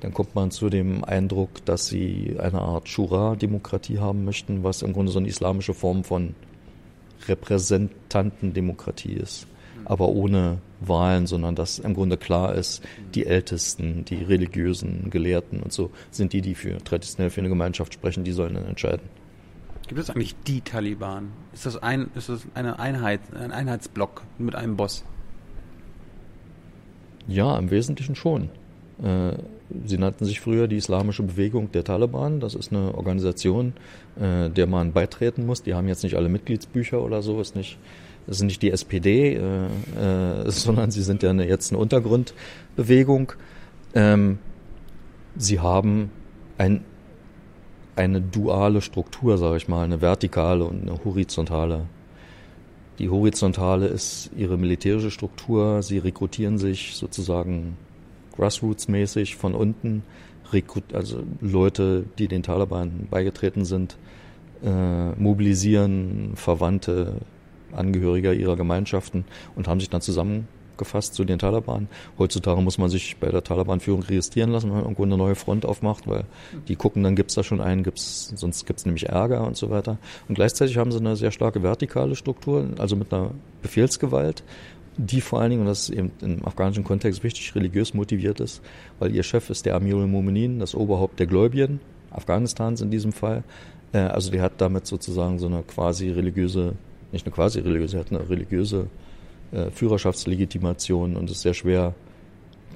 dann kommt man zu dem Eindruck, dass sie eine Art Shura-Demokratie haben möchten, was im Grunde so eine islamische Form von Repräsentantendemokratie ist. Aber ohne Wahlen, sondern dass im Grunde klar ist, die Ältesten, die religiösen Gelehrten und so sind die, die für traditionell für eine Gemeinschaft sprechen, die sollen dann entscheiden. Gibt es eigentlich die Taliban? Ist das ein, ist das eine Einheit, ein Einheitsblock mit einem Boss? Ja, im Wesentlichen schon. Äh, sie nannten sich früher die Islamische Bewegung der Taliban. Das ist eine Organisation, äh, der man beitreten muss. Die haben jetzt nicht alle Mitgliedsbücher oder so. Ist nicht, das ist nicht die SPD, äh, sondern sie sind ja eine, jetzt eine Untergrundbewegung. Ähm, sie haben ein, eine duale Struktur, sage ich mal, eine vertikale und eine horizontale die horizontale ist ihre militärische Struktur. Sie rekrutieren sich sozusagen grassroots-mäßig von unten, also Leute, die den Taliban beigetreten sind, äh, mobilisieren Verwandte, Angehörige ihrer Gemeinschaften und haben sich dann zusammen gefasst zu den Taliban. Heutzutage muss man sich bei der Taliban-Führung registrieren lassen, wenn man irgendwo eine neue Front aufmacht, weil die gucken, dann gibt's da schon einen, gibt's, sonst gibt's nämlich Ärger und so weiter. Und gleichzeitig haben sie eine sehr starke vertikale Struktur, also mit einer Befehlsgewalt, die vor allen Dingen, und das ist eben im afghanischen Kontext wichtig, religiös motiviert ist, weil ihr Chef ist der Amir al-Mu'minin, das Oberhaupt der Gläubigen, Afghanistans in diesem Fall. Äh, also der hat damit sozusagen so eine quasi religiöse, nicht eine quasi religiöse, er hat eine religiöse äh, Führerschaftslegitimation und es ist sehr schwer,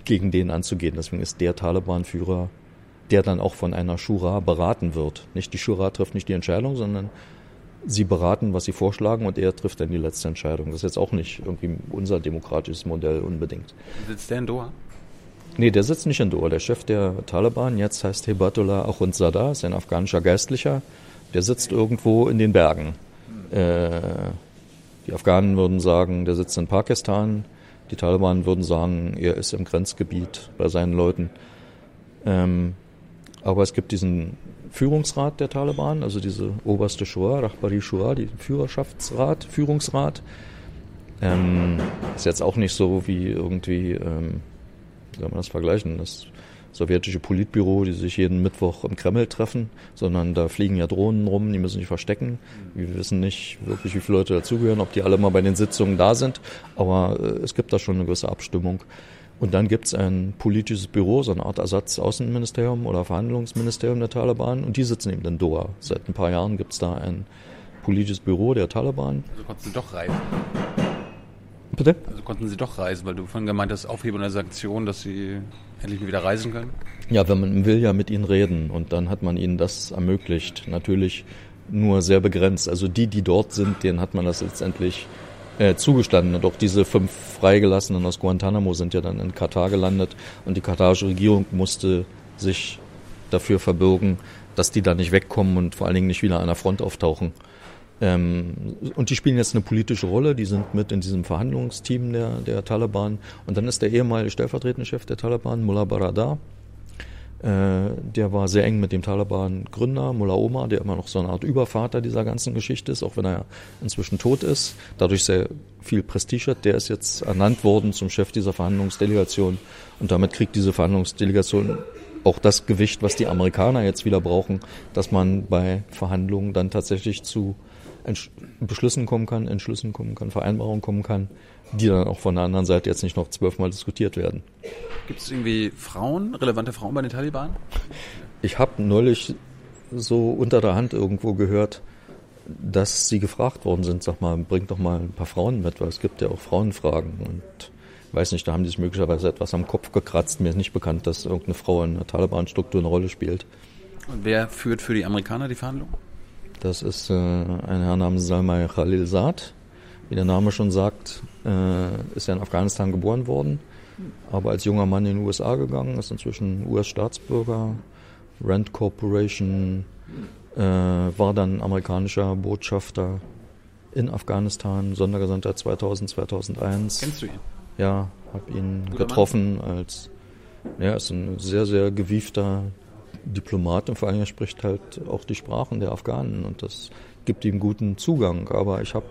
gegen den anzugehen. Deswegen ist der Taliban-Führer, der dann auch von einer Shura beraten wird. Nicht die Shura trifft nicht die Entscheidung, sondern sie beraten, was sie vorschlagen und er trifft dann die letzte Entscheidung. Das ist jetzt auch nicht irgendwie unser demokratisches Modell unbedingt. Sitzt der in Doha? Nee, der sitzt nicht in Doha. Der Chef der Taliban, jetzt heißt Hebatullah Akhundzada, ist ein afghanischer Geistlicher, der sitzt irgendwo in den Bergen. Äh, die Afghanen würden sagen, der sitzt in Pakistan. Die Taliban würden sagen, er ist im Grenzgebiet bei seinen Leuten. Ähm, aber es gibt diesen Führungsrat der Taliban, also diese oberste Shura, Rahbari Shura, die Führerschaftsrat, Führungsrat. Ähm, ist jetzt auch nicht so wie irgendwie, ähm, wie soll man das vergleichen? Das sowjetische Politbüro, die sich jeden Mittwoch im Kreml treffen, sondern da fliegen ja Drohnen rum, die müssen sich verstecken. Wir wissen nicht wirklich, wie viele Leute dazugehören, ob die alle mal bei den Sitzungen da sind, aber äh, es gibt da schon eine gewisse Abstimmung. Und dann gibt es ein politisches Büro, so eine Art Ersatz-Außenministerium oder Verhandlungsministerium der Taliban und die sitzen eben in Doha. Seit ein paar Jahren gibt es da ein politisches Büro der Taliban. Also konnten Sie doch reisen. Bitte? Also konnten Sie doch reisen, weil du vorhin gemeint hast, Aufhebung der Sanktionen, dass Sie endlich wieder reisen können? Ja, wenn man will ja mit ihnen reden und dann hat man ihnen das ermöglicht. Natürlich nur sehr begrenzt. Also die, die dort sind, denen hat man das letztendlich äh, zugestanden. Und auch diese fünf Freigelassenen aus Guantanamo sind ja dann in Katar gelandet und die katarische Regierung musste sich dafür verbürgen, dass die da nicht wegkommen und vor allen Dingen nicht wieder an der Front auftauchen. Ähm, und die spielen jetzt eine politische Rolle, die sind mit in diesem Verhandlungsteam der, der Taliban. Und dann ist der ehemalige stellvertretende Chef der Taliban, Mullah Baradar, äh, der war sehr eng mit dem Taliban-Gründer, Mullah Omar, der immer noch so eine Art Übervater dieser ganzen Geschichte ist, auch wenn er inzwischen tot ist. Dadurch sehr viel Prestige hat. Der ist jetzt ernannt worden zum Chef dieser Verhandlungsdelegation. Und damit kriegt diese Verhandlungsdelegation auch das Gewicht, was die Amerikaner jetzt wieder brauchen, dass man bei Verhandlungen dann tatsächlich zu Beschlüssen kommen kann, Entschlüssen kommen kann, Vereinbarungen kommen kann, die dann auch von der anderen Seite jetzt nicht noch zwölfmal diskutiert werden. Gibt es irgendwie Frauen, relevante Frauen bei den Taliban? Ich habe neulich so unter der Hand irgendwo gehört, dass sie gefragt worden sind, sag mal, bringt doch mal ein paar Frauen mit, weil es gibt ja auch Frauenfragen und weiß nicht, da haben die sich möglicherweise etwas am Kopf gekratzt. Mir ist nicht bekannt, dass irgendeine Frau in der Taliban-Struktur eine Rolle spielt. Und wer führt für die Amerikaner die Verhandlungen? Das ist äh, ein Herr namens Salmai Khalil Saad. Wie der Name schon sagt, äh, ist er in Afghanistan geboren worden, aber als junger Mann in die USA gegangen, ist inzwischen US-Staatsbürger, Rand Corporation, äh, war dann amerikanischer Botschafter in Afghanistan, Sondergesandter 2000, 2001. Kennst du ihn? Ja, habe ihn Guter getroffen Mann. als, ja, ist ein sehr, sehr gewiefter Diplomat und vor allem er spricht halt auch die Sprachen der Afghanen und das gibt ihm guten Zugang. Aber ich habe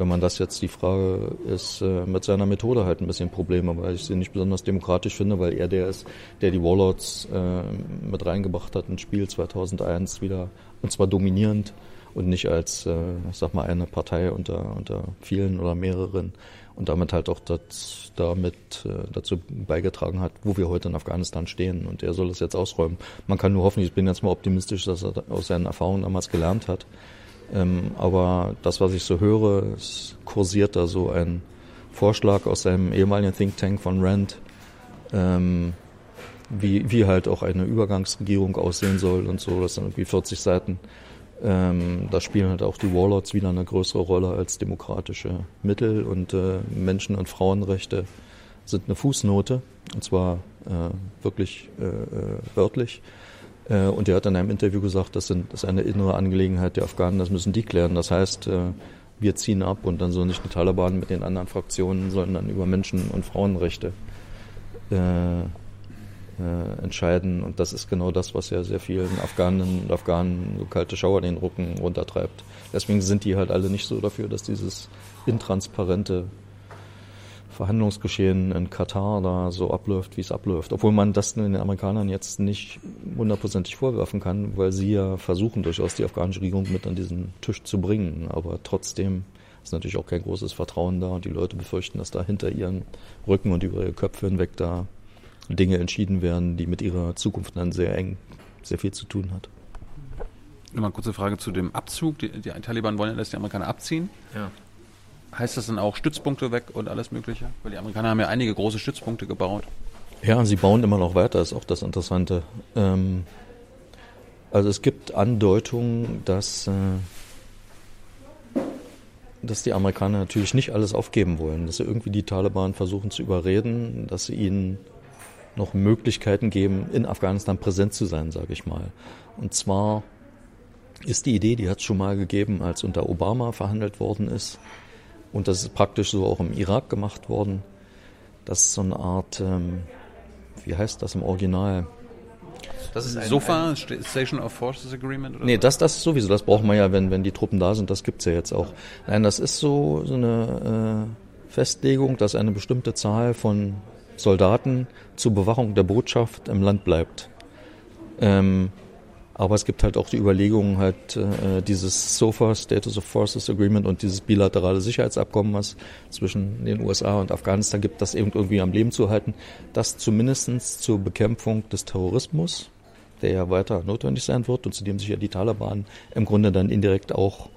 wenn man das jetzt die Frage ist, äh, mit seiner Methode halt ein bisschen Probleme, weil ich sie nicht besonders demokratisch finde, weil er der ist, der die Warlords äh, mit reingebracht hat ins Spiel 2001 wieder, und zwar dominierend und nicht als, äh, ich sag mal, eine Partei unter, unter vielen oder mehreren und damit halt auch das, damit äh, dazu beigetragen hat, wo wir heute in Afghanistan stehen. Und er soll das jetzt ausräumen. Man kann nur hoffen, ich bin jetzt mal optimistisch, dass er aus seinen Erfahrungen damals gelernt hat. Ähm, aber das, was ich so höre, es kursiert da so ein Vorschlag aus seinem ehemaligen Think Tank von Rand, ähm, wie, wie halt auch eine Übergangsregierung aussehen soll und so. Das sind irgendwie 40 Seiten. Ähm, da spielen halt auch die Warlords wieder eine größere Rolle als demokratische Mittel und äh, Menschen- und Frauenrechte sind eine Fußnote und zwar äh, wirklich äh, äh wörtlich. Äh, und er hat in einem Interview gesagt, das, sind, das ist eine innere Angelegenheit der Afghanen, das müssen die klären. Das heißt, äh, wir ziehen ab und dann sollen nicht die Taliban mit den anderen Fraktionen, sondern über Menschen- und Frauenrechte äh, entscheiden. Und das ist genau das, was ja sehr vielen Afghanen und Afghanen so kalte Schauer den Rücken runtertreibt. Deswegen sind die halt alle nicht so dafür, dass dieses intransparente Verhandlungsgeschehen in Katar da so abläuft, wie es abläuft. Obwohl man das den Amerikanern jetzt nicht hundertprozentig vorwerfen kann, weil sie ja versuchen, durchaus die afghanische Regierung mit an diesen Tisch zu bringen. Aber trotzdem ist natürlich auch kein großes Vertrauen da und die Leute befürchten, dass da hinter ihren Rücken und über ihre Köpfe hinweg da Dinge entschieden werden, die mit ihrer Zukunft dann sehr eng, sehr viel zu tun hat. Nochmal eine kurze Frage zu dem Abzug. Die, die Taliban wollen ja, dass die Amerikaner abziehen. Ja. Heißt das dann auch Stützpunkte weg und alles Mögliche? Weil die Amerikaner haben ja einige große Stützpunkte gebaut. Ja, sie bauen immer noch weiter, ist auch das Interessante. Ähm, also es gibt Andeutungen, dass, äh, dass die Amerikaner natürlich nicht alles aufgeben wollen, dass sie irgendwie die Taliban versuchen zu überreden, dass sie ihnen noch Möglichkeiten geben, in Afghanistan präsent zu sein, sage ich mal. Und zwar ist die Idee, die hat es schon mal gegeben, als unter Obama verhandelt worden ist, und das ist praktisch so auch im Irak gemacht worden. Das ist so eine Art, ähm, wie heißt das im Original? Das ist ein, SOFA, ein Station of Forces Agreement? Oder nee, das, das ist sowieso, das braucht man ja, wenn, wenn die Truppen da sind, das gibt's ja jetzt auch. Nein, das ist so, so eine äh, Festlegung, dass eine bestimmte Zahl von Soldaten zur Bewachung der Botschaft im Land bleibt. Ähm, aber es gibt halt auch die Überlegungen, halt äh, dieses SOFA, Status of Forces Agreement und dieses bilaterale Sicherheitsabkommen, was zwischen den USA und Afghanistan gibt, das eben irgendwie am Leben zu halten, das zumindest zur Bekämpfung des Terrorismus, der ja weiter notwendig sein wird und zu dem sich ja die Taliban im Grunde dann indirekt auch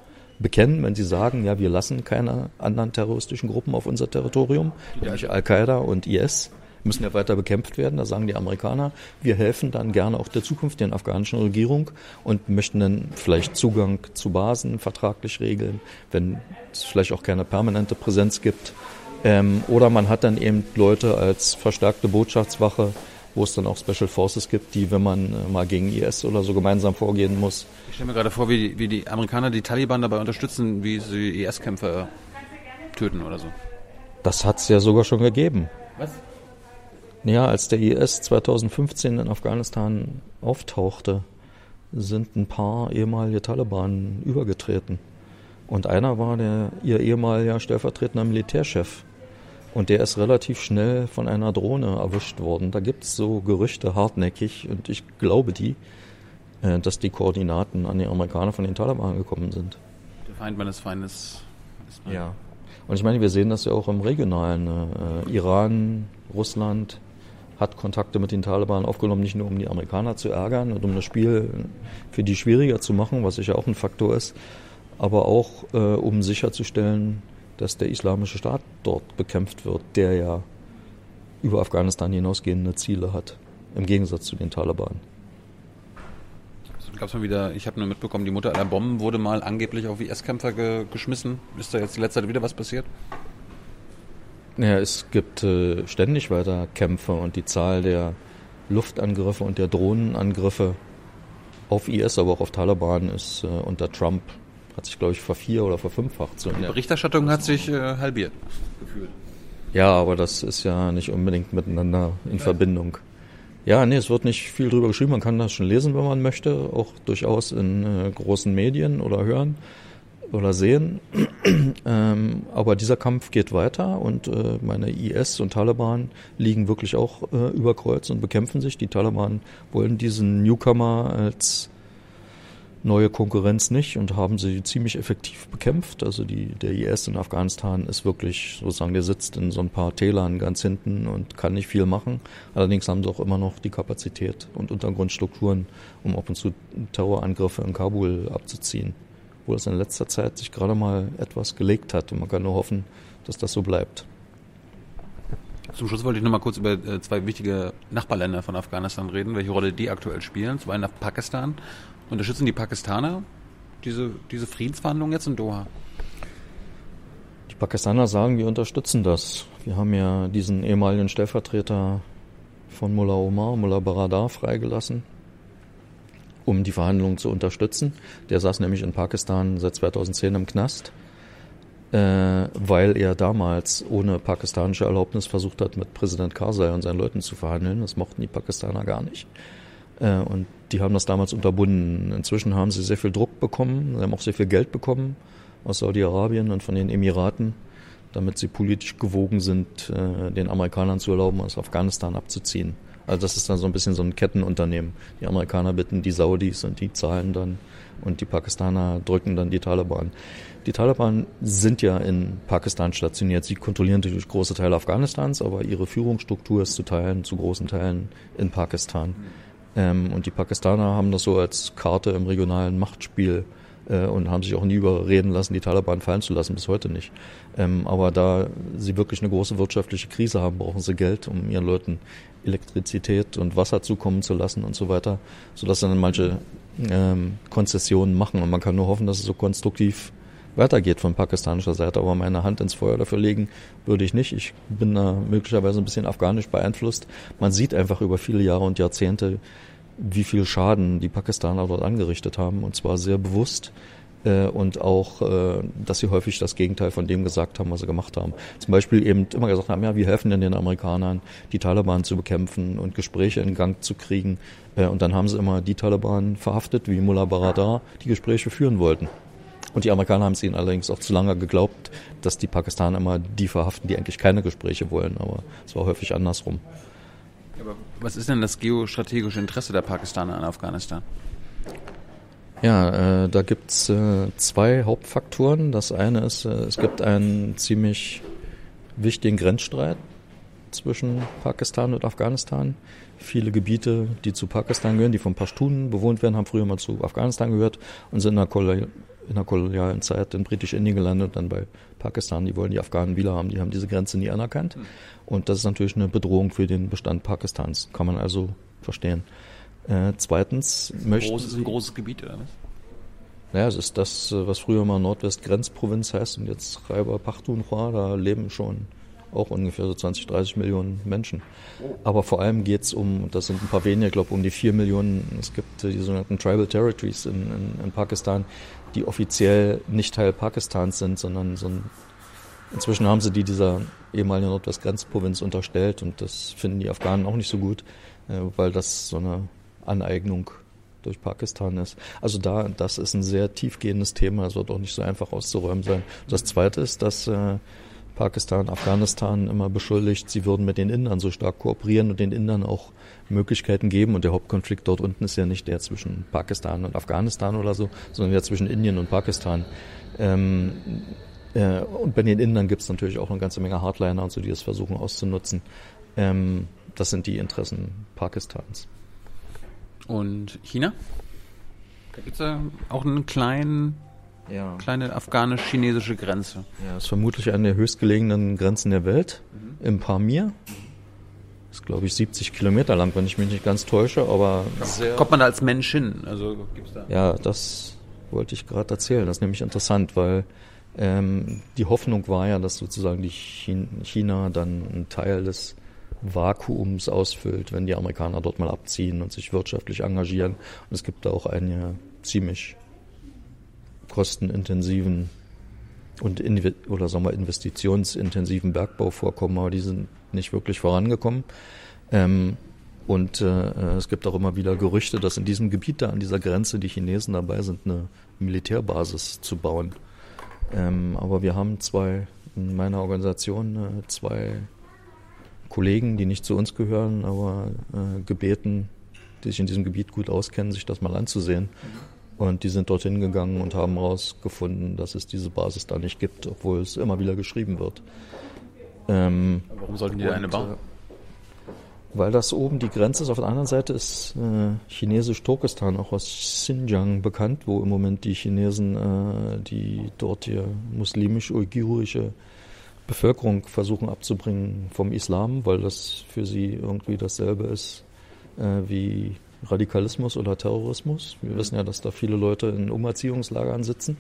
bekennen, wenn sie sagen, ja, wir lassen keine anderen terroristischen Gruppen auf unser Territorium, nämlich Al-Qaida und IS müssen ja weiter bekämpft werden. Da sagen die Amerikaner, wir helfen dann gerne auch der zukünftigen afghanischen Regierung und möchten dann vielleicht Zugang zu Basen vertraglich regeln, wenn es vielleicht auch keine permanente Präsenz gibt. Ähm, oder man hat dann eben Leute als verstärkte Botschaftswache, wo es dann auch Special Forces gibt, die, wenn man äh, mal gegen IS oder so gemeinsam vorgehen muss. Ich stelle mir gerade vor, wie die, wie die Amerikaner die Taliban dabei unterstützen, wie sie IS-Kämpfer töten oder so. Das hat es ja sogar schon gegeben. Was? Ja, als der IS 2015 in Afghanistan auftauchte, sind ein paar ehemalige Taliban übergetreten. Und einer war der, ihr ehemaliger stellvertretender Militärchef. Und der ist relativ schnell von einer Drohne erwischt worden. Da gibt es so Gerüchte hartnäckig und ich glaube die, äh, dass die Koordinaten an die Amerikaner von den Taliban gekommen sind. Der Feind meines Feindes. Ja. Und ich meine, wir sehen das ja auch im regionalen äh, Iran, Russland, hat Kontakte mit den Taliban aufgenommen, nicht nur um die Amerikaner zu ärgern und um das Spiel für die schwieriger zu machen, was sicher auch ein Faktor ist, aber auch äh, um sicherzustellen, dass der islamische Staat dort bekämpft wird, der ja über Afghanistan hinausgehende Ziele hat, im Gegensatz zu den Taliban. Gab's mal wieder, ich habe nur mitbekommen, die Mutter aller Bomben wurde mal angeblich auf IS-Kämpfer ge geschmissen. Ist da jetzt letzter Zeit wieder was passiert? Ja, es gibt äh, ständig weiter Kämpfe und die Zahl der Luftangriffe und der Drohnenangriffe auf IS, aber auch auf Taliban ist äh, unter Trump hat sich, glaube ich, vervier- oder verfünffacht. So die Berichterstattung hat sich äh, halbiert. Gefühlt. Ja, aber das ist ja nicht unbedingt miteinander in ja. Verbindung. Ja, nee, es wird nicht viel drüber geschrieben. Man kann das schon lesen, wenn man möchte, auch durchaus in äh, großen Medien oder hören. oder sehen. ähm, aber dieser Kampf geht weiter und äh, meine IS und Taliban liegen wirklich auch äh, über Kreuz und bekämpfen sich. Die Taliban wollen diesen Newcomer als neue Konkurrenz nicht und haben sie ziemlich effektiv bekämpft. Also die, der IS in Afghanistan ist wirklich sozusagen, der sitzt in so ein paar Tälern ganz hinten und kann nicht viel machen. Allerdings haben sie auch immer noch die Kapazität und Untergrundstrukturen, um ab und zu Terrorangriffe in Kabul abzuziehen. Wo es in letzter Zeit sich gerade mal etwas gelegt hat und man kann nur hoffen, dass das so bleibt. Zum Schluss wollte ich noch mal kurz über äh, zwei wichtige Nachbarländer von Afghanistan reden, welche Rolle die aktuell spielen. Zum einen nach Pakistan Unterstützen die Pakistaner diese, diese Friedensverhandlungen jetzt in Doha? Die Pakistaner sagen, wir unterstützen das. Wir haben ja diesen ehemaligen Stellvertreter von Mullah Omar, Mullah Baradar, freigelassen, um die Verhandlungen zu unterstützen. Der saß nämlich in Pakistan seit 2010 im Knast, äh, weil er damals ohne pakistanische Erlaubnis versucht hat, mit Präsident Karzai und seinen Leuten zu verhandeln. Das mochten die Pakistaner gar nicht. Äh, und die haben das damals unterbunden. Inzwischen haben sie sehr viel Druck bekommen, sie haben auch sehr viel Geld bekommen aus Saudi-Arabien und von den Emiraten, damit sie politisch gewogen sind, äh, den Amerikanern zu erlauben, aus Afghanistan abzuziehen. Also das ist dann so ein bisschen so ein Kettenunternehmen. Die Amerikaner bitten die Saudis und die zahlen dann und die Pakistaner drücken dann die Taliban. Die Taliban sind ja in Pakistan stationiert. Sie kontrollieren natürlich große Teile Afghanistans, aber ihre Führungsstruktur ist zu Teilen, zu großen Teilen in Pakistan. Ähm, und die Pakistaner haben das so als Karte im regionalen Machtspiel äh, und haben sich auch nie überreden lassen, die Taliban fallen zu lassen, bis heute nicht. Ähm, aber da sie wirklich eine große wirtschaftliche Krise haben, brauchen sie Geld, um ihren Leuten Elektrizität und Wasser zukommen zu lassen und so weiter, sodass dann manche ähm, Konzessionen machen. Und man kann nur hoffen, dass es so konstruktiv weitergeht von pakistanischer Seite. Aber meine Hand ins Feuer dafür legen würde ich nicht. Ich bin da möglicherweise ein bisschen afghanisch beeinflusst. Man sieht einfach über viele Jahre und Jahrzehnte, wie viel Schaden die Pakistaner dort angerichtet haben. Und zwar sehr bewusst äh, und auch, äh, dass sie häufig das Gegenteil von dem gesagt haben, was sie gemacht haben. Zum Beispiel eben immer gesagt haben, ja, wir helfen denn den Amerikanern, die Taliban zu bekämpfen und Gespräche in Gang zu kriegen. Äh, und dann haben sie immer die Taliban verhaftet, wie Mullah Baradar, die Gespräche führen wollten. Und die Amerikaner haben es ihnen allerdings auch zu lange geglaubt, dass die Pakistaner immer die verhaften, die eigentlich keine Gespräche wollen. Aber es war häufig andersrum. Aber was ist denn das geostrategische Interesse der Pakistaner an Afghanistan? Ja, äh, da gibt's äh, zwei Hauptfaktoren. Das eine ist, äh, es gibt einen ziemlich wichtigen Grenzstreit zwischen Pakistan und Afghanistan. Viele Gebiete, die zu Pakistan gehören, die von Pashtunen bewohnt werden, haben früher mal zu Afghanistan gehört und sind in der in der kolonialen Zeit in Britisch-Indien gelandet dann bei Pakistan. Die wollen die Afghanen wieder haben. Die haben diese Grenze nie anerkannt. Und das ist natürlich eine Bedrohung für den Bestand Pakistans. Kann man also verstehen. Äh, zweitens möchte. Groß ist ein großes Gebiet, oder was? Ja, es ist das, was früher mal Nordwest-Grenzprovinz heißt und jetzt Khyber Pakhtunkhwa. Da leben schon auch ungefähr so 20, 30 Millionen Menschen. Aber vor allem geht es um, das sind ein paar weniger, ich glaube um die 4 Millionen, es gibt die sogenannten Tribal Territories in, in, in Pakistan, die offiziell nicht Teil Pakistans sind, sondern so ein, inzwischen haben sie die dieser ehemaligen Nordwestgrenzprovinz unterstellt und das finden die Afghanen auch nicht so gut, äh, weil das so eine Aneignung durch Pakistan ist. Also da, das ist ein sehr tiefgehendes Thema, das wird auch nicht so einfach auszuräumen sein. Das zweite ist, dass äh, Pakistan, Afghanistan immer beschuldigt, sie würden mit den Indern so stark kooperieren und den Indern auch Möglichkeiten geben. Und der Hauptkonflikt dort unten ist ja nicht der zwischen Pakistan und Afghanistan oder so, sondern der zwischen Indien und Pakistan. Ähm, äh, und bei den Indern gibt es natürlich auch eine ganze Menge Hardliner und so, die das versuchen auszunutzen. Ähm, das sind die Interessen Pakistans. Und China? Da gibt es ja auch einen kleinen ja. Kleine afghanisch-chinesische Grenze. Ja, ist vermutlich eine der höchstgelegenen Grenzen der Welt, mhm. im Pamir. Ist, glaube ich, 70 Kilometer lang, wenn ich mich nicht ganz täusche, aber. Kommt man da als Mensch hin? Also gibt's da? Ja, das wollte ich gerade erzählen. Das ist nämlich interessant, weil ähm, die Hoffnung war ja, dass sozusagen die China dann einen Teil des Vakuums ausfüllt, wenn die Amerikaner dort mal abziehen und sich wirtschaftlich engagieren. Und es gibt da auch eine ziemlich kostenintensiven und oder sagen wir investitionsintensiven Bergbauvorkommen, aber die sind nicht wirklich vorangekommen. Ähm, und äh, es gibt auch immer wieder Gerüchte, dass in diesem Gebiet da an dieser Grenze die Chinesen dabei sind, eine Militärbasis zu bauen. Ähm, aber wir haben zwei in meiner Organisation äh, zwei Kollegen, die nicht zu uns gehören, aber äh, gebeten, die sich in diesem Gebiet gut auskennen, sich das mal anzusehen. Und die sind dorthin gegangen und haben herausgefunden, dass es diese Basis da nicht gibt, obwohl es immer wieder geschrieben wird. Ähm, Warum sollten die da eine bauen? Äh, weil das oben die Grenze ist. Auf der anderen Seite ist äh, chinesisch-Turkestan auch aus Xinjiang bekannt, wo im Moment die Chinesen äh, die dort hier muslimisch-uigurische Bevölkerung versuchen abzubringen vom Islam, weil das für sie irgendwie dasselbe ist äh, wie Radikalismus oder Terrorismus. Wir wissen ja, dass da viele Leute in Umerziehungslagern sitzen.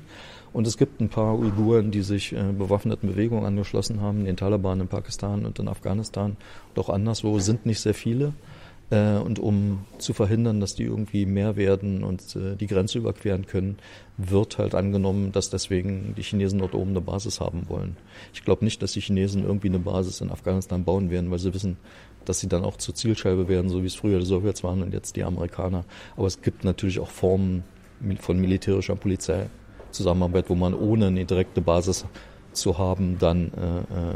Und es gibt ein paar Uiguren, die sich äh, bewaffneten Bewegungen angeschlossen haben, den Taliban in Pakistan und in Afghanistan auch anderswo sind nicht sehr viele. Äh, und um zu verhindern, dass die irgendwie mehr werden und äh, die Grenze überqueren können, wird halt angenommen, dass deswegen die Chinesen dort oben eine Basis haben wollen. Ich glaube nicht, dass die Chinesen irgendwie eine Basis in Afghanistan bauen werden, weil sie wissen, dass sie dann auch zur Zielscheibe werden, so wie es früher die Sowjets waren und jetzt die Amerikaner. Aber es gibt natürlich auch Formen von militärischer Polizeizusammenarbeit, wo man ohne eine direkte Basis zu haben, dann, äh, äh,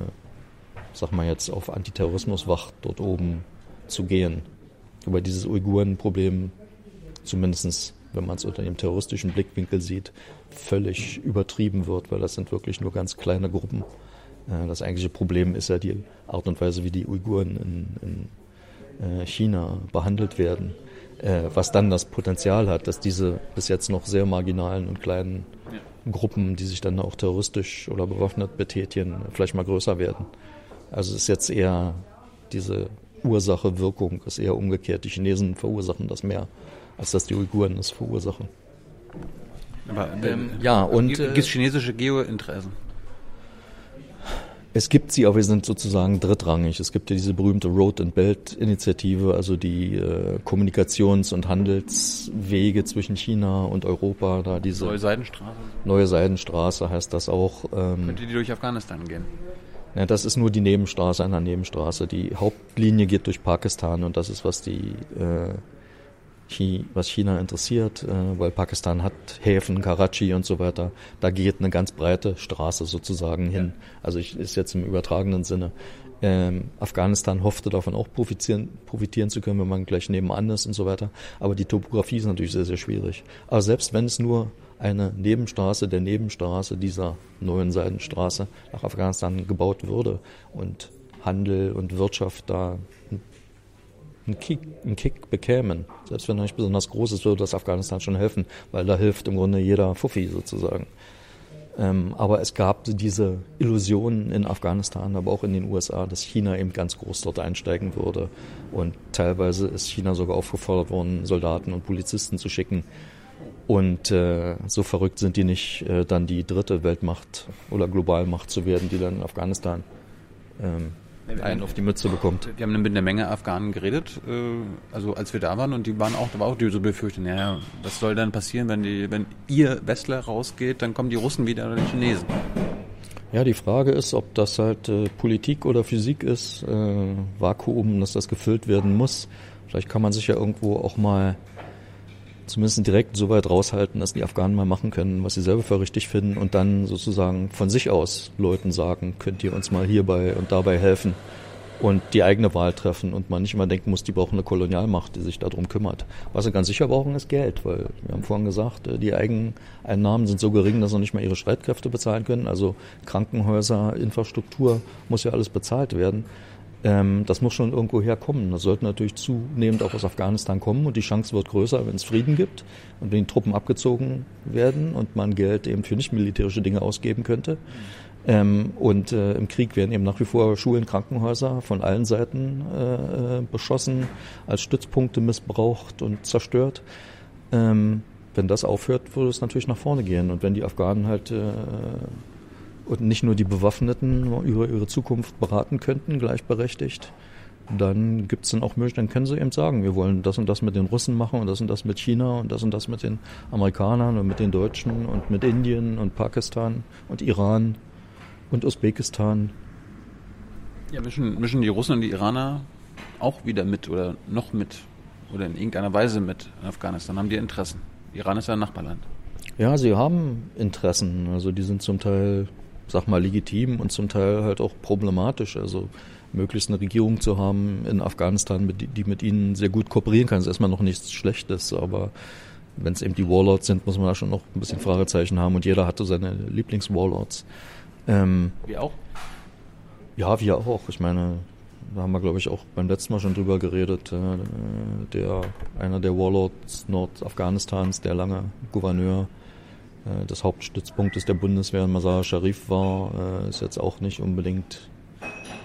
sag mal jetzt, auf Antiterrorismuswacht dort oben zu gehen. Wobei dieses Uiguren-Problem, zumindest wenn man es unter dem terroristischen Blickwinkel sieht, völlig übertrieben wird, weil das sind wirklich nur ganz kleine Gruppen. Äh, das eigentliche Problem ist ja die Art und Weise, wie die Uiguren in, in äh, China behandelt werden, äh, was dann das Potenzial hat, dass diese bis jetzt noch sehr marginalen und kleinen Gruppen, die sich dann auch terroristisch oder bewaffnet betätigen, vielleicht mal größer werden. Also es ist jetzt eher diese Ursache-Wirkung, ist eher umgekehrt. Die Chinesen verursachen das mehr, als dass die Uiguren das verursachen. Aber ähm, ja, und gibt es chinesische Geointeressen? Es gibt sie, aber wir sind sozusagen drittrangig. Es gibt ja diese berühmte Road and Belt Initiative, also die äh, Kommunikations- und Handelswege zwischen China und Europa. Da diese neue Seidenstraße. Neue Seidenstraße heißt das auch. Ähm, Könnte die durch Afghanistan gehen? Ja, das ist nur die Nebenstraße einer Nebenstraße. Die Hauptlinie geht durch Pakistan und das ist, was die äh, was China interessiert, äh, weil Pakistan hat Häfen, Karachi und so weiter. Da geht eine ganz breite Straße sozusagen hin. Also ich, ist jetzt im übertragenen Sinne. Ähm, Afghanistan hoffte davon auch profitieren, profitieren zu können, wenn man gleich nebenan ist und so weiter. Aber die Topografie ist natürlich sehr, sehr schwierig. Aber selbst wenn es nur eine Nebenstraße der Nebenstraße dieser neuen Seidenstraße nach Afghanistan gebaut würde und Handel und Wirtschaft da einen Kick, einen Kick bekämen. Selbst wenn er nicht besonders groß ist, würde das Afghanistan schon helfen, weil da hilft im Grunde jeder Fuffi sozusagen. Ähm, aber es gab diese Illusionen in Afghanistan, aber auch in den USA, dass China eben ganz groß dort einsteigen würde. Und teilweise ist China sogar aufgefordert worden, Soldaten und Polizisten zu schicken. Und äh, so verrückt sind die nicht, äh, dann die dritte Weltmacht oder Globalmacht zu werden, die dann in Afghanistan ähm, einen auf die Mütze bekommt. Wir haben mit einer Menge Afghanen geredet, äh, also als wir da waren, und die waren auch, da war auch die so befürchten, ja, was soll dann passieren, wenn die, wenn ihr Westler rausgeht, dann kommen die Russen wieder oder die Chinesen. Ja, die Frage ist, ob das halt äh, Politik oder Physik ist, äh, Vakuum, dass das gefüllt werden muss. Vielleicht kann man sich ja irgendwo auch mal zumindest direkt so weit raushalten, dass die Afghanen mal machen können, was sie selber für richtig finden und dann sozusagen von sich aus Leuten sagen, könnt ihr uns mal hierbei und dabei helfen und die eigene Wahl treffen und man nicht immer denken muss, die brauchen eine Kolonialmacht, die sich darum kümmert. Was sie ganz sicher brauchen, ist Geld, weil wir haben vorhin gesagt, äh, die Eigeneinnahmen sind so gering, dass sie nicht mal ihre Streitkräfte bezahlen können. Also Krankenhäuser, Infrastruktur muss ja alles bezahlt werden. Ähm, das muss schon irgendwo herkommen. Das sollte natürlich zunehmend auch aus Afghanistan kommen und die Chance wird größer, wenn es Frieden gibt und wenn die Truppen abgezogen werden und man Geld eben für nicht militärische Dinge ausgeben könnte. Ähm, und äh, im Krieg werden eben nach wie vor Schulen, Krankenhäuser von allen Seiten äh, beschossen, als Stützpunkte missbraucht und zerstört. Ähm, wenn das aufhört, würde es natürlich nach vorne gehen. Und wenn die Afghanen halt äh, und nicht nur die Bewaffneten über ihre Zukunft beraten könnten, gleichberechtigt, dann gibt es dann auch Möglichkeiten, dann können sie eben sagen, wir wollen das und das mit den Russen machen und das und das mit China und das und das mit den Amerikanern und mit den Deutschen und mit Indien und Pakistan und Iran und Usbekistan. Ja, mischen, mischen die Russen und die Iraner auch wieder mit oder noch mit oder in irgendeiner Weise mit in Afghanistan? Haben die Interessen? Iran ist ja ein Nachbarland. Ja, sie haben Interessen. Also die sind zum Teil, sag mal, legitim und zum Teil halt auch problematisch. Also möglichst eine Regierung zu haben in Afghanistan, die mit ihnen sehr gut kooperieren kann, ist erstmal noch nichts Schlechtes, aber wenn es eben die Warlords sind, muss man da schon noch ein bisschen Fragezeichen haben und jeder hatte seine Lieblings-Warlords. Ähm, wie auch? Ja, wir auch. Ich meine, da haben wir, glaube ich, auch beim letzten Mal schon drüber geredet. Äh, der, einer der Warlords Nordafghanistans, der lange Gouverneur des Hauptstützpunktes der Bundeswehr, Masar Sharif war, äh, ist jetzt auch nicht unbedingt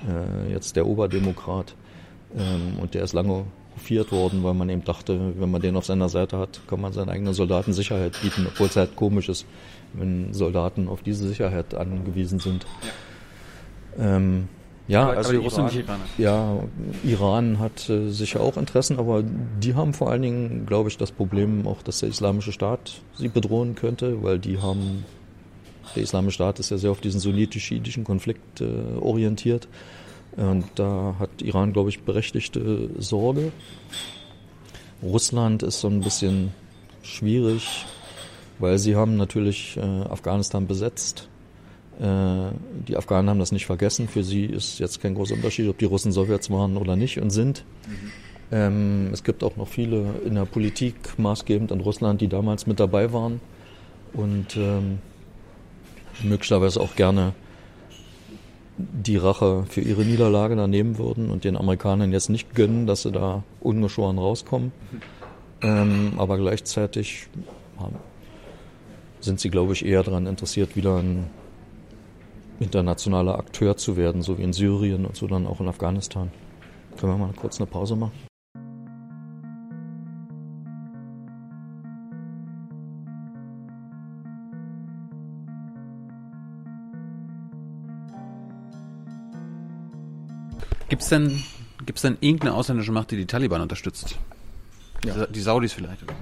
äh, jetzt der Oberdemokrat. Ähm, und der ist lange hofiert worden, weil man eben dachte, wenn man den auf seiner Seite hat, kann man seinen eigenen Soldaten Sicherheit bieten, obwohl es halt komisch ist, wenn Soldaten auf diese Sicherheit angewiesen sind. Ähm, ja, aber, also die Russen Iran. Ja, Iran hat äh, sicher auch Interessen, aber die haben vor allen Dingen, glaube ich, das Problem auch, dass der Islamische Staat sie bedrohen könnte, weil die haben, der Islamische Staat ist ja sehr auf diesen sunnitisch-schiitischen Konflikt äh, orientiert. Und da hat Iran, glaube ich, berechtigte Sorge. Russland ist so ein bisschen schwierig, weil sie haben natürlich äh, Afghanistan besetzt die Afghanen haben das nicht vergessen. Für sie ist jetzt kein großer Unterschied, ob die Russen Sowjets waren oder nicht und sind. Mhm. Es gibt auch noch viele in der Politik, maßgebend an Russland, die damals mit dabei waren und ähm, möglicherweise auch gerne die Rache für ihre Niederlage da nehmen würden und den Amerikanern jetzt nicht gönnen, dass sie da ungeschoren rauskommen. Ähm, aber gleichzeitig sind sie, glaube ich, eher daran interessiert, wieder ein internationaler Akteur zu werden, so wie in Syrien und so dann auch in Afghanistan. Können wir mal kurz eine Pause machen? Gibt es denn, gibt's denn irgendeine ausländische Macht, die die Taliban unterstützt? Ja. Die Saudis vielleicht? Oder?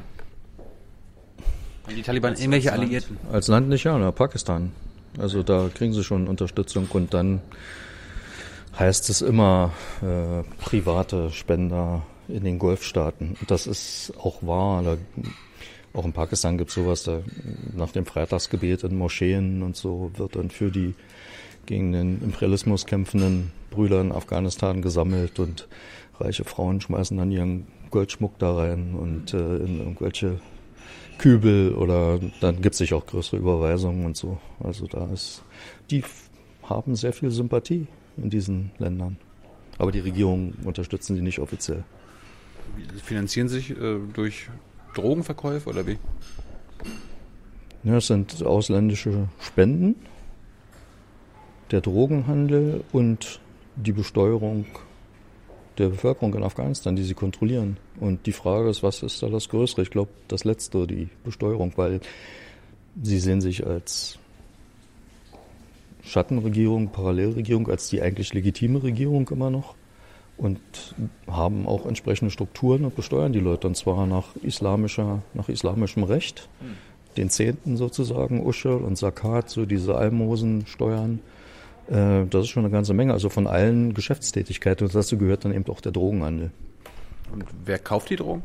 Die Taliban als irgendwelche als Alliierten? Als Land nicht, ja, na, Pakistan. Also da kriegen sie schon Unterstützung und dann heißt es immer äh, private Spender in den Golfstaaten. Das ist auch wahr. Da, auch in Pakistan gibt es sowas, da nach dem Freitagsgebet in Moscheen und so wird dann für die gegen den Imperialismus kämpfenden Brüder in Afghanistan gesammelt und reiche Frauen schmeißen dann ihren Goldschmuck da rein und äh, in irgendwelche Kübel oder dann gibt es sich auch größere Überweisungen und so. Also da ist, die haben sehr viel Sympathie in diesen Ländern. Aber die Regierungen unterstützen sie nicht offiziell. Sie finanzieren sich äh, durch Drogenverkäufe oder wie? Ja, es sind ausländische Spenden, der Drogenhandel und die Besteuerung der Bevölkerung in Afghanistan, die sie kontrollieren. Und die Frage ist, was ist da das Größere? Ich glaube, das Letzte, die Besteuerung, weil sie sehen sich als Schattenregierung, Parallelregierung, als die eigentlich legitime Regierung immer noch und haben auch entsprechende Strukturen und besteuern die Leute und zwar nach islamischer, nach islamischem Recht, hm. den Zehnten sozusagen, Uschel und Zakat, so diese Almosensteuern äh, das ist schon eine ganze Menge, also von allen Geschäftstätigkeiten. Und dazu gehört dann eben auch der Drogenhandel. Und wer kauft die Drogen?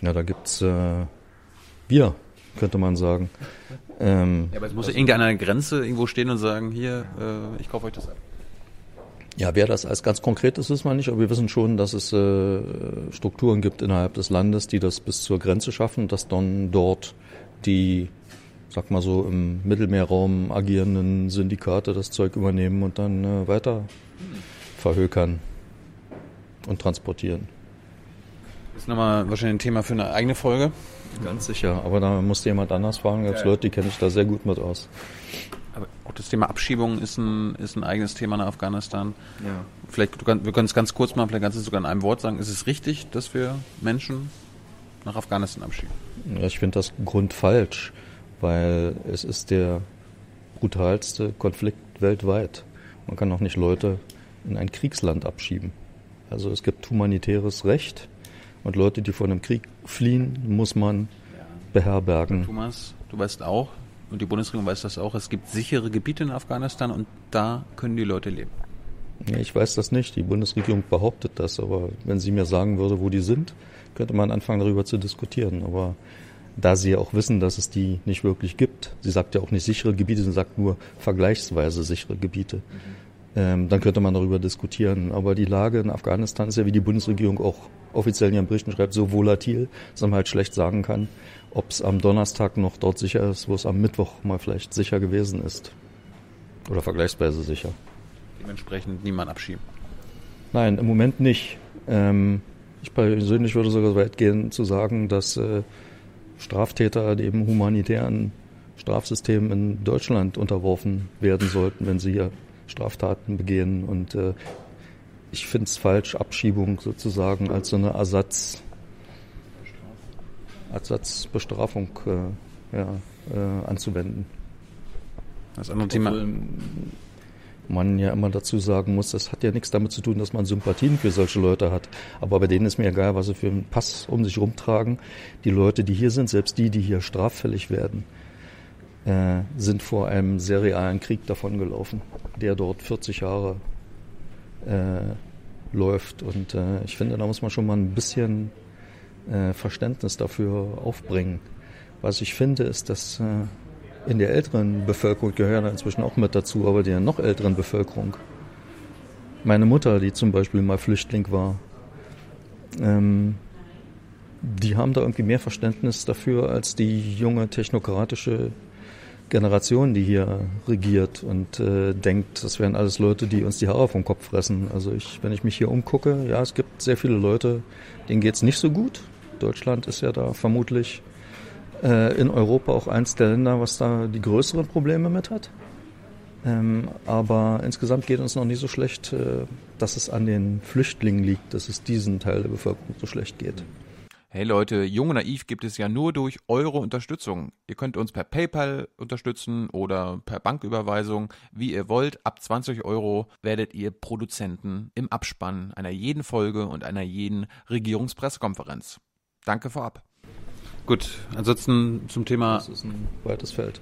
Ja, da gibt's äh, wir, könnte man sagen. Ähm, ja, aber es muss ja irgendwie an einer Grenze irgendwo stehen und sagen, hier, äh, ich kaufe euch das ab. Ja, wer das als ganz konkret ist, wissen wir nicht, aber wir wissen schon, dass es äh, Strukturen gibt innerhalb des Landes, die das bis zur Grenze schaffen, dass dann dort die sag mal so, im Mittelmeerraum agierenden Syndikate das Zeug übernehmen und dann äh, weiter verhökern und transportieren. Das ist nochmal wahrscheinlich ein Thema für eine eigene Folge. Ganz sicher, aber da musste jemand anders fragen. Gibt Leute, die kenne ich da sehr gut mit aus. Aber auch das Thema Abschiebung ist ein, ist ein eigenes Thema nach Afghanistan. Ja. Vielleicht, du wir können es ganz kurz machen, vielleicht kannst du es sogar in einem Wort sagen. Ist es richtig, dass wir Menschen nach Afghanistan abschieben? Ja, ich finde das grundfalsch weil es ist der brutalste Konflikt weltweit. Man kann auch nicht Leute in ein Kriegsland abschieben. Also es gibt humanitäres Recht und Leute, die vor einem Krieg fliehen, muss man beherbergen. Thomas, du weißt auch, und die Bundesregierung weiß das auch, es gibt sichere Gebiete in Afghanistan und da können die Leute leben. Ich weiß das nicht. Die Bundesregierung behauptet das, aber wenn sie mir sagen würde, wo die sind, könnte man anfangen, darüber zu diskutieren. Aber da sie ja auch wissen, dass es die nicht wirklich gibt. Sie sagt ja auch nicht sichere Gebiete, sie sagt nur vergleichsweise sichere Gebiete. Mhm. Ähm, dann könnte man darüber diskutieren. Aber die Lage in Afghanistan ist ja, wie die Bundesregierung auch offiziell in ihren Berichten schreibt, so volatil, dass man halt schlecht sagen kann, ob es am Donnerstag noch dort sicher ist, wo es am Mittwoch mal vielleicht sicher gewesen ist. Oder vergleichsweise sicher. Dementsprechend niemand abschieben. Nein, im Moment nicht. Ähm, ich persönlich würde sogar so weit gehen zu sagen, dass äh, Straftäter dem humanitären Strafsystem in Deutschland unterworfen werden sollten, wenn sie hier Straftaten begehen. Und äh, ich finde es falsch, Abschiebung sozusagen als so eine Ersatz, Ersatzbestrafung äh, ja, äh, anzuwenden. Das andere Thema. Obwohl man ja immer dazu sagen muss, das hat ja nichts damit zu tun, dass man Sympathien für solche Leute hat. Aber bei denen ist mir egal, was sie für einen Pass um sich rumtragen. Die Leute, die hier sind, selbst die, die hier straffällig werden, äh, sind vor einem sehr realen Krieg davongelaufen, der dort 40 Jahre äh, läuft. Und äh, ich finde, da muss man schon mal ein bisschen äh, Verständnis dafür aufbringen. Was ich finde, ist, dass äh, in der älteren Bevölkerung gehören inzwischen auch mit dazu, aber der noch älteren Bevölkerung. Meine Mutter, die zum Beispiel mal Flüchtling war, ähm, die haben da irgendwie mehr Verständnis dafür als die junge technokratische Generation, die hier regiert und äh, denkt, das wären alles Leute, die uns die Haare vom Kopf fressen. Also ich, wenn ich mich hier umgucke, ja, es gibt sehr viele Leute, denen geht's nicht so gut. Deutschland ist ja da vermutlich äh, in Europa auch eins der Länder, was da die größeren Probleme mit hat. Ähm, aber insgesamt geht uns noch nicht so schlecht, äh, dass es an den Flüchtlingen liegt, dass es diesen Teil der Bevölkerung so schlecht geht. Hey Leute, Jung und Naiv gibt es ja nur durch eure Unterstützung. Ihr könnt uns per PayPal unterstützen oder per Banküberweisung, wie ihr wollt. Ab 20 Euro werdet ihr Produzenten im Abspann einer jeden Folge und einer jeden Regierungspressekonferenz. Danke vorab. Gut, ansonsten zum Thema. Das ist ein weites Feld.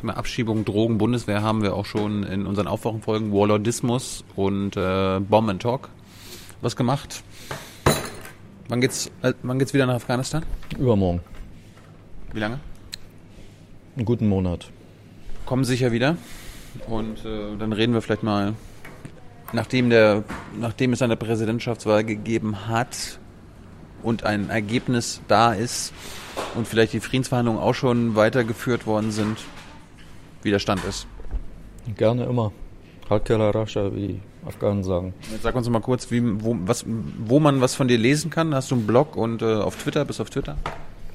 Thema Abschiebung, Drogen, Bundeswehr haben wir auch schon in unseren Aufwachenfolgen Warlordismus und äh, Bomb and Talk was gemacht. Wann geht's, äh, wann geht's wieder nach Afghanistan? Übermorgen. Wie lange? Einen guten Monat. Kommen sicher wieder. Und äh, dann reden wir vielleicht mal, nachdem, der, nachdem es eine Präsidentschaftswahl gegeben hat und ein Ergebnis da ist und vielleicht die Friedensverhandlungen auch schon weitergeführt worden sind, wie der Stand ist. Gerne immer. Halkela Rasha, wie Afghanen sagen. Jetzt sag uns mal kurz, wie, wo, was, wo man was von dir lesen kann. Hast du einen Blog und äh, auf Twitter, bist du auf Twitter?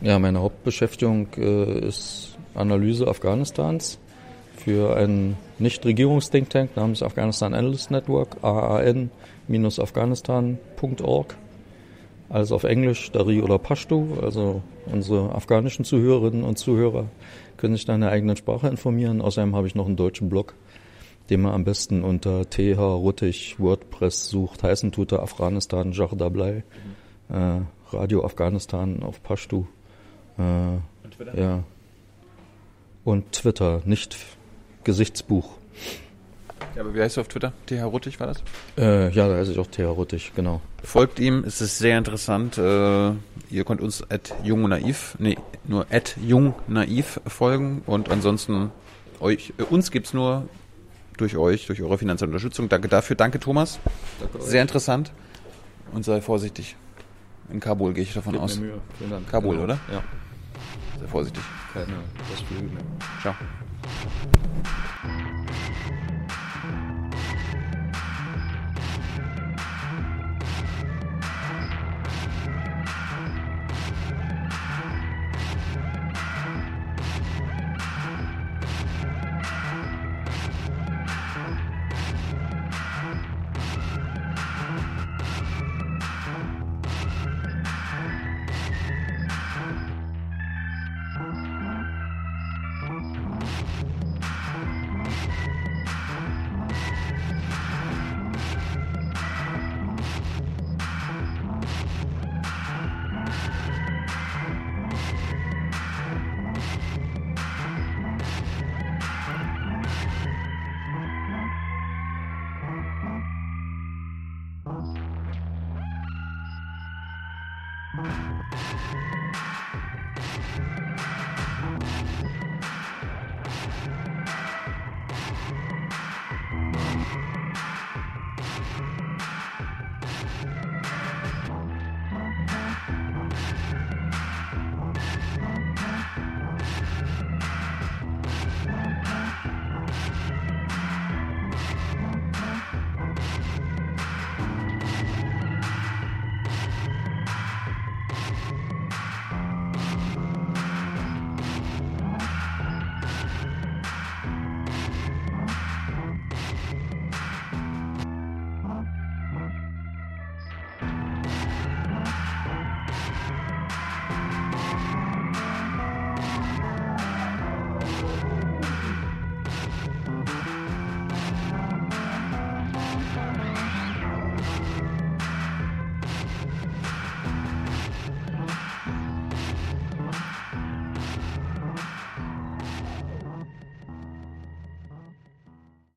Ja, meine Hauptbeschäftigung äh, ist Analyse Afghanistans für einen Nicht-Regierungs-Think Tank namens Afghanistan Analyst Network, aan-afghanistan.org. Alles auf Englisch, Dari oder Pashto. Also unsere afghanischen Zuhörerinnen und Zuhörer können sich da in der eigenen Sprache informieren. Außerdem habe ich noch einen deutschen Blog, den man am besten unter TH Ruttig WordPress sucht. Heißen tut er Afghanistan Jardablai, äh, Radio Afghanistan auf Pashtu. Äh, und Twitter? Ja. Und Twitter, nicht Gesichtsbuch. Ja, aber wie heißt du auf Twitter? TH Ruttig war das? Äh, ja, da heiße ich auch TH Ruttig, genau. Folgt ihm, es ist sehr interessant. Äh, ihr könnt uns at jung naiv, nee, nur at jung naiv folgen und ansonsten euch, äh, uns gibt's nur durch euch, durch eure finanzielle Unterstützung. Danke dafür. Danke, Thomas. Danke Sehr interessant. Und sei vorsichtig. In Kabul gehe ich davon Gib aus. Mir Mühe. Vielen Dank. Kabul, genau. oder? Ja. Sei vorsichtig. Keine mehr. Ciao.